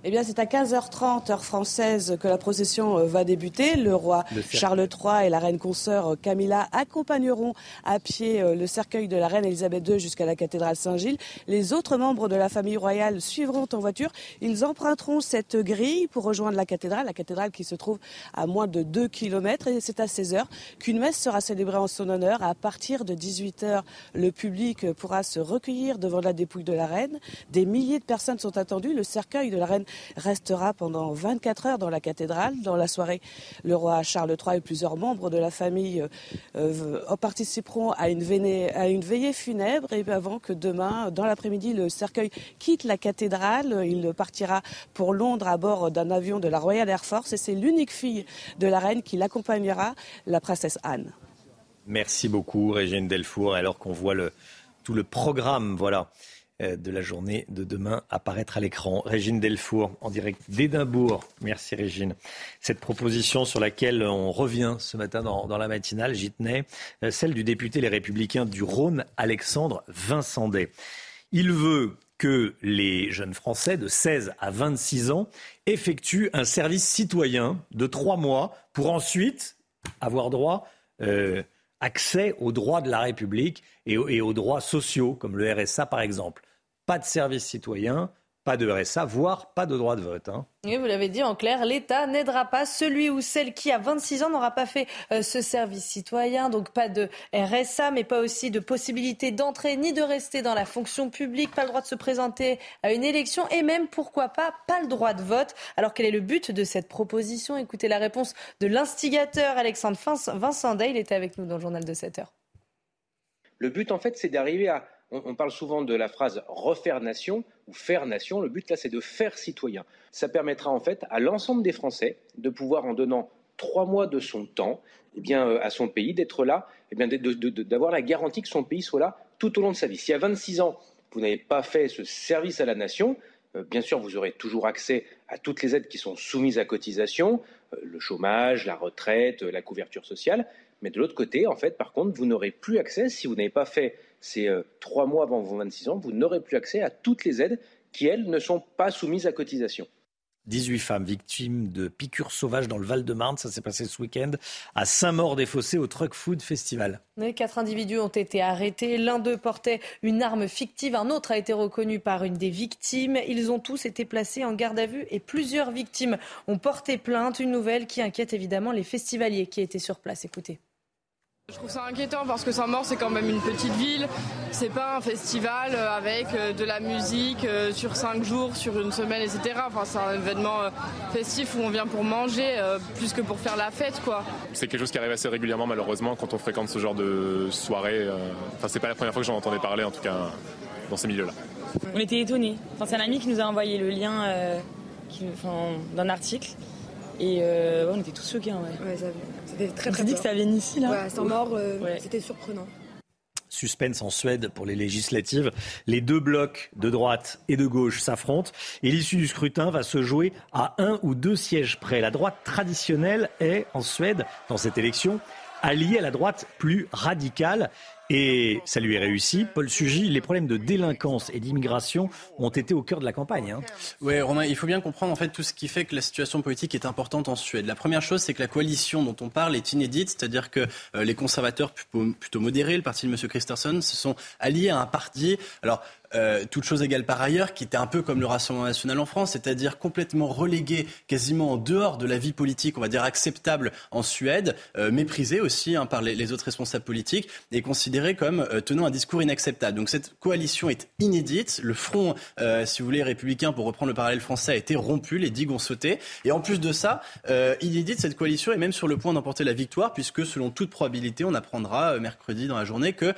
Eh bien, c'est à 15h30, heure française, que la procession euh, va débuter. Le roi Charles III et la reine consoeur euh, Camilla accompagneront à pied euh, le cercueil de la reine Elisabeth II jusqu'à la cathédrale Saint-Gilles. Les autres membres de la famille royale suivront en voiture. Ils emprunteront cette grille pour rejoindre la cathédrale, la cathédrale qui se trouve à moins de 2 km. Et c'est à 16h qu'une messe sera célébrée en son honneur. À partir de 18h, le public pourra se recueillir devant la dépouille de la reine. Des milliers de personnes sont attendues. Le cercueil de la reine restera pendant 24 heures dans la cathédrale. Dans la soirée, le roi Charles III et plusieurs membres de la famille euh, participeront à une, veillée funèbre et avant que demain, dans l'après-midi, le cercueil quitte la cathédrale. Il partira pour Londres à bord d'un avion de la Royal Air Force et c'est l'unique fille de la reine qui l'accompagnera, la princesse Anne. Merci beaucoup, Régine Delfour. Alors qu'on voit tout le programme, voilà. Euh, de la journée de demain apparaître à l'écran. Régine Delfour, en direct d'Édimbourg. Merci Régine. Cette proposition sur laquelle on revient ce matin dans, la matinale, j'y tenais, euh, celle du député Les Républicains du Rhône, Alexandre Vincendet. Il veut que les jeunes Français de 16 à 26 ans effectuent un service citoyen de trois mois pour ensuite avoir droit euh, accès aux droits de la République et aux, droits sociaux, comme le RSA par exemple. Pas de service citoyen, pas de RSA, voire pas de droit de vote. Hein. Oui, vous l'avez dit en clair, l'État n'aidera pas celui ou celle qui, à 26 ans, n'aura pas fait euh, ce service citoyen. Donc pas de RSA, mais pas aussi de possibilité d'entrer ni de rester dans la fonction publique, pas le droit de se présenter à une élection et même, pourquoi pas, pas le droit de vote. Alors quel est le but de cette proposition? Écoutez la réponse de l'instigateur Alexandre Vincent Day. Il était avec nous dans le journal de 7 heures. Le but, en fait, c'est d'arriver à on, parle souvent de la phrase refaire nation ou faire nation. Le but là, c'est de faire citoyen. Ça permettra en fait à l'ensemble des Français de pouvoir, en donnant trois mois de son temps, eh bien, euh, à son pays, d'être là, eh bien, d'avoir la garantie que son pays soit là tout au long de sa vie. Si à 26 ans, vous n'avez pas fait ce service à la nation, euh, bien sûr, vous aurez toujours accès à toutes les aides qui sont soumises à cotisation, euh, le chômage, la retraite, la couverture sociale. Mais de l'autre côté, en fait, par contre, vous n'aurez plus accès, si vous n'avez pas fait ces trois mois avant vos 26 ans, vous n'aurez plus accès à toutes les aides qui, elles, ne sont pas soumises à cotisation. 18 femmes victimes de piqûres sauvages dans le Val-de-Marne. Ça s'est passé ce week-end à Saint-Maur-des-Fossés au Truck Food Festival. quatre individus ont été arrêtés. L'un d'eux portait une arme fictive. Un autre a été reconnu par une des victimes. Ils ont tous été placés en garde à vue et plusieurs victimes ont porté plainte. Une nouvelle qui inquiète évidemment les festivaliers qui étaient sur place. Écoutez. Je trouve ça inquiétant parce que Saint-Maur c'est quand même une petite ville, c'est pas un festival euh, avec euh, de la musique euh, sur cinq jours, sur une semaine, etc. Enfin c'est un événement festif où on vient pour manger plus que pour faire la fête quoi. C'est quelque chose qui arrive assez régulièrement malheureusement quand on fréquente ce genre de soirée. Enfin c'est pas la première fois que j'en entendais parler en tout cas dans ces milieux-là. On était étonnés. Enfin, c'est un ami qui nous a envoyé le lien d'un article et on était tous choqués. Ouais. C'était très très. Dit que ça vient ici là. Ouais, sans mort, euh, c'était surprenant. Suspense en Suède pour les législatives. Les deux blocs de droite et de gauche s'affrontent et l'issue du scrutin va se jouer à un ou deux sièges près. La droite traditionnelle est en Suède, dans cette élection, alliée à la droite plus radicale. Et ça lui est réussi. Paul Sugy, les problèmes de délinquance et d'immigration ont été au cœur de la campagne. Hein. Oui, Romain, il faut bien comprendre en fait tout ce qui fait que la situation politique est importante en Suède. La première chose, c'est que la coalition dont on parle est inédite, c'est-à-dire que euh, les conservateurs plutôt, modérés, le parti de M. Christensen, se sont alliés à un parti. Alors, euh, toute chose égale par ailleurs, qui était un peu comme le Rassemblement national en France, c'est-à-dire complètement relégué quasiment en dehors de la vie politique, on va dire acceptable en Suède, euh, méprisé aussi hein, par les, autres responsables politiques et considéré comme euh, tenant un discours inacceptable. Donc cette coalition est inédite. Le front, si vous voulez, républicain, pour reprendre le parallèle français, a été rompu, les digues ont sauté. Et en plus de ça, inédite, cette coalition est même sur le point d'emporter la victoire, puisque selon toute probabilité, on apprendra mercredi dans la journée que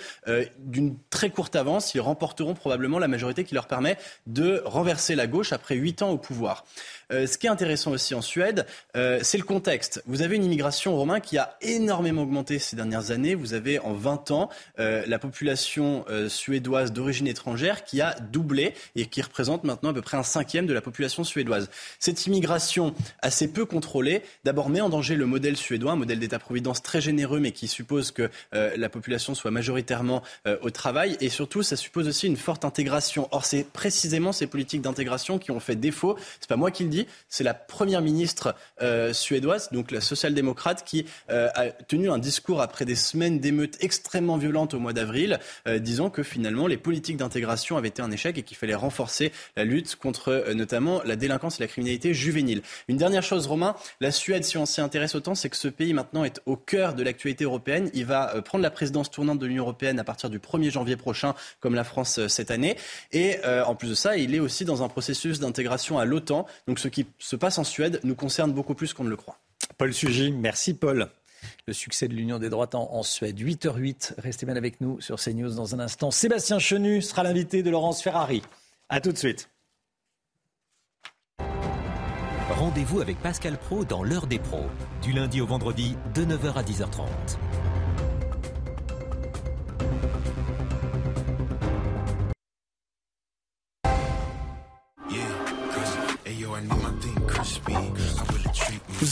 d'une très courte avance, ils remporteront probablement la majorité qui leur permet de renverser la gauche après huit ans au pouvoir. Euh, ce qui est intéressant aussi en Suède, euh, c'est le contexte. Vous avez une immigration romaine qui a énormément augmenté ces dernières années. Vous avez en 20 ans euh, la population suédoise d'origine étrangère qui a doublé et qui représente maintenant à peu près un cinquième de la population suédoise. Cette immigration assez peu contrôlée, d'abord met en danger le modèle suédois, un modèle d'État-providence très généreux mais qui suppose que la population soit majoritairement au travail et surtout ça suppose aussi une forte intégration. Or c'est précisément ces politiques d'intégration qui ont fait défaut. C'est pas moi qui le dis c'est la première ministre euh, suédoise, donc la social-démocrate, qui euh, a tenu un discours après des semaines d'émeutes extrêmement violentes au mois d'avril, euh, disant que finalement les politiques d'intégration avaient été un échec et qu'il fallait renforcer la lutte contre notamment la délinquance et la criminalité juvénile. Une dernière chose, Romain, la Suède, si on s'y intéresse autant, c'est que ce pays maintenant est au cœur de l'actualité européenne. Il va prendre la présidence tournante de l'Union européenne à partir du 1er janvier prochain, comme la France cette année. Et en plus de ça, il est aussi dans un processus d'intégration à l'OTAN. Donc ce qui se passe en Suède nous concerne beaucoup plus qu'on ne le croit. Paul Sugy, merci Paul. Le succès de l'Union des droites en, Suède. 8h08, restez bien avec nous sur CNews dans un instant. Sébastien Chenu sera l'invité de Laurence Ferrari. A tout de suite. Rendez-vous avec Pascal Pro dans l'heure des pros, du lundi au vendredi de 9h à 10h30.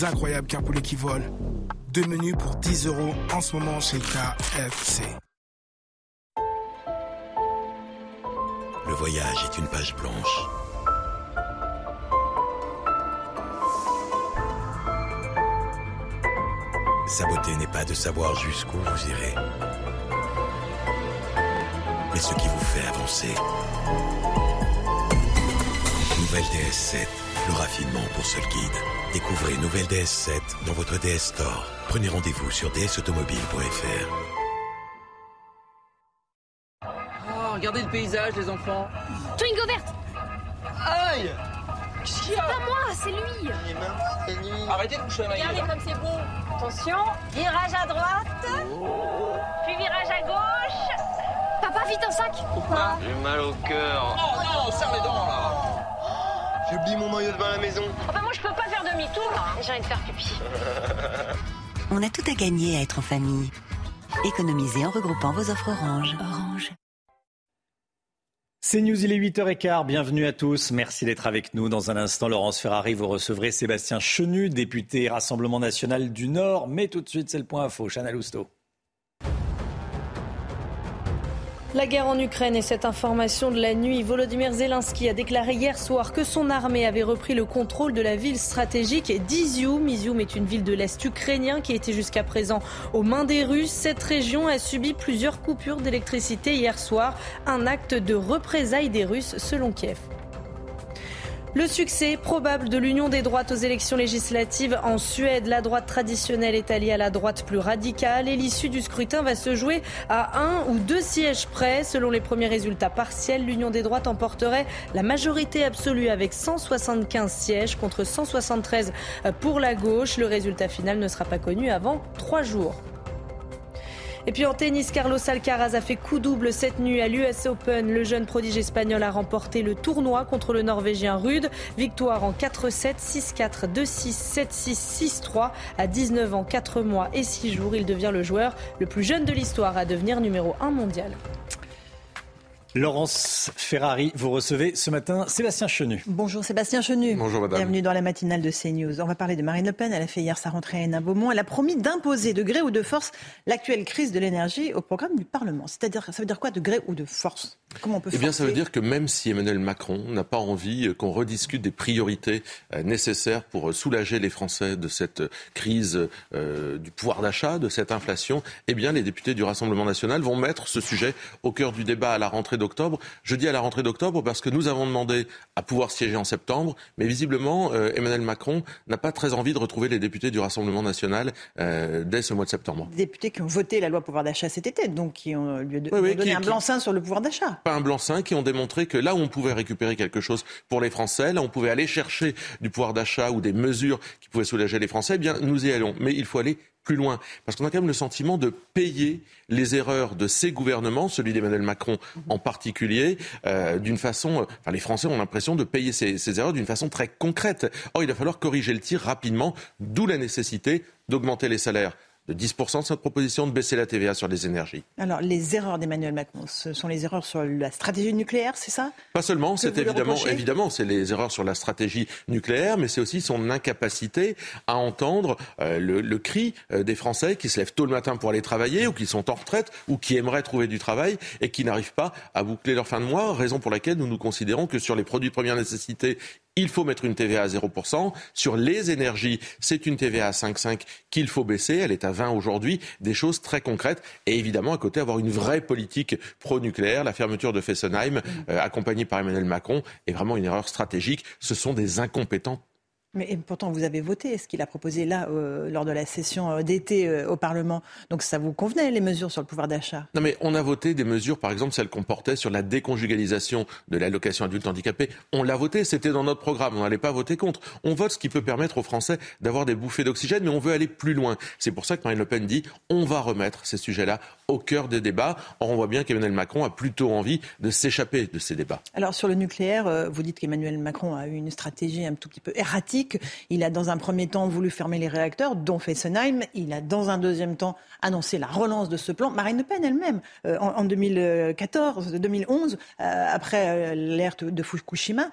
Incroyable qu'un poulet qui vole. Deux menus pour 10 euros en ce moment chez KFC. Le voyage est une page blanche. Sa beauté n'est pas de savoir jusqu'où vous irez, mais ce qui vous fait avancer. Nouvelle DS7 le raffinement pour seul guide. Découvrez nouvelle DS7 dans votre DS Store. Prenez rendez-vous sur dsautomobile.fr. Oh, regardez le paysage, les enfants. Twingo verte. Aïe! C'est pas moi, c'est lui. Arrêtez de coucher la Regardez comme c'est beau. Attention, virage à droite, puis virage à gauche. Papa, vite un sac. Pourquoi? J'ai mal au cœur. Oh non, serre les dents là. J'ai oublié mon maillot de bain à la maison. Ah bah moi je peux pas demi-tour là, j'ai envie de faire pipi. [LAUGHS] On a tout à gagner à être en famille. Économisez en regroupant vos offres Orange. Orange. C'est News, il est 8h15, bienvenue à tous, merci d'être avec nous. Dans un instant, Laurence Ferrari, vous recevrez Sébastien Chenu, député Rassemblement National du Nord. Mais tout de suite, c'est le point info, Chana Lousteau. La guerre en Ukraine et cette information de la nuit, Volodymyr Zelensky a déclaré hier soir que son armée avait repris le contrôle de la ville stratégique d'Izium. Izium est une ville de l'Est ukrainien qui était jusqu'à présent aux mains des Russes. Cette région a subi plusieurs coupures d'électricité hier soir, un acte de représailles des Russes selon Kiev. Le succès probable de l'union des droites aux élections législatives en Suède. La droite traditionnelle est alliée à la droite plus radicale et l'issue du scrutin va se jouer à un ou deux sièges près. Selon les premiers résultats partiels, l'union des droites emporterait la majorité absolue avec 175 sièges contre 173 pour la gauche. Le résultat final ne sera pas connu avant trois jours. Et puis en tennis, Carlos Alcaraz a fait coup double cette nuit à l'US Open. Le jeune prodige espagnol a remporté le tournoi contre le Norvégien Rude. Victoire en 4-7, 6-4, 2-6, 7-6, 6-3. À 19 ans, 4 mois et 6 jours, il devient le joueur le plus jeune de l'histoire à devenir numéro 1 mondial. Laurence Ferrari, vous recevez ce matin Sébastien Chenu. Bonjour Sébastien Chenu. Bonjour madame. Bienvenue dans la matinale de CNews. On va parler de Marine Le Pen. Elle a fait hier sa rentrée à Hénin-Beaumont. Elle a promis d'imposer de gré ou de force l'actuelle crise de l'énergie au programme du Parlement. C'est-à-dire, ça veut dire quoi de gré ou de force? Comment on peut Eh bien, ça veut dire que même si Emmanuel Macron n'a pas envie qu'on rediscute des priorités euh, nécessaires pour soulager les Français de cette crise euh, du pouvoir d'achat, de cette inflation, eh bien, les députés du Rassemblement national vont mettre ce sujet au cœur du débat à la rentrée d'octobre. Je dis à la rentrée d'octobre parce que nous avons demandé à pouvoir siéger en septembre, mais visiblement, euh, Emmanuel Macron n'a pas très envie de retrouver les députés du Rassemblement national euh, dès ce mois de septembre. Des députés qui ont voté la loi pouvoir d'achat cet été, donc qui ont, lui ont oui, donné un blanc-seing sur le pouvoir d'achat pas un blanc-seing, qui ont démontré que là où on pouvait récupérer quelque chose pour les Français, là où on pouvait aller chercher du pouvoir d'achat ou des mesures qui pouvaient soulager les Français, eh bien nous y allons. Mais il faut aller plus loin. Parce qu'on a quand même le sentiment de payer les erreurs de ces gouvernements, celui d'Emmanuel Macron en particulier, euh, d'une façon. Euh, enfin, les Français ont l'impression de payer ces erreurs d'une façon très concrète. Or, il va falloir corriger le tir rapidement, d'où la nécessité d'augmenter les salaires de 10% de cette proposition de baisser la TVA sur les énergies. Alors, les erreurs d'Emmanuel Macron, ce sont les erreurs sur la stratégie nucléaire, c'est ça? Pas seulement, c'est évidemment, évidemment, c'est les erreurs sur la stratégie nucléaire, mais c'est aussi son incapacité à entendre euh, le, le, cri euh, des Français qui se lèvent tôt le matin pour aller travailler, ou qui sont en retraite, ou qui aimeraient trouver du travail, et qui n'arrivent pas à boucler leur fin de mois, raison pour laquelle nous nous considérons que sur les produits de première nécessité, il faut mettre une TVA à 0%. Sur les énergies, c'est une TVA à 5,5 qu'il faut baisser. Elle est à 20 aujourd'hui. Des choses très concrètes. Et évidemment, à côté, avoir une vraie politique pro-nucléaire. La fermeture de Fessenheim, euh, accompagnée par Emmanuel Macron, est vraiment une erreur stratégique. Ce sont des incompétents mais pourtant, vous avez voté ce qu'il a proposé là, euh, lors de la session euh, d'été euh, au Parlement. Donc ça vous convenait, les mesures sur le pouvoir d'achat? Non, mais on a voté des mesures, par exemple, celles qu'on portait sur la déconjugalisation de l'allocation adulte handicapé. On l'a voté, c'était dans notre programme, on n'allait pas voter contre. On vote ce qui peut permettre aux Français d'avoir des bouffées d'oxygène, mais on veut aller plus loin. C'est pour ça que Marine Le Pen dit on va remettre ces sujets-là au cœur des débats. Or, on voit bien qu'Emmanuel Macron a plutôt envie de s'échapper de ces débats. Alors, sur le nucléaire, vous dites qu'Emmanuel Macron a eu une stratégie un tout petit peu erratique il a dans un premier temps voulu fermer les réacteurs, dont Fessenheim. Il a dans un deuxième temps annoncé la relance de ce plan. Marine Le Pen elle-même, euh, en, 2014, 2011, euh, après euh, l'ère de Fukushima,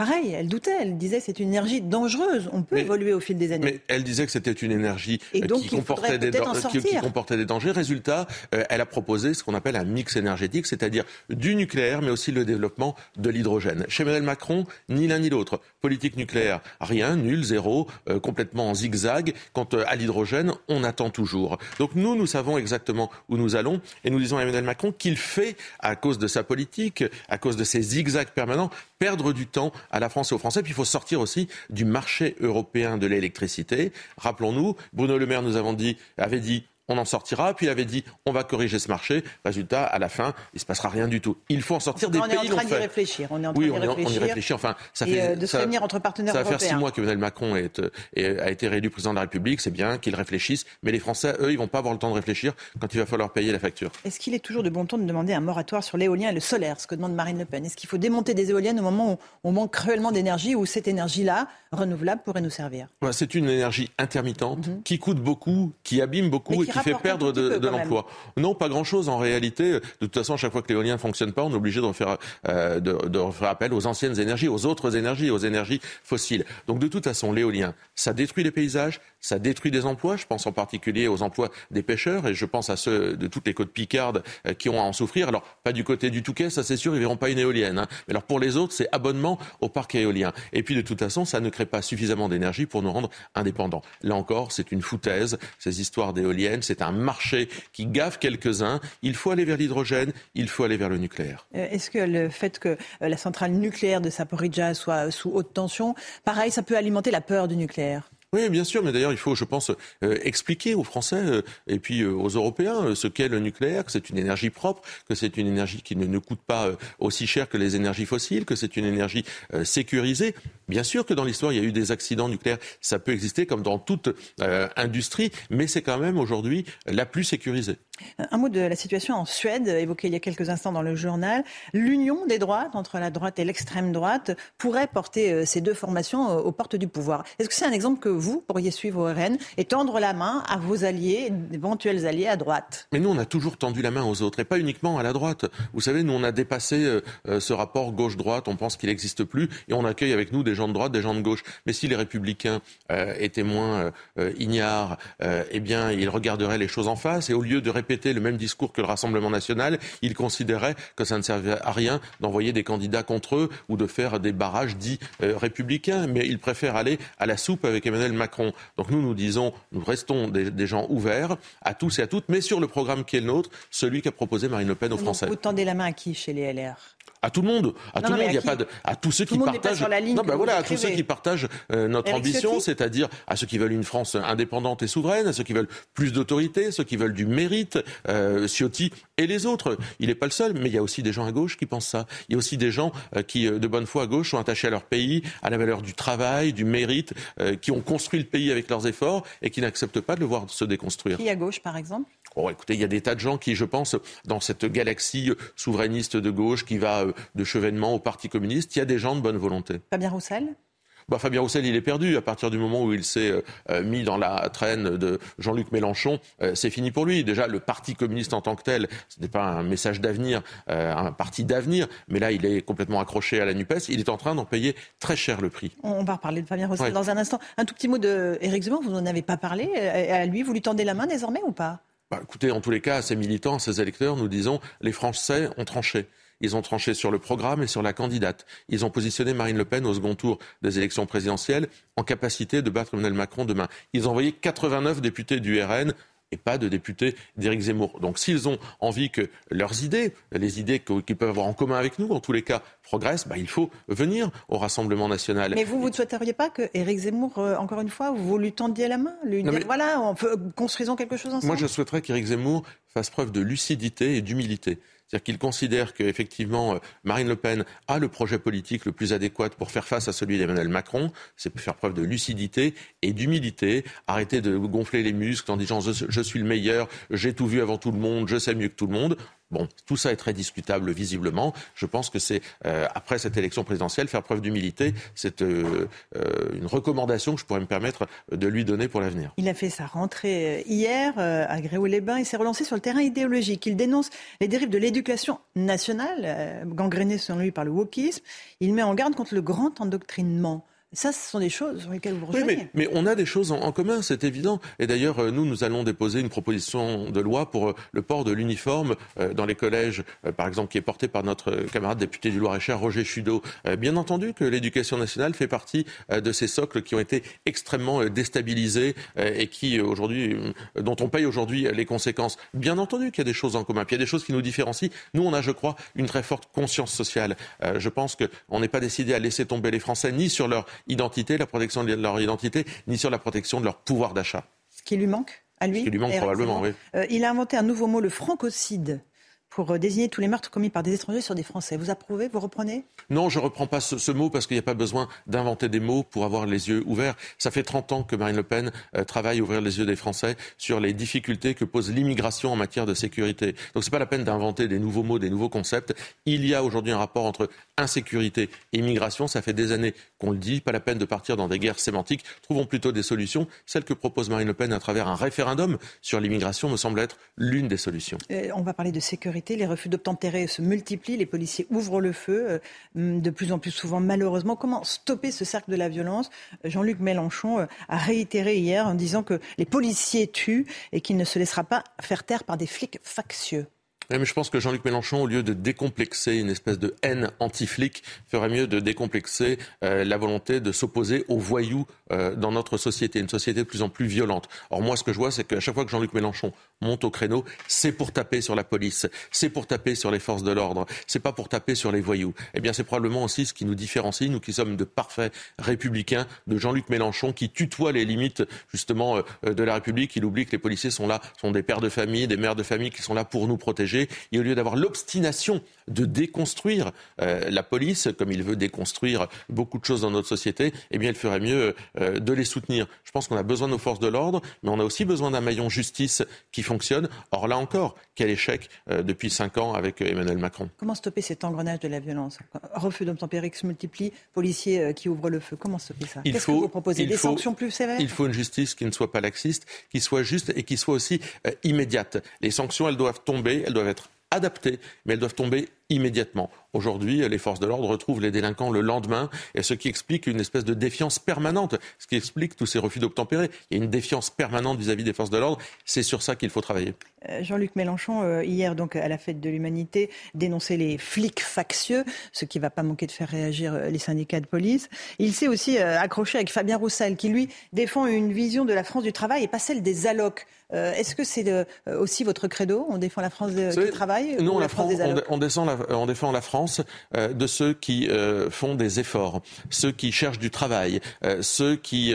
Pareil, elle doutait, elle disait c'est une énergie dangereuse, on peut évoluer au fil des années. Mais elle disait que c'était une énergie qui, comportait des qui, comportait des dangers. Résultat, euh, elle a proposé ce qu'on appelle un mix énergétique, c'est-à-dire du nucléaire, mais aussi le développement de l'hydrogène. Chez Emmanuel Macron, ni l'un ni l'autre. Politique nucléaire, rien, nul, zéro, euh, complètement en zigzag. Quant euh, à l'hydrogène, on attend toujours. Donc nous, nous savons exactement où nous allons, et nous disons à Emmanuel Macron qu'il fait, à cause de sa politique, à cause de ses zigzags permanents, perdre du temps à la France et aux Français. Puis il faut sortir aussi du marché européen de l'électricité. Rappelons-nous, Bruno Le Maire nous avons dit, avait dit on en sortira. Puis il avait dit, on va corriger ce marché. Résultat, à la fin, il ne se passera rien du tout. Il faut en sortir des pays. On est en train d'y réfléchir. On est en train oui, on, réfléchir. on y réfléchit. Enfin, ça fait euh, de se réunir entre partenaires Ça va faire six mois que Emmanuel Macron est, a été réélu président de la République. C'est bien qu'il réfléchisse, mais les Français, eux, ils vont pas avoir le temps de réfléchir quand il va falloir payer la facture. Est-ce qu'il est toujours de bon ton de demander un moratoire sur l'éolien et le solaire, ce que demande Marine Le Pen? Est-ce qu'il faut démonter des éoliennes au moment où on manque cruellement d'énergie, où cette énergie-là, renouvelable, pourrait nous servir? C'est une énergie intermittente mhm. qui coûte beaucoup, qui abîme beaucoup et qui qui fait perdre de, l'emploi. Non, pas grand-chose en réalité. De toute façon, à chaque fois que l'éolien ne fonctionne pas, on est obligé de faire, euh, de, de faire appel aux anciennes énergies, aux autres énergies, aux énergies fossiles. Donc de toute façon, l'éolien, ça détruit les paysages, ça détruit des emplois. Je pense en particulier aux emplois des pêcheurs et je pense à ceux de toutes les côtes picardes euh, qui ont à en souffrir. Alors, pas du côté du Touquet, ça c'est sûr, ils verront pas une éolienne. Hein. Mais alors pour les autres, c'est abonnement au parc éolien. Et puis de toute façon, ça ne crée pas suffisamment d'énergie pour nous rendre indépendants. Là encore, c'est une foutaise, ces histoires d'éoliennes. C'est un marché qui gaffe quelques-uns. Il faut aller vers l'hydrogène, il faut aller vers le nucléaire. Euh, est-ce que le fait que euh, la centrale nucléaire de Saporidja soit sous haute tension, pareil, ça peut alimenter la peur du nucléaire? Oui, bien sûr, mais d'ailleurs, il faut, je pense, euh, expliquer aux Français euh, et puis euh, aux Européens ce qu'est le nucléaire, que c'est une énergie propre, que c'est une énergie qui ne, ne coûte pas aussi cher que les énergies fossiles, que c'est une énergie sécurisée. Bien sûr que dans l'histoire, il y a eu des accidents nucléaires, ça peut exister comme dans toute industrie, mais c'est quand même aujourd'hui la plus sécurisée. Un mot de la situation en Suède, évoquée il y a quelques instants dans le journal. L'union des droites entre la droite et l'extrême droite pourrait porter ces deux formations aux portes du pouvoir. Est-ce que c'est un exemple que vous pourriez suivre RN et tendre la main à vos alliés, d'éventuels alliés à droite. Mais nous, on a toujours tendu la main aux autres et pas uniquement à la droite. Vous savez, nous, on a dépassé euh, euh, ce rapport gauche-droite. On pense qu'il n'existe plus et on accueille avec nous des gens de droite, des gens de gauche. Mais si les républicains euh, étaient moins ignares, eh bien, ils regarderaient les choses en face et au lieu de répéter le même discours que le Rassemblement national, ils considéraient que ça ne servait à rien d'envoyer des candidats contre eux ou de faire des barrages dits républicains. Mais ils préfèrent aller à la soupe avec Emmanuel Macron. Donc nous, nous disons, nous restons des, gens ouverts à tous et à toutes, mais sur le programme qui est le nôtre, celui qu'a proposé Marine Le Pen aux Français. Vous tendez la main à qui chez les LR à tout le monde, à tout le monde, il n'y a pas de, à tous ceux qui partagent, non, ben voilà, à tous ceux qui partagent euh, notre ambition, c'est-à-dire à ceux qui veulent une France indépendante et souveraine, à ceux qui veulent plus d'autorité, ceux qui veulent du mérite, euh, Ciotti et les autres. Il n'est pas le seul, mais il y a aussi des gens à gauche qui pensent ça. Il y a aussi des gens euh, qui, euh, de bonne foi à gauche, sont attachés à leur pays, à la valeur du travail, du mérite, qui ont construit le pays avec leurs efforts et qui n'acceptent pas de le voir se déconstruire. Qui à gauche, par exemple? Oh, écoutez, il y a des tas de gens qui, je pense, dans cette galaxie souverainiste de gauche qui va euh, de Chevènement au Parti communiste, il y a des gens de bonne volonté. Fabien Roussel? Bah, Fabien Roussel, il est perdu. À partir du moment où il s'est euh, euh, mis dans la traîne de Jean-Luc Mélenchon, c'est fini pour lui. Déjà, le Parti communiste en tant que tel, ce n'est pas un message d'avenir, un parti d'avenir, mais là, il est complètement accroché à la NUPES. Il est en train d'en payer très cher le prix. On va reparler de Fabien Roussel dans un instant. Un tout petit mot d'Éric Zemmour, vous n'en avez pas parlé. À lui, vous lui tendez la main désormais ou pas? Bah, écoutez, en tous les cas, à ces militants, à ces électeurs, nous disons, les Français ont tranché. Ils ont tranché sur le programme et sur la candidate. Ils ont positionné Marine Le Pen au second tour des élections présidentielles en capacité de battre Emmanuel Macron demain. Ils ont envoyé 89 députés du RN et pas de députés d'Éric Zemmour. Donc s'ils ont envie que leurs idées, les idées qu'ils peuvent avoir en commun avec nous, en tous les cas, progressent, bah, il faut venir au Rassemblement national. Mais vous, vous ne souhaiteriez pas que Éric Zemmour, euh, encore une fois, vous lui tendiez la main lui Voilà, on peut, construisons quelque chose ensemble? Moi, je souhaiterais qu'Éric Zemmour fasse preuve de lucidité et d'humilité. C'est-à-dire qu'il considère qu'effectivement, euh, Marine Le Pen a le projet politique le plus adéquat pour faire face à celui d'Emmanuel Macron. C'est faire preuve de lucidité et d'humilité. Arrêter de gonfler les muscles en disant je suis le meilleur, j'ai tout vu avant tout le monde, je sais mieux que tout le monde. Bon, tout ça est très discutable visiblement. Je pense que c'est, euh, après cette élection présidentielle, faire preuve d'humilité. C'est euh, euh, une recommandation que je pourrais me permettre de lui donner pour l'avenir. Il a fait sa rentrée hier à Gréoux-les-Bains. Il s'est relancé sur le terrain idéologique. Il dénonce les dérives de l'éducation nationale, gangrénée selon lui par le wokisme. Il met en garde contre le grand endoctrinement. Ça, ce sont des choses sur lesquelles vous rejoignez. Oui, mais, on a des choses en, commun, c'est évident. Et d'ailleurs, euh, nous, nous allons déposer une proposition de loi pour euh, le port de l'uniforme euh, dans les collèges, par exemple, qui est porté par notre camarade député du Loir-et-Cher, Roger Chudeau. Bien entendu que l'éducation nationale fait partie de ces socles qui ont été extrêmement déstabilisés et qui aujourd'hui, dont on paye aujourd'hui les conséquences. Bien entendu qu'il y a des choses en commun. Puis il y a des choses qui nous différencient. Nous, on a, je crois, une très forte conscience sociale. Je pense qu'on n'est pas décidé à laisser tomber les Français ni sur leur identité, la protection de leur identité, ni sur la protection de leur pouvoir d'achat. Ce qui lui manque à lui Ce qui lui manque probablement, oui. Euh, il a inventé un nouveau mot, le francocide pour euh, désigner tous les meurtres commis par des étrangers sur des Français. Vous approuvez Vous reprenez? Non, je ne reprends pas ce, mot parce qu'il n'y a pas besoin d'inventer des mots pour avoir les yeux ouverts. Ça fait 30 ans que Marine Le Pen euh, travaille à ouvrir les yeux des Français sur les difficultés que pose l'immigration en matière de sécurité. Donc ce n'est pas la peine d'inventer des nouveaux mots, des nouveaux concepts. Il y a aujourd'hui un rapport entre insécurité et immigration. Ça fait des années qu'on le dit. Pas la peine de partir dans des guerres sémantiques. Trouvons plutôt des solutions. Celle que propose Marine Le Pen à travers un référendum sur l'immigration me semble être l'une des solutions. Euh, on va parler de sécurité. Les refus d'obtempérer se multiplient. Les policiers ouvrent le feu euh, de plus en plus souvent, malheureusement. Comment stopper ce cercle de la violence? Jean-Luc Mélenchon euh, a réitéré hier en disant que les policiers tuent et qu'il ne se laissera pas faire taire par des flics factieux mais je pense que Jean-Luc Mélenchon, au lieu de décomplexer une espèce de haine anti-flic, ferait mieux de décomplexer euh, la volonté de s'opposer aux voyous euh, dans notre société, une société de plus en plus violente. Or moi, ce que je vois, c'est qu'à chaque fois que Jean-Luc Mélenchon monte au créneau, c'est pour taper sur la police, c'est pour taper sur les forces de l'ordre, c'est pas pour taper sur les voyous. Eh bien, c'est probablement aussi ce qui nous différencie, nous qui sommes de parfaits républicains, de Jean-Luc Mélenchon qui tutoie les limites justement euh, de la République. Il oublie que les policiers sont là, sont des pères de famille, des mères de famille qui sont là pour nous protéger. Et au lieu d'avoir l'obstination de déconstruire euh, la police, comme il veut déconstruire beaucoup de choses dans notre société, eh bien, il ferait mieux euh, de les soutenir. Je pense qu'on a besoin de nos forces de l'ordre, mais on a aussi besoin d'un maillon justice qui fonctionne. Or, là encore, quel échec euh, depuis cinq ans avec Emmanuel Macron. Comment stopper cet engrenage de la violence? Refus d'obtempérer se multiplie, policiers qui ouvrent le feu. Comment stopper ça? Qu'est-ce que vous proposez? Des sanctions plus sévères? Il faut une justice qui ne soit pas laxiste, qui soit juste et qui soit aussi immédiate. Les sanctions, elles doivent tomber, elles doivent être adaptées, mais elles doivent tomber immédiatement. Aujourd'hui, les forces de l'ordre retrouvent les délinquants le lendemain, et ce qui explique une espèce de défiance permanente, ce qui explique tous ces refus d'obtempérer. Il y a une défiance permanente vis-à-vis des forces de l'ordre. C'est sur ça qu'il faut travailler. Euh, Jean-Luc Mélenchon, euh, hier donc à la fête de l'humanité, dénonçait les flics factieux, ce qui ne va pas manquer de faire réagir euh, les syndicats de police. Il s'est aussi accroché avec Fabien Roussel, qui lui défend une vision de la France du travail et pas celle des allocs. Est-ce que c'est aussi votre credo? On défend la France du travail Non, la, France, on, descend la, on défend la France euh, de ceux qui euh, font des efforts, ceux qui cherchent du travail, euh, ceux qui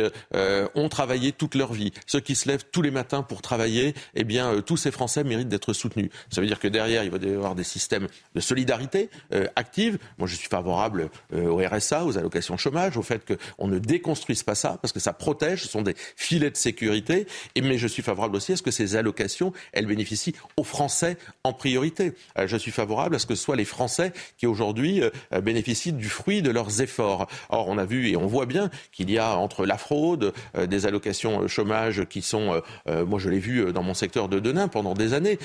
ont travaillé toute leur vie, ceux qui se lèvent tous les matins pour travailler. Eh bien, tous ces Français méritent d'être soutenus. Ça veut dire que derrière, il va y avoir des systèmes de solidarité active. Moi, je suis favorable au RSA, aux allocations chômage, au fait qu'on ne déconstruise pas ça, parce que ça protège, ce sont des filets de sécurité. Et, mais je suis favorable aussi à ce que ces allocations, elles bénéficient aux Français en priorité. je suis favorable à ce que ce les Français qui aujourd'hui euh, bénéficient du fruit de leurs efforts. Or, on a vu et on voit bien qu'il y a entre la fraude, euh, des allocations euh, chômage qui sont, moi je l'ai vu dans mon secteur de Denain pendant des années,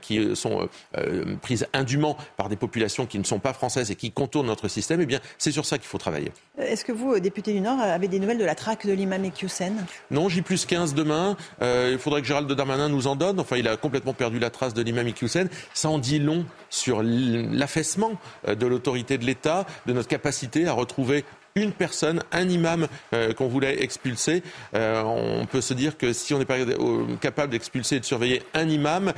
qui sont prises indûment par des populations qui ne sont pas françaises et qui contournent notre système, eh bien c'est sur ça qu'il faut travailler. Est-ce que vous, député du Nord, avez des nouvelles de la traque de l'imam Ekiusen Non, J plus 15 demain. il faudrait que Gérald Darmanin nous en donne. Enfin, il a complètement perdu la trace de l'imam Ekiusen. Ça en dit long sur l'affaissement euh, de l'autorité de l'État, de notre capacité à retrouver une personne, un imam euh, qu'on voulait expulser. Euh, on peut se dire que si on n'est pas capable d'expulser et de surveiller un imam,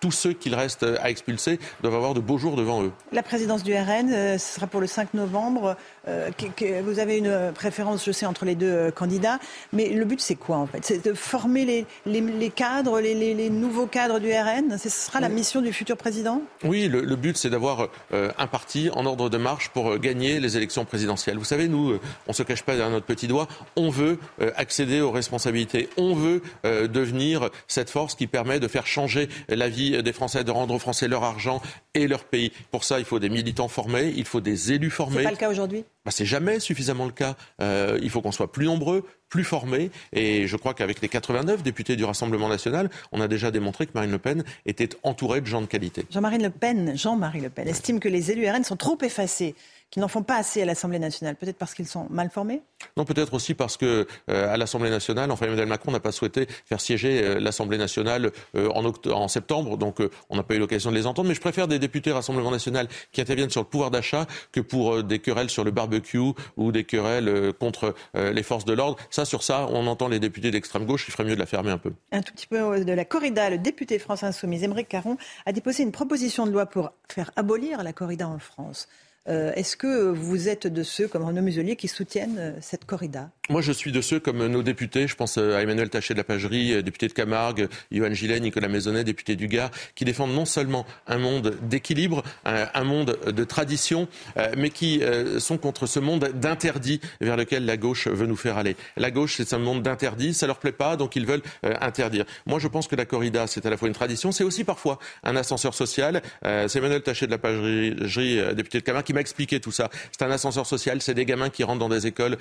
tous ceux qu'il reste à expulser doivent avoir de beaux jours devant eux. La présidence du RN, ce sera pour le 5 novembre. Euh, que, vous avez une préférence, je sais, entre les deux euh, candidats, mais le but c'est quoi en fait? C'est de former les, les, cadres, les, les, nouveaux cadres du RN Ce sera la mission du futur président? Oui, le, le but c'est d'avoir euh, un parti en ordre de marche pour gagner les élections présidentielles. Vous savez, nous, on ne se cache pas derrière notre petit doigt, on veut accéder aux responsabilités, on veut devenir cette force qui permet de faire changer la vie des Français, de rendre aux Français leur argent et leur pays. Pour ça, il faut des militants formés, il faut des élus formés. C'est pas le cas aujourd'hui? Bah, c'est jamais suffisamment le cas. Euh, il faut qu'on soit plus nombreux, plus formés. Et je crois qu'avec les 89 députés du Rassemblement national, on a déjà démontré que Marine Le Pen était entourée de gens de qualité. Jean-Marie Le Pen, Jean-Marie Le Pen estime que les élus RN sont trop effacés qui n'en font pas assez à l'Assemblée nationale Peut-être parce qu'ils sont mal formés Non, peut-être aussi parce que euh, à l'Assemblée nationale, enfin Emmanuel Macron n'a pas souhaité faire siéger euh, l'Assemblée nationale euh, en, en, septembre, donc on n'a pas eu l'occasion de les entendre. Mais je préfère des députés Rassemblement national qui interviennent sur le pouvoir d'achat que pour des querelles sur le barbecue ou des querelles contre les forces de l'ordre. Ça, sur ça, on entend les députés d'extrême gauche. Il ferait mieux de la fermer un peu. Un tout petit peu de la corrida. Le député France Insoumise, Émeric Caron, a déposé une proposition de loi pour faire abolir la corrida en France. Euh, est-ce que vous êtes de ceux, comme Renaud Muselier, qui soutiennent euh, cette corrida? Moi, je suis de ceux, comme nos députés, je pense euh, à Emmanuel Taché de la Pagerie, député de Camargue, Yohann Gillet, Nicolas Maisonnet, député du Gard, qui défendent non seulement un monde d'équilibre, un, monde de tradition, mais qui sont contre ce monde d'interdit vers lequel la gauche veut nous faire aller. La gauche, c'est un monde d'interdit, ça leur plaît pas, donc ils veulent interdire. Moi, je pense que la corrida, c'est à la fois une tradition, c'est aussi parfois un ascenseur social. c'est Emmanuel Taché de la Pagerie, député de Camargue, qui qui m'a expliqué tout ça. C'est un ascenseur social, c'est des gamins qui rentrent dans des écoles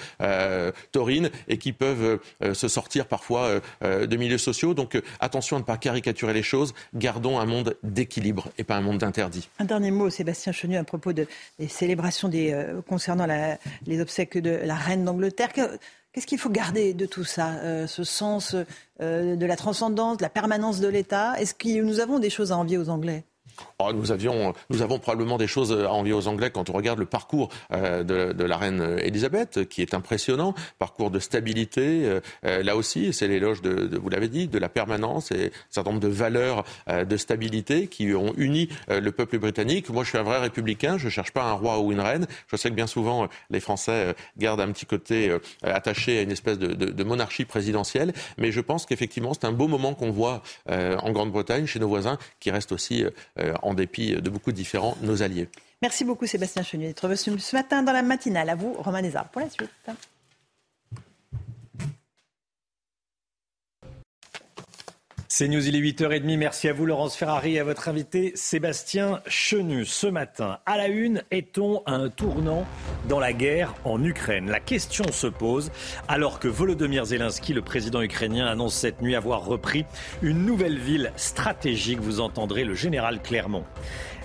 taurines et qui peuvent se sortir parfois de milieux sociaux. Donc attention à ne pas caricaturer les choses. Gardons un monde d'équilibre et pas un monde d'interdit. Un dernier mot, Sébastien Chenu, à propos des célébrations concernant les obsèques de la reine d'Angleterre. Qu'est-ce qu'il faut garder de tout ça euh, Ce sens euh, de la transcendance, de la permanence de l'État? Est-ce que nous avons des choses à envier aux Anglais? Oh, nous, avions, nous avons probablement des choses à envier aux Anglais quand on regarde le parcours euh, de, la reine Elisabeth, qui est impressionnant, parcours de stabilité. Euh, euh, là aussi, c'est l'éloge de, vous l'avez dit, de la permanence et un certain nombre de valeurs de stabilité qui ont uni le peuple britannique. Moi, je suis un vrai républicain. Je ne cherche pas un roi ou une reine. Je sais que bien souvent, les Français gardent un petit côté attaché à une espèce de, de monarchie présidentielle, mais je pense qu'effectivement, c'est un beau moment qu'on voit en Grande-Bretagne, chez nos voisins, qui restent aussi en dépit de beaucoup de différents, nos alliés. Merci beaucoup Sébastien Chenier d'être venu ce matin dans la matinale. À vous, Romain Desarts, pour la suite. C'est News, il est 8h30. Merci à vous, Laurence Ferrari, et à votre invité, Sébastien Chenu. Ce matin, à la une, est-on à un tournant dans la guerre en Ukraine? La question se pose alors que Volodymyr Zelensky, le président ukrainien, annonce cette nuit avoir repris une nouvelle ville stratégique. Vous entendrez le général Clermont.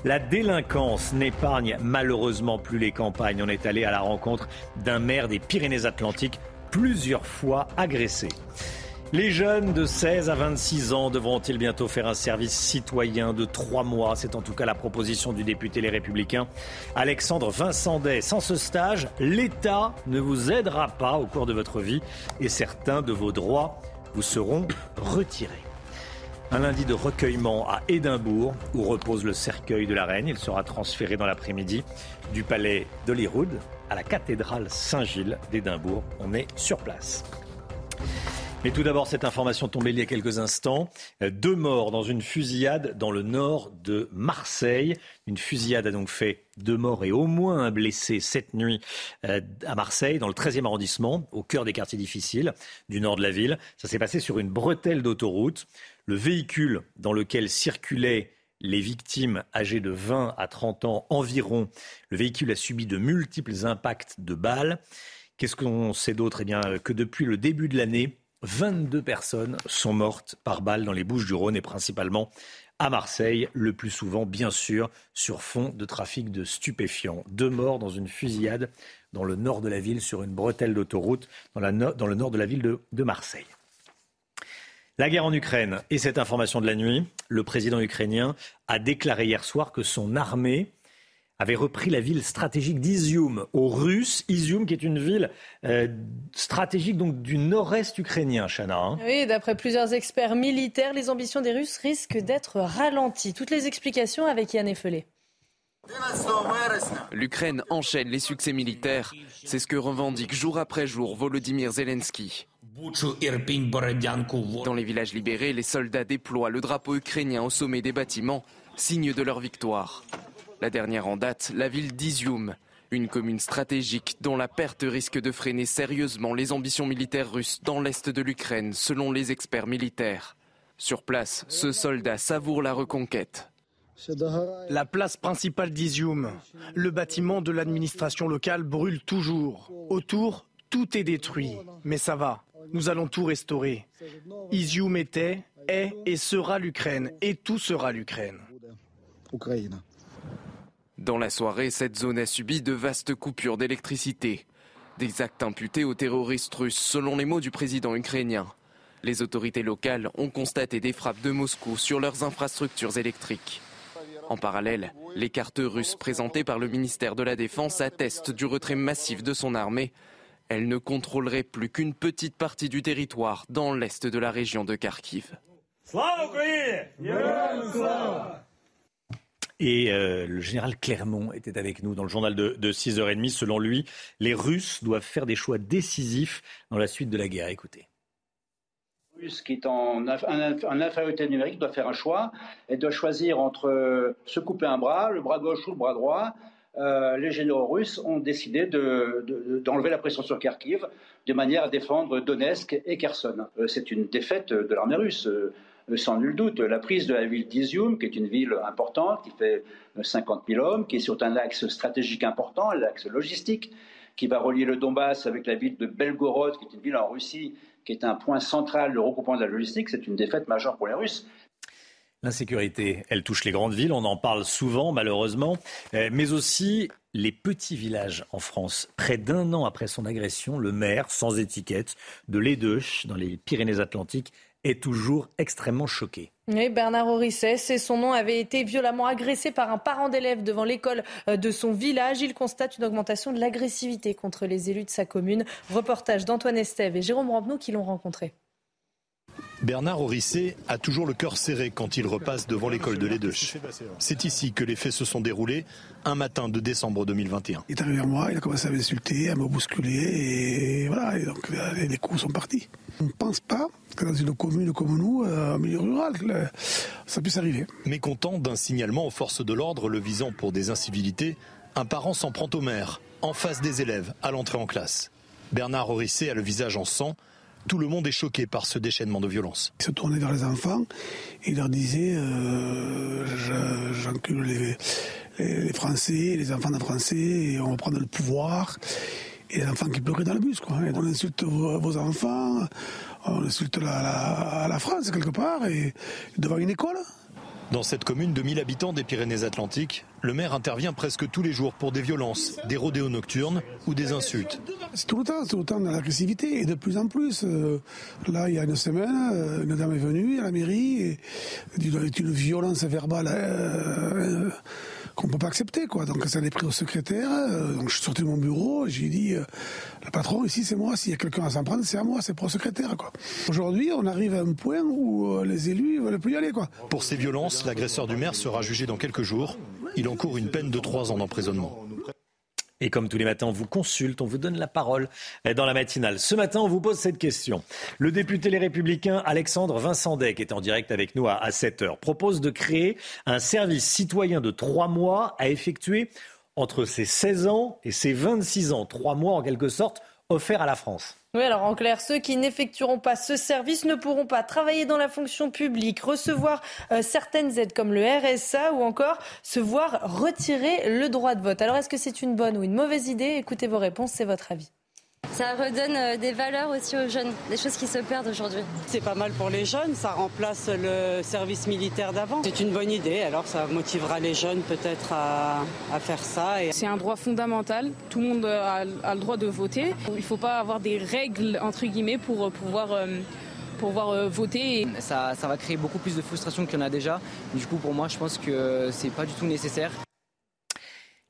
La délinquance n'épargne malheureusement plus les campagnes. On est allé à la rencontre d'un maire des Pyrénées-Atlantiques plusieurs fois agressé. Les jeunes de 16 à 26 ans devront-ils bientôt faire un service citoyen de trois mois? C'est en tout cas la proposition du député Les Républicains Alexandre Vincendet. Sans ce stage, l'État ne vous aidera pas au cours de votre vie et certains de vos droits vous seront retirés. Un lundi de recueillement à Édimbourg, où repose le cercueil de la reine. Il sera transféré dans l'après-midi du palais d'Holyrood à la cathédrale Saint-Gilles d'Édimbourg. On est sur place. Mais tout d'abord, cette information tombée il y a quelques instants. Deux morts dans une fusillade dans le nord de Marseille. Une fusillade a donc fait deux morts et au moins un blessé cette nuit euh, à Marseille, dans le 13e arrondissement, au cœur des quartiers difficiles du nord de la ville. Ça s'est passé sur une bretelle d'autoroute. Le véhicule dans lequel circulaient les victimes âgées de 20 à 30 ans environ, le véhicule a subi de multiples impacts de balles. Qu'est-ce qu'on sait d'autre? Eh bien, que depuis le début de l'année, 22 personnes sont mortes par balle dans les Bouches du Rhône et principalement à Marseille, le plus souvent bien sûr sur fond de trafic de stupéfiants. Deux morts dans une fusillade dans le nord de la ville sur une bretelle d'autoroute dans, le nord de la ville de, de Marseille. La guerre en Ukraine et cette information de la nuit, le président ukrainien a déclaré hier soir que son armée avait repris la ville stratégique d'Izium aux Russes. Izium qui est une ville euh, stratégique donc du nord-est ukrainien, Chana. Hein. Oui, d'après plusieurs experts militaires, les ambitions des Russes risquent d'être ralenties. Toutes les explications avec Yann Effelé. L'Ukraine enchaîne les succès militaires. C'est ce que revendique jour après jour Volodymyr Zelensky. Dans les villages libérés, les soldats déploient le drapeau ukrainien au sommet des bâtiments, signe de leur victoire. La dernière en date, la ville d'Izium, une commune stratégique dont la perte risque de freiner sérieusement les ambitions militaires russes dans l'est de l'Ukraine, selon les experts militaires. Sur place, ce soldat savoure la reconquête. La place principale d'Izium, le bâtiment de l'administration locale brûle toujours. Autour, tout est détruit, mais ça va, nous allons tout restaurer. Izium était, est et sera l'Ukraine, et tout sera l'Ukraine. Dans la soirée, cette zone a subi de vastes coupures d'électricité. Des actes imputés aux terroristes russes, selon les mots du président ukrainien. Les autorités locales ont constaté des frappes de Moscou sur leurs infrastructures électriques. En parallèle, les cartes russes présentées par le ministère de la Défense attestent du retrait massif de son armée. Elle ne contrôlerait plus qu'une petite partie du territoire dans l'est de la région de Kharkiv. Et euh, le général Clermont était avec nous dans le journal de, 6h30. Selon lui, les Russes doivent faire des choix décisifs dans la suite de la guerre. Écoutez. Qui est en, infériorité numérique doit faire un choix et doit choisir entre euh, se couper un bras, le bras gauche ou le bras droit. Euh, les généraux russes ont décidé d'enlever la pression sur Kharkiv de manière à défendre Donetsk et Kherson. c'est une défaite de l'armée russe. Sans nul doute. La prise de la ville d'Izium, qui est une ville importante, qui fait 50 000 hommes, qui est sur un axe stratégique important, l'axe logistique, qui va relier le Donbass avec la ville de Belgorod, qui est une ville en Russie, qui est un point central de regroupement de la logistique, c'est une défaite majeure pour les Russes. L'insécurité, elle touche les grandes villes, on en parle souvent malheureusement, euh, mais aussi les petits villages en France. Près d'un an après son agression, le maire, sans étiquette, de Lédeuch, dans les Pyrénées-Atlantiques, est toujours extrêmement choqué. Bernard Orisset, son nom, avait été violemment agressé par un parent d'élève devant l'école euh, de son village. Il constate une augmentation de l'agressivité contre les élus de sa commune. Reportage d'Antoine Estève et Jérôme Rampenou qui l'ont rencontré. Bernard Orisset a toujours le cœur serré quand il repasse devant l'école de Lédeuch. C'est ici que les faits se sont déroulés un matin de décembre 2021. Il est arrivé vers moi, il a commencé à m'insulter, à me bousculer et voilà, et donc les coups sont partis. On ne pense pas que dans une commune comme nous, euh, en milieu rural, ça puisse arriver. Mécontent d'un signalement aux forces de l'ordre le visant pour des incivilités, un parent s'en prend au maire, en face des élèves, à l'entrée en classe. Bernard Orisset a le visage en sang, tout le monde est choqué par ce déchaînement de violence. Il se tournait vers les enfants et leur disait euh, J'encule les, Français, les enfants de Français, et on va prendre le pouvoir. Et les enfants qui pleuraient dans le bus. Quoi. on insulte vos, enfants, on insulte la, la, France quelque part, et devant une école. Dans cette commune de 1000 habitants des Pyrénées-Atlantiques, le maire intervient presque tous les jours pour des violences, des rodéos nocturnes ou des insultes. C'est tout le temps, c'est tout le temps de l'agressivité et de plus en plus. Euh, là, il y a une semaine, euh, une dame est venue à la mairie et une violence verbale. Euh, qu'on peut pas accepter, quoi. Donc ça l'est pris au secrétaire. Euh, donc je suis sorti de mon bureau, j'ai dit, euh, le patron ici c'est moi. S'il y a quelqu'un à s'en prendre, c'est à moi, c'est pour le secrétaire, quoi. Aujourd'hui, on arrive à un point où euh, les élus veulent plus y aller, quoi. Pour ces violences, l'agresseur du maire sera jugé dans quelques jours. Il encourt une peine de trois ans d'emprisonnement. Et comme tous les matins, on vous consulte, on vous donne la parole dans la matinale. Ce matin, on vous pose cette question. Le député Les Républicains Alexandre Vincent qui est en direct avec nous à, 7 heures, propose de créer un service citoyen de trois mois à effectuer entre ses 16 ans et ses 26 ans. Trois mois, en quelque sorte, offerts à la France. Oui, alors en clair, ceux qui n'effectueront pas ce service ne pourront pas travailler dans la fonction publique, recevoir euh, certaines aides comme le RSA ou encore se voir retirer le droit de vote. Alors est-ce que c'est une bonne ou une mauvaise idée? Écoutez vos réponses, c'est votre avis. Ça redonne euh, des valeurs aussi aux jeunes, des choses qui se perdent aujourd'hui. C'est pas mal pour les jeunes, ça remplace le service militaire d'avant. C'est une bonne idée, alors ça motivera les jeunes peut-être à, faire ça. C'est un droit fondamental, tout le monde a, le droit de voter. Il ne faut pas avoir des règles, entre guillemets, pour pouvoir... Euh, pouvoir euh, voter. Ça, ça va créer beaucoup plus de frustration qu'il y en a déjà. Du coup, pour moi, je pense que c'est pas du tout nécessaire.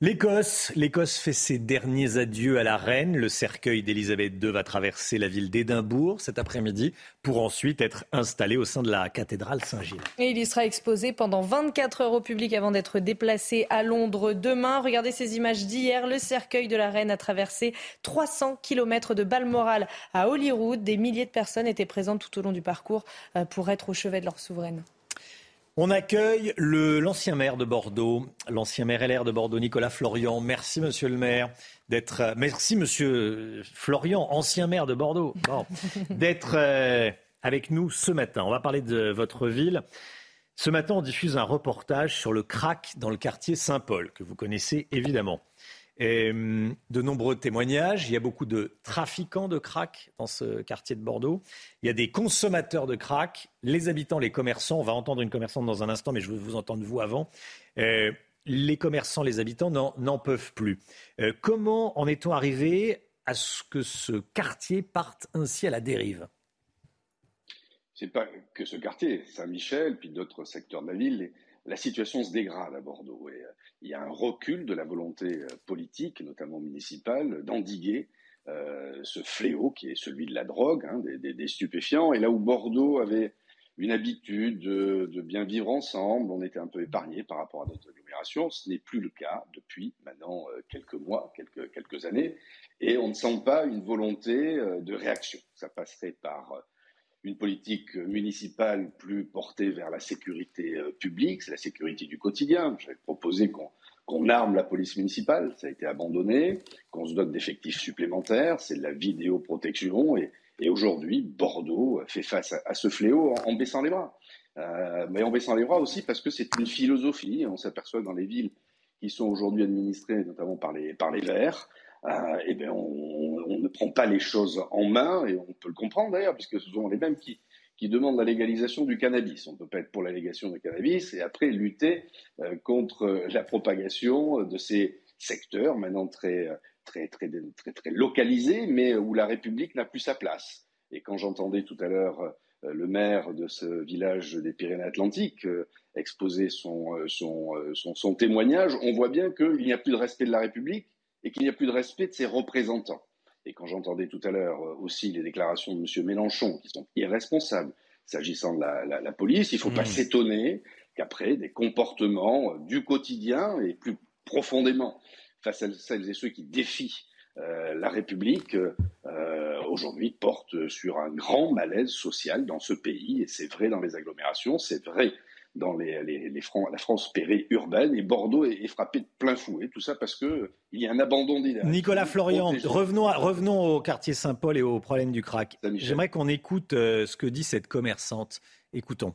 L'Écosse, l'Écosse fait ses derniers adieux à la reine. Le cercueil d'Élisabeth II va traverser la ville d'Édimbourg cet après-midi pour ensuite être installé au sein de la cathédrale Saint-Gilles. Et il y sera exposé pendant 24 heures au public avant d'être déplacé à Londres demain. Regardez ces images d'hier. Le cercueil de la reine a traversé 300 km de Balmoral à Holyrood. Des milliers de personnes étaient présentes tout au long du parcours euh, pour être au chevet de leur souveraine. On accueille l'ancien maire de Bordeaux, l'ancien maire LR de Bordeaux, Nicolas Florian. Merci, monsieur le maire, d'être. Euh, merci, monsieur Florian, ancien maire de Bordeaux, [LAUGHS] d'être euh, avec nous ce matin. On va parler de votre ville. Ce matin, on diffuse un reportage sur le crack dans le quartier Saint-Paul, que vous connaissez évidemment. De nombreux témoignages. Il y a beaucoup de trafiquants de crack dans ce quartier de Bordeaux. Il y a des consommateurs de crack. Les habitants, les commerçants, on va entendre une commerçante dans un instant, mais je veux vous entendre vous avant. Euh, les commerçants, les habitants n'en peuvent plus. Euh, comment en est-on arrivé à ce que ce quartier parte ainsi à la dérive? C'est pas que ce quartier, Saint-Michel, puis d'autres secteurs de la ville la situation se dégrade à Bordeaux. Euh, il y a un recul de la volonté euh, politique, notamment municipale, d'endiguer euh, ce fléau qui est celui de la drogue, hein, des, stupéfiants. Et là où Bordeaux avait une habitude de, bien vivre ensemble, on était un peu épargné par rapport à d'autres agglomérations. Ce n'est plus le cas depuis maintenant quelques mois, quelques, quelques années. Et on ne sent pas une volonté de réaction. Ça passerait par une politique municipale plus portée vers la sécurité euh, publique, c'est la sécurité du quotidien. J'avais proposé qu'on arme la police municipale, ça a été abandonné, qu'on se dote d'effectifs supplémentaires, c'est de la vidéoprotection et, Et aujourd'hui, Bordeaux fait face à, ce fléau en, baissant les bras. Euh, mais en baissant les bras aussi parce que c'est une philosophie. On s'aperçoit dans les villes qui sont aujourd'hui administrées notamment par les, par les Verts, euh, eh bien on, ne prend pas les choses en main, et on peut le comprendre d'ailleurs, puisque ce sont les mêmes qui, qui demandent la légalisation du cannabis. On ne peut pas être pour la légalisation du cannabis et après lutter euh, contre la propagation de ces secteurs maintenant très, très, très, très, très localisés, mais où la République n'a plus sa place. Et quand j'entendais tout à l'heure euh, le maire de ce village des Pyrénées-Atlantiques exposer son, son, son témoignage, on voit bien qu'il n'y a plus de respect de la République et qu'il n'y a plus de respect de ses représentants. Et quand j'entendais tout à l'heure euh, aussi les déclarations de M. Mélenchon, qui sont irresponsables s'agissant de la, police, il ne faut pas mmh. s'étonner qu'après des comportements euh, du quotidien et plus profondément face à celles et ceux qui défient euh, la République, aujourd'hui portent sur un grand malaise social dans ce pays. Et c'est vrai dans les agglomérations, c'est vrai dans les, les, la France périurbaine et Bordeaux est, frappé de plein fouet. Tout ça parce qu'il y a un abandon d'idées. Nicolas Florian, revenons, revenons au quartier Saint-Paul et au problème du crack. J'aimerais qu'on écoute euh, ce que dit cette commerçante. Écoutons.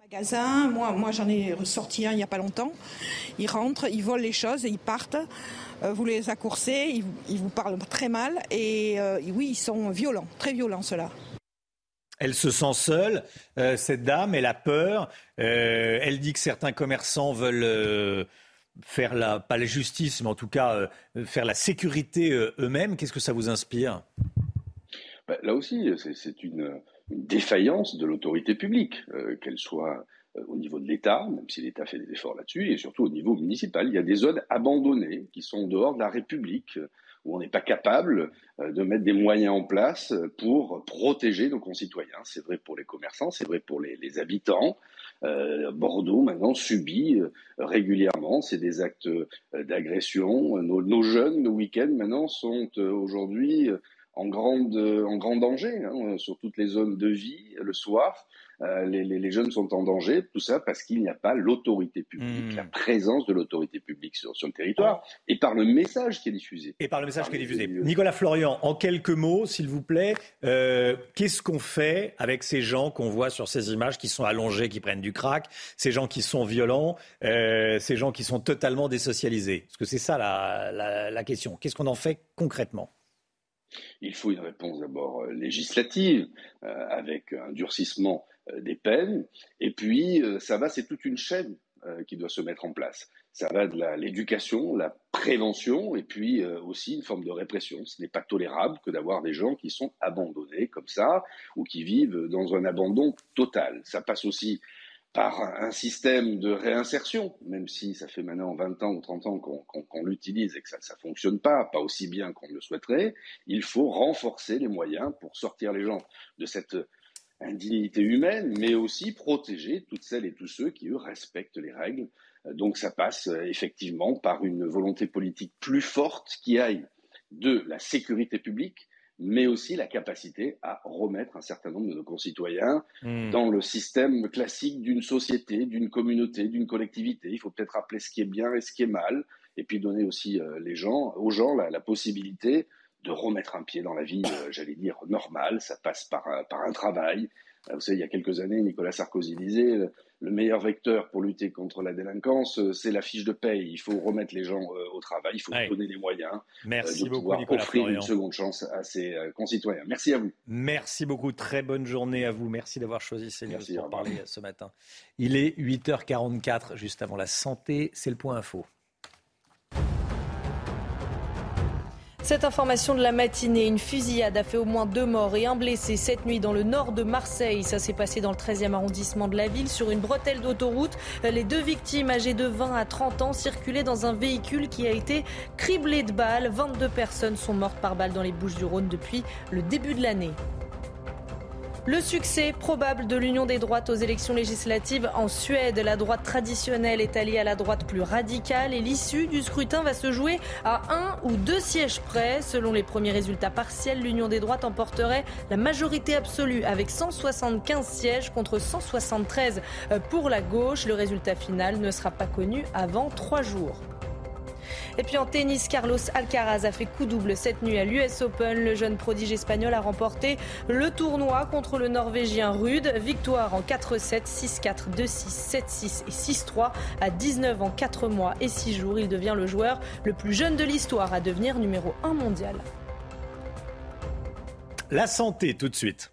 Magasin, moi, moi j'en ai ressorti un il n'y a pas longtemps. Ils rentrent, ils volent les choses et ils partent. Euh, vous les accoursez, ils, vous parlent très mal et euh, oui, ils sont violents, très violents ceux-là. Elle se sent seule, euh, cette dame, elle a peur. Euh, elle dit que certains commerçants veulent euh, faire la, pas la justice, mais en tout cas faire la sécurité eux-mêmes. Qu'est-ce que ça vous inspire? Bah, Là aussi, c'est une, défaillance de l'autorité publique, qu'elle soit au niveau de l'État, même si l'État fait des efforts là-dessus, et surtout au niveau municipal. Il y a des zones abandonnées qui sont dehors de la République où on n'est pas capable euh, de mettre des moyens en place pour protéger nos concitoyens. C'est vrai pour les commerçants, c'est vrai pour les, habitants. Euh, Bordeaux maintenant subit euh, régulièrement c'est des actes d'agression. Nos, jeunes, nos week-ends maintenant sont aujourd'hui en, en grand danger hein, sur toutes les zones de vie le soir. Euh, les, jeunes sont en danger, tout ça parce qu'il n'y a pas l'autorité publique, la hmm. présence de l'autorité publique sur, le territoire, et par le message qui est diffusé. Et par le message qui est diffusé. Nicolas Florian, en quelques mots, s'il vous plaît, euh, qu'est-ce qu'on fait avec ces gens qu'on voit sur ces images qui sont allongés, qui prennent du crack, ces gens qui sont violents, euh, ces gens qui sont totalement désocialisés? Parce que c'est ça la question. Qu'est-ce qu'on en fait concrètement? Il faut une réponse d'abord législative, avec un durcissement des peines. Et puis, euh, ça va, c'est toute une chaîne euh, qui doit se mettre en place. Ça va de l'éducation, la, prévention et puis aussi une forme de répression. Ce n'est pas tolérable que d'avoir des gens qui sont abandonnés comme ça ou qui vivent dans un abandon total. Ça passe aussi par un système de réinsertion, même si ça fait maintenant 20 ans ou 30 ans qu'on l'utilise et que ça ne fonctionne pas, pas aussi bien qu'on le souhaiterait, il faut renforcer les moyens pour sortir les gens de cette indignité humaine, mais aussi protéger toutes celles et tous ceux qui, eux, respectent les règles. Donc ça passe euh, effectivement par une volonté politique plus forte qui aille de la sécurité publique, mais aussi la capacité à remettre un certain nombre de nos concitoyens hmm. dans le système classique d'une société, d'une communauté, d'une collectivité. Il faut peut-être rappeler ce qui est bien et ce qui est mal, et puis donner aussi euh, les gens, aux gens la possibilité de remettre un pied dans la vie, euh, j'allais dire, normale. Ça passe par, par un travail. Euh, vous savez, il y a quelques années, Nicolas Sarkozy disait euh, le meilleur vecteur pour lutter contre la délinquance, c'est la fiche de paye. Il faut remettre les gens au travail, il faut donner les moyens Merci de beaucoup, pouvoir Nicolas offrir une seconde chance à ses concitoyens. Merci à vous. Merci beaucoup. Très bonne journée à vous. Merci d'avoir choisi CNews pour parler ce matin. Il est 8h44, juste avant la santé. C'est le point info. Cette information de la matinée, une fusillade a fait au moins deux morts et un blessé cette nuit dans le nord de Marseille. Ça s'est passé dans le 13e arrondissement de la ville sur une bretelle d'autoroute. Les deux victimes âgées de 20 à 30 ans circulaient dans un véhicule qui a été criblé de balles. 22 personnes sont mortes par balle dans les Bouches du Rhône depuis le début de l'année. Le succès probable de l'union des droites aux élections législatives en Suède. La droite traditionnelle est alliée à la droite plus radicale et l'issue du scrutin va se jouer à un ou deux sièges près. Selon les premiers résultats partiels, l'union des droites emporterait la majorité absolue avec 175 sièges contre 173 pour la gauche. Le résultat final ne sera pas connu avant trois jours. Et puis en tennis, Carlos Alcaraz a fait coup double cette nuit à l'US Open. Le jeune prodige espagnol a remporté le tournoi contre le Norvégien Rude. Victoire en 4-7, 6-4, 2-6, 7-6 et 6-3. À 19 ans, 4 mois et 6 jours, il devient le joueur le plus jeune de l'histoire à devenir numéro 1 mondial. La santé tout de suite.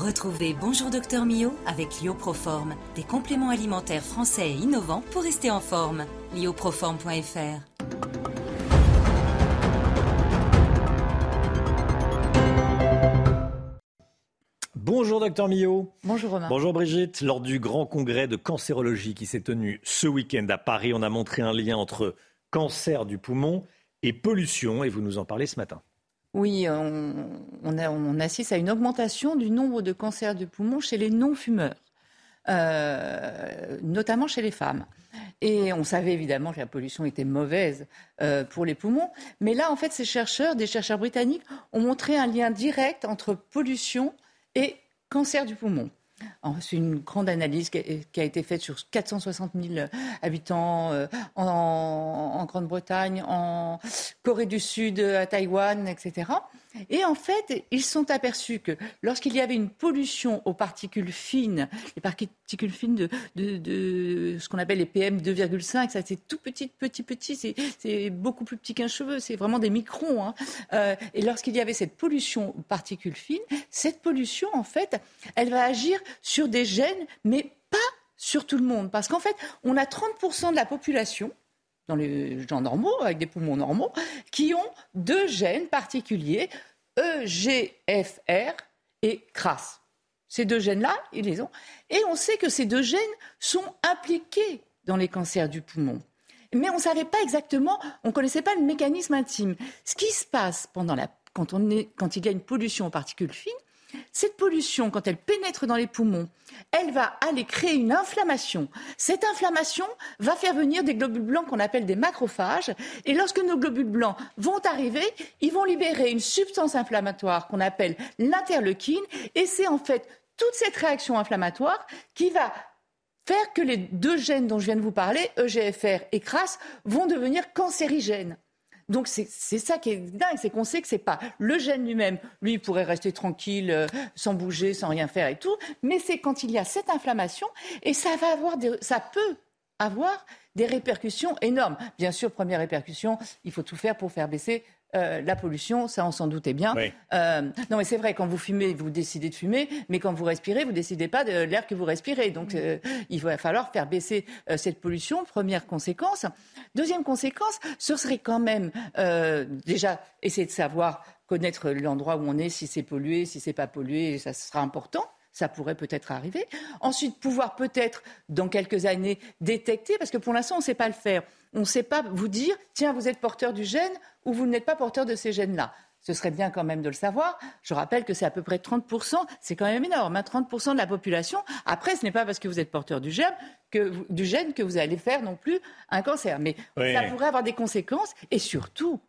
Retrouvez Bonjour Docteur Mio avec Lioproform, des compléments alimentaires français et innovants pour rester en forme. lioproform.fr Bonjour docteur Millot. Bonjour Romain. Bonjour Brigitte. Lors du grand congrès de cancérologie qui s'est tenu ce week-end à Paris, on a montré un lien entre cancer du poumon et pollution et vous nous en parlez ce matin. Oui, on, assiste à une augmentation du nombre de cancers du poumon chez les non-fumeurs, euh, notamment chez les femmes. Et on savait évidemment que la pollution était mauvaise euh, pour les poumons. Mais là, en fait, ces chercheurs, des chercheurs britanniques, ont montré un lien direct entre pollution et cancer du poumon. C'est une grande analyse qui a été faite sur 460 000 habitants euh, en, Grande-Bretagne, en Corée du Sud, à Taïwan, etc. Et en fait, ils sont aperçus que lorsqu'il y avait une pollution aux particules fines, les particules fines de, ce qu'on appelle les PM2,5, ça c'est tout petit, petit, petit, c'est beaucoup plus petit qu'un cheveu, c'est vraiment des microns. Hein. Euh, et lorsqu'il y avait cette pollution aux particules fines, cette pollution, en fait, elle va agir sur des gènes, mais pas sur tout le monde. Parce qu'en fait, on a 30% de la population dans les gens normaux, avec des poumons normaux, qui ont deux gènes particuliers, EGFR et CRAS. Ces deux gènes-là, ils les ont. Et on sait que ces deux gènes sont impliqués dans les cancers du poumon. Mais on ne savait pas exactement, on ne connaissait pas le mécanisme intime. Ce qui se passe pendant la, quand, on est, quand il y a une pollution aux particules fines, cette pollution, quand elle pénètre dans les poumons, elle va aller créer une inflammation. Cette inflammation va faire venir des globules blancs qu'on appelle des macrophages. Et lorsque nos globules blancs vont arriver, ils vont libérer une substance inflammatoire qu'on appelle l'interleukine. Et c'est en fait toute cette réaction inflammatoire qui va faire que les deux gènes dont je viens de vous parler, EGFR et CRAS, vont devenir cancérigènes. Donc c'est ça qui est dingue, c'est qu'on sait que c'est pas le gène lui-même. Lui, il pourrait rester tranquille, euh, sans bouger, sans rien faire et tout. Mais c'est quand il y a cette inflammation et ça va avoir, ça peut avoir des répercussions énormes. Bien sûr, première répercussion, il faut tout faire pour faire baisser euh, la pollution, ça on s'en doutait bien. Euh, non mais c'est vrai, quand vous fumez, vous décidez de fumer, mais quand vous respirez, vous décidez pas de l'air que vous respirez. Donc euh, il va falloir faire baisser cette pollution, première conséquence. Deuxième conséquence, ce serait quand même déjà essayer de savoir, connaître l'endroit où on est, si c'est pollué, si c'est pas pollué, ça sera important. Ça pourrait peut-être arriver. Ensuite, pouvoir peut-être, dans quelques années, détecter, parce que pour l'instant, on ne sait pas le faire. On ne sait pas vous dire, tiens, vous êtes porteur du gène ou vous n'êtes pas porteur de ces gènes-là. Ce serait bien quand même de le savoir. Je rappelle que c'est à peu près 30%, c'est quand même énorme, 30% hein, de la population. Après, ce n'est pas parce que vous êtes porteur du gène que du gène que vous allez faire non plus un cancer. Mais ça pourrait avoir des conséquences. Et surtout,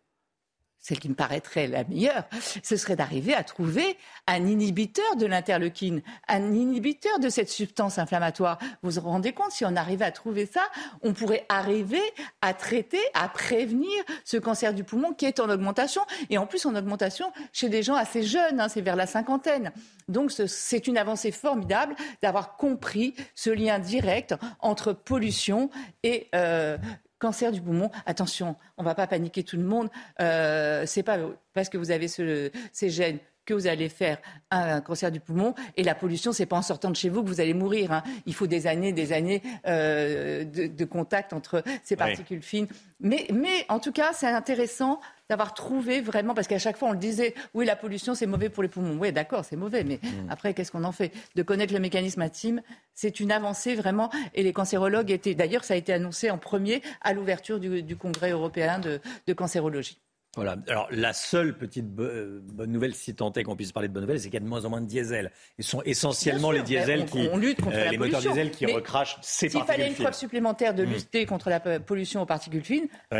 celle qui me paraîtrait la meilleure, ce serait d'arriver à trouver un inhibiteur de l'interleukine, un inhibiteur de cette substance inflammatoire. Vous vous rendez compte, si on arrivait à trouver ça, on pourrait arriver à traiter, à prévenir ce cancer du poumon qui est en augmentation, et en plus en augmentation chez des gens assez jeunes, hein, c'est vers la cinquantaine. Donc c'est une avancée formidable d'avoir compris ce lien direct entre pollution et euh, cancer du poumon, attention, on ne va pas paniquer tout le monde. Euh, c'est pas parce que vous avez ces gènes que vous allez faire un cancer du poumon. Et la pollution, c'est pas en sortant de chez vous que vous allez mourir. Hein. Il faut des années, des années euh, de, contact entre ces particules fines. Mais, mais en tout cas, c'est intéressant d'avoir trouvé vraiment, parce qu'à chaque fois on le disait, oui, la pollution c'est mauvais pour les poumons. Oui, d'accord, c'est mauvais, mais mm. après, qu'est-ce qu'on en fait? De connaître le mécanisme intime, c'est une avancée vraiment. Et les cancérologues étaient, d'ailleurs, ça a été annoncé en premier à l'ouverture du, congrès européen de cancérologie. Voilà. Alors, la seule petite euh, bonne nouvelle, si tant est qu'on puisse parler de bonne nouvelle, c'est qu'il y a de moins en moins de diesel. Ils sont essentiellement les diesels qui, on lutte contre euh, les moteurs diesel qui recrachent ces S'il fallait une preuve supplémentaire de mm. lutter contre la pollution aux particules fines, on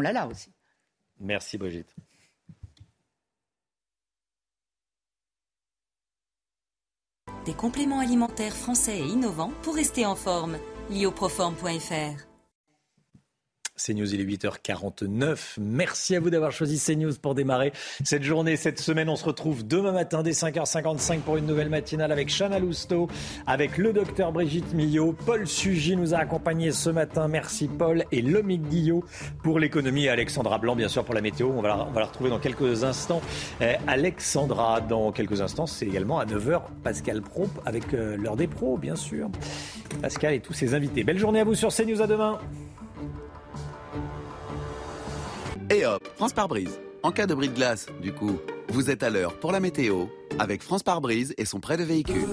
l'a là aussi. Merci Brigitte. Des compléments alimentaires français et innovants pour rester en forme. Lioproform.fr CNews, il est 8h49. Merci à vous d'avoir choisi CNews pour démarrer cette journée, cette semaine. On se retrouve demain matin dès 5h55 pour une nouvelle matinale avec Chana Lousteau, avec le docteur Brigitte Millot. Paul Sugy nous a accompagnés ce matin. Merci Paul. Et Lomique Guillot pour l'économie Alexandra Blanc, bien sûr, pour la météo. On va la, on va la retrouver dans quelques instants. Euh, Alexandra, dans quelques instants, c'est également à 9h Pascal Pro avec euh, l'heure des pros, bien sûr. Pascal et tous ses invités. Belle journée à vous sur CNews. À demain. Et hop, France par brise. En cas de bris de glace, du coup, vous êtes à l'heure pour la météo avec France par brise et son prêt de véhicule.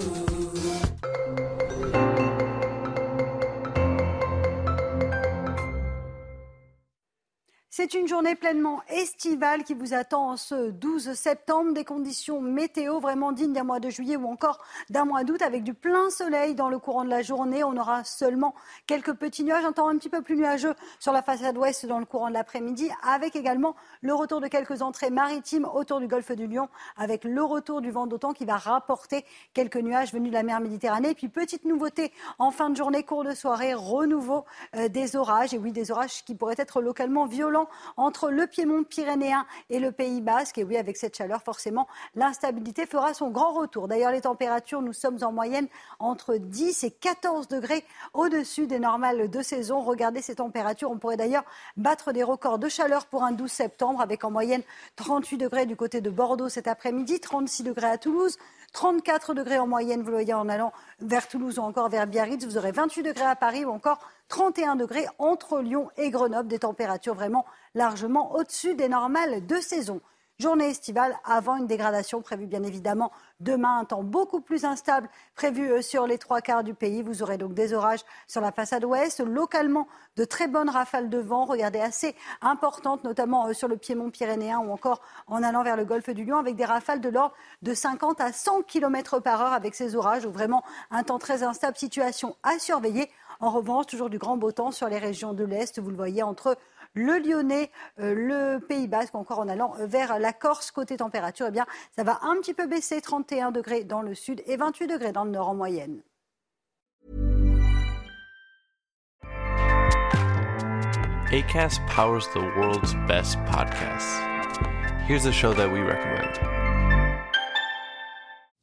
C'est une journée pleinement estivale qui vous attend en ce 12 septembre. Des conditions météo vraiment dignes d'un mois de juillet ou encore d'un mois d'août avec du plein soleil dans le courant de la journée. On aura seulement quelques petits nuages, un temps un petit peu plus nuageux sur la façade ouest dans le courant de l'après-midi avec également le retour de quelques entrées maritimes autour du golfe du Lion avec le retour du vent d'automne qui va rapporter quelques nuages venus de la mer Méditerranée. Et puis petite nouveauté en fin de journée, cours de soirée, renouveau euh, des orages. Et oui, des orages qui pourraient être localement violents entre le Piémont pyrénéen et le Pays basque. Et oui, avec cette chaleur, forcément, l'instabilité fera son grand retour. D'ailleurs, les températures, nous sommes en moyenne entre 10 et 14 degrés au-dessus des normales de saison. Regardez ces températures. On pourrait d'ailleurs battre des records de chaleur pour un 12 septembre, avec en moyenne 38 degrés du côté de Bordeaux cet après-midi, 36 degrés à Toulouse. 34 degrés en moyenne, vous le voyez en allant vers Toulouse ou encore vers Biarritz. Vous aurez 28 degrés à Paris ou encore 31 degrés entre Lyon et Grenoble. Des températures vraiment largement au-dessus des normales de saison. Journée estivale avant une dégradation prévue bien évidemment demain, un temps beaucoup plus instable prévu euh, sur les trois quarts du pays. Vous aurez donc des orages sur la façade ouest, localement de très bonnes rafales de vent, regardez assez importantes, notamment euh, sur le piémont pyrénéen ou encore en allant vers le golfe du Lion, avec des rafales de l'ordre de 50 à 100 km par heure avec ces orages, ou vraiment un temps très instable, situation à surveiller. En revanche, toujours du grand beau temps sur les régions de l'Est, vous le voyez, entre le Lyonnais, euh, le Pays Basque, encore en allant vers la Corse. Côté température, eh bien, ça va un petit peu baisser, 31 degrés dans le sud et 28 degrés dans le nord en moyenne.